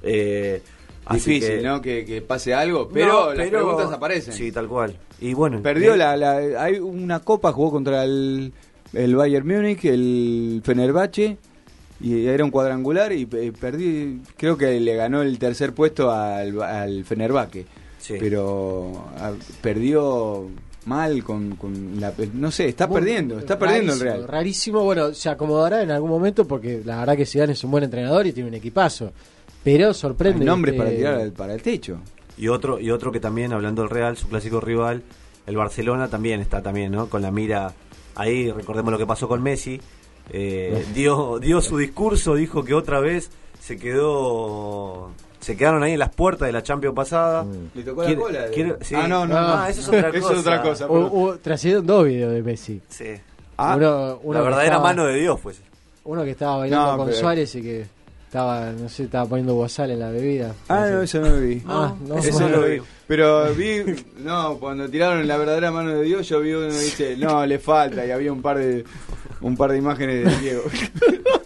Eh, Difícil, que- ¿no? Que, que pase algo, pero No, las pero- preguntas aparecen. Sí, tal cual. Y bueno, Perdió eh, la, la- Hay una copa, jugó contra el, el Bayern Múnich, el Fenerbahce, y era un cuadrangular y eh, perdí. Creo que le ganó el tercer puesto al, al Fenerbahce. Sí. Pero perdió mal con, con la... No sé, está Muy- perdiendo, está perdiendo el Real. Rarísimo, bueno, se acomodará en algún momento porque la verdad que Zidane es un buen entrenador y tiene un equipazo. Pero sorprende. Hay nombres para tirar al- para el techo. Y otro, y otro que también, hablando del Real, su clásico rival, el Barcelona también está también, ¿no? Con la mira ahí, recordemos lo que pasó con Messi. Eh, dio, dio su discurso, dijo que otra vez se quedó. Se quedaron ahí en las puertas de la Champions pasada. Le tocó la cola de- quiere- sí. Ah, no, no, Ah, no. eso es otra Eso cosa. es otra cosa, Hubo- hubo- trascendieron dos videos de Messi. Sí. Ah, Uno- uno la verdadera estaba- mano de Dios, pues. Uno que estaba bailando No, con pero- Suárez y que estaba, no sé, estaba poniendo guasal en la bebida. Ah, sé. no, eso no lo vi. Ah, no, eso no lo vi. Pero vi, no, cuando tiraron la verdadera mano de Dios, yo vi uno que dice, no, le falta, y había un par de un par de imágenes de Diego.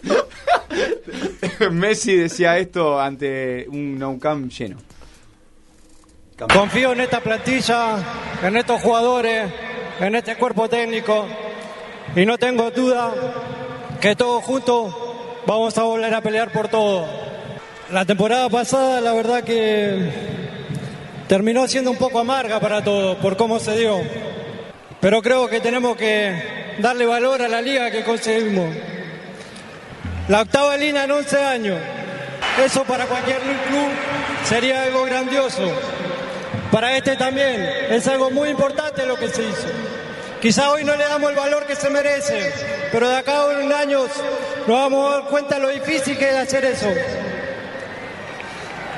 Messi decía esto ante un no camp lleno. Confío en esta plantilla, en estos jugadores, en este cuerpo técnico y no tengo duda que todos juntos vamos a volver a pelear por todo. La temporada pasada la verdad que terminó siendo un poco amarga para todos por cómo se dio, pero creo que tenemos que darle valor a la liga que conseguimos. La octava línea en 11 años, eso para cualquier club sería algo grandioso. Para este también es algo muy importante lo que se hizo. Quizá hoy no le damos el valor que se merece, pero de acá a unos años nos vamos a dar cuenta lo difícil que es hacer eso.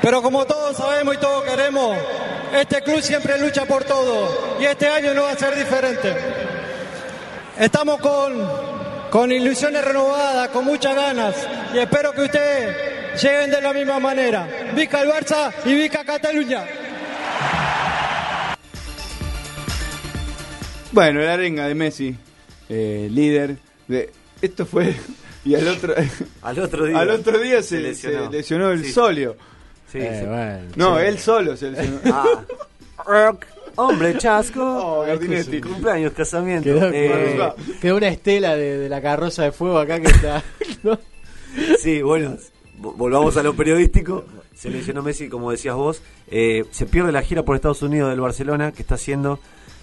Pero como todos sabemos y todos queremos, este club siempre lucha por todo y este año no va a ser diferente. Estamos con, con ilusiones renovadas, con muchas ganas y espero que ustedes lleguen de la misma manera. Vica el Barça y Vica Cataluña. Bueno, la arenga de Messi, eh, líder. De, esto fue. Y al otro, Al otro día. al otro día Se se, lesionó. se lesionó el Sí. solio. Sí, Eh, sí. bueno, No, sí. él solo se lesionó. Ah. Hombre, chasco. Oh, Gardinetti. Cumpleaños, casamiento. Quedó, Eh, quedó una estela de, de la carroza de fuego acá que está. ¿no? Sí, bueno, vo- volvamos a lo periodístico. Se lesionó Messi, como decías vos. Eh, se pierde la gira por Estados Unidos del Barcelona, que está haciendo.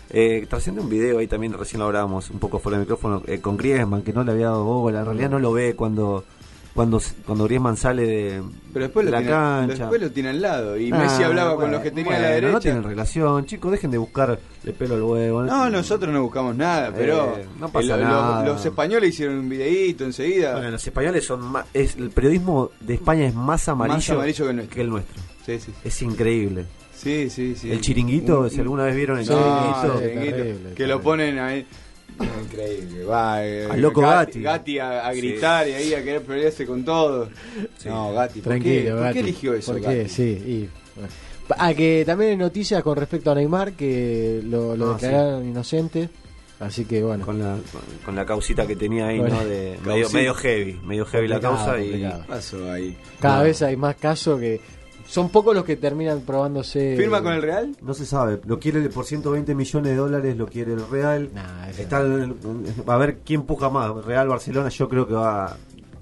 Eh, trasciende un video ahí también, recién lo hablábamos un poco fuera del micrófono, eh, con Griezmann, que no le había dado bola. En realidad no lo ve cuando cuando cuando Griezmann sale de, Pero después de lo, la tiene, cancha. después lo tiene al lado. Y Ah, Messi hablaba con bueno, los que tenía a la bueno, derecha. No tienen relación, chicos, dejen de buscarle pelo al huevo. No, nosotros no buscamos nada, pero Eh, no pasa el- nada. Los, españoles hicieron un videíto enseguida. Bueno, los españoles son más, es, el periodismo de España es más amarillo, Más amarillo que el nuestro. el nuestro. Sí, sí. Es increíble. Sí, sí, sí. El chiringuito, Un- si alguna vez vieron el No, chiringuito. el chiringuito, terrible, que lo ponen ahí. Increíble, va. eh, loco Gatti. Gatti a, a Sí. gritar y ahí a querer pelearse con todo. No, Gatti, ¿por, Tranquilo, qué, ¿por qué eligió eso? ¿Por qué? Gatti? Sí, y, bueno. Ah, que también hay noticias con respecto a Neymar que lo, lo Ah, declararon inocente. Así que bueno. Con la, con la causita que tenía ahí, Bueno. ¿no? De, medio, medio heavy, medio heavy la causa y complicado. ¿Qué pasó ahí? Cada vez hay más casos que son pocos los que terminan probándose. ¿Firma con el Real? no se sabe, lo quiere por 120 millones de dólares, lo quiere el Real. Nah, Está el- a ver quién puja más, Real Barcelona, yo creo que va a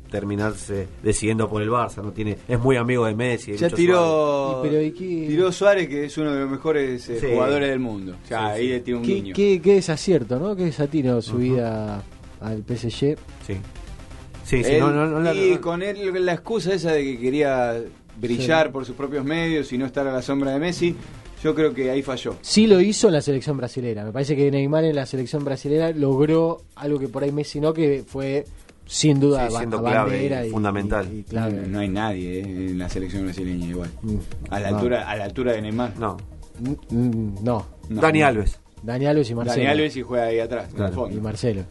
terminarse decidiendo por el Barça, no tiene es muy amigo de Messi. de Ya tiró, Y pero ¿y qué? tiró Suárez, que es uno de los mejores eh, Sí. jugadores del mundo. O sea, Sí, ahí sí. le tiene un ¿Qué, niño. qué, qué desacierto, ¿no? Qué desatino su vida al PSG. Suárez. Sí. Sí, sí, Él- no, no, no la- y con él la excusa esa de que quería brillar por sus propios medios y no estar a la sombra de Messi, yo creo que ahí falló. Sí lo hizo en la selección brasilera. Me parece que Neymar en la selección brasilera logró algo que por ahí Messi no, que fue sin duda Sí, ba- siendo a clave bandera y y- fundamental. y- y clave. No, no hay nadie eh, en la selección brasileña igual. Mm, A la no. altura, a la altura de Neymar. no. Mm, no. No. Dani Alves. Dani Alves y Marcelo. Dani Alves y juega ahí atrás, en el Claro. fondo. Y Marcelo.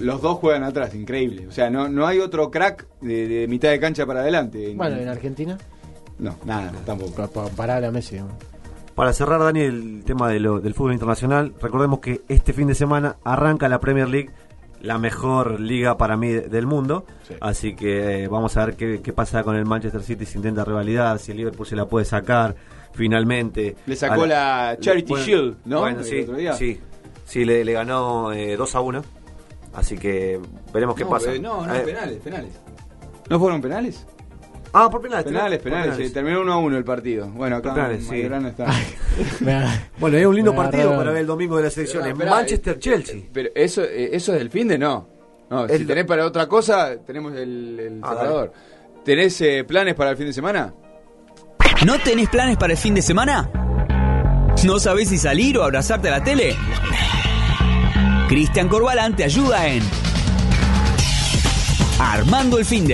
Los dos juegan atrás, increíble. O sea, no, no hay otro crack de, de mitad de cancha para adelante. Bueno, en Argentina, No, nada, tampoco. pa- pa- parable a Messi. ¿no? Para cerrar, Dani, el tema de lo- del fútbol internacional, recordemos que este fin de semana arranca la Premier League, la mejor liga para mí de- del mundo. Sí. Así que eh, vamos a ver qué, qué pasa con el Manchester City, si intenta rivalidad, si el Liverpool se la puede sacar finalmente. Le sacó la Charity bueno, Shield, ¿no? Bueno, sí, sí, sí, le, le ganó eh, 2 a 1. Así que veremos qué no, pasa. No, no, Eh, penales, penales. ¿No fueron penales? Ah, por penales. Penales, penales, sí, terminó 1 a 1 el partido. Bueno, acá penales, sí. Está. Bueno, es un lindo partido para ver el domingo de las elecciones. Manchester-Chelsea. Pero eso, eh, eso es el fin de no. No, si El- tenés para otra cosa, tenemos el, el Ah, separador. ¿Tenés eh, planes para el fin de semana? ¿No tenés planes para el fin de semana? ¿No sabés si salir o abrazarte a la tele? Cristian Corbalán te ayuda en Armando el fin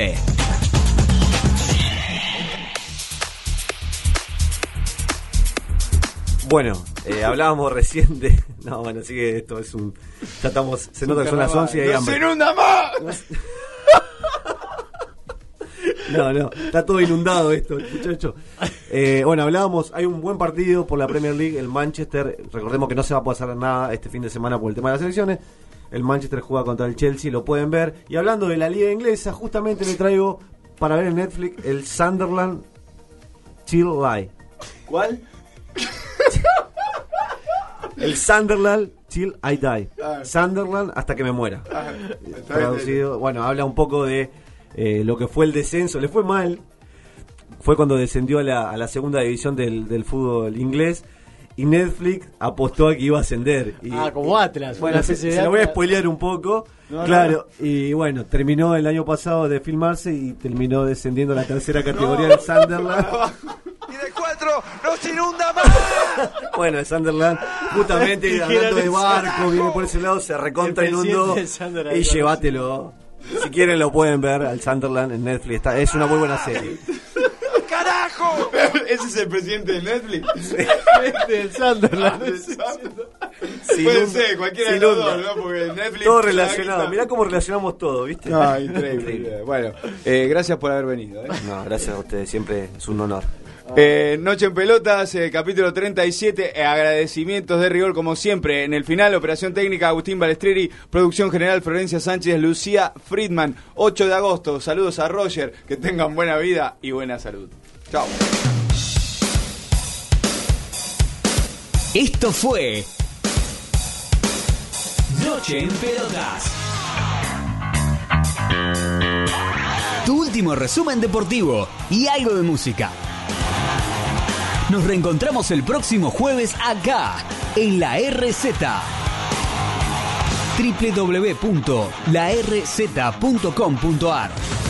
Bueno, eh, hablábamos recién de. No, bueno, así que esto es un. Ya estamos. Se nota que son las 11 y hay ¡No hambre. se inunda más! No, no, está todo inundado esto, muchachos. Eh, bueno, hablábamos, hay un buen partido por la Premier League, el Manchester, recordemos que no se va a pasar nada este fin de semana por el tema de las elecciones. El Manchester juega contra el Chelsea, lo pueden ver. Y hablando de la liga inglesa, justamente le traigo para ver en Netflix el Sunderland Chill Lie. ¿Cuál? El Sunderland Chill I Die. Ah. Sunderland hasta que me muera. Ah, Traducido, bueno, habla un poco de eh, lo que fue el descenso. Le fue mal. Fue cuando descendió a la, a la segunda división del, del fútbol inglés. Y Netflix apostó a que iba a ascender. Y- Ah, como Atlas. Bueno, se, lo voy a spoilear un poco. No, no, claro, y bueno, terminó el año pasado de filmarse y terminó descendiendo a la tercera categoría del Sunderland. Y de cuatro no se inunda más. Bueno, el Sunderland, justamente hablando de barco, viene por ese lado, se recontra inundó y llévatelo. Si quieren lo pueden ver al Sunderland en Netflix, está, es una muy buena serie. ¡Carajo! ¿Ese es el presidente de Netflix? del Sunderland. Puede ser, cualquiera de los dos, ¿no? Porque Netflix... Todo la relacionado, mirá cómo relacionamos todo, ¿viste? No, increíble. Bueno, eh, gracias por haber venido. ¿eh? No, gracias a ustedes, siempre es un honor. Eh, Noche en Pelotas, eh, capítulo 37, eh, agradecimientos de rigor como siempre. En el final, operación técnica Agustín Balestreri, producción general Florencia Sánchez, Lucía Friedman, 8 de agosto. Saludos a Roger, que tengan buena vida y buena salud. Chao. Esto fue Noche en Pelotas. Tu último resumen deportivo y algo de música. Nos reencontramos el próximo jueves acá, en la RZ. www.larz.com.ar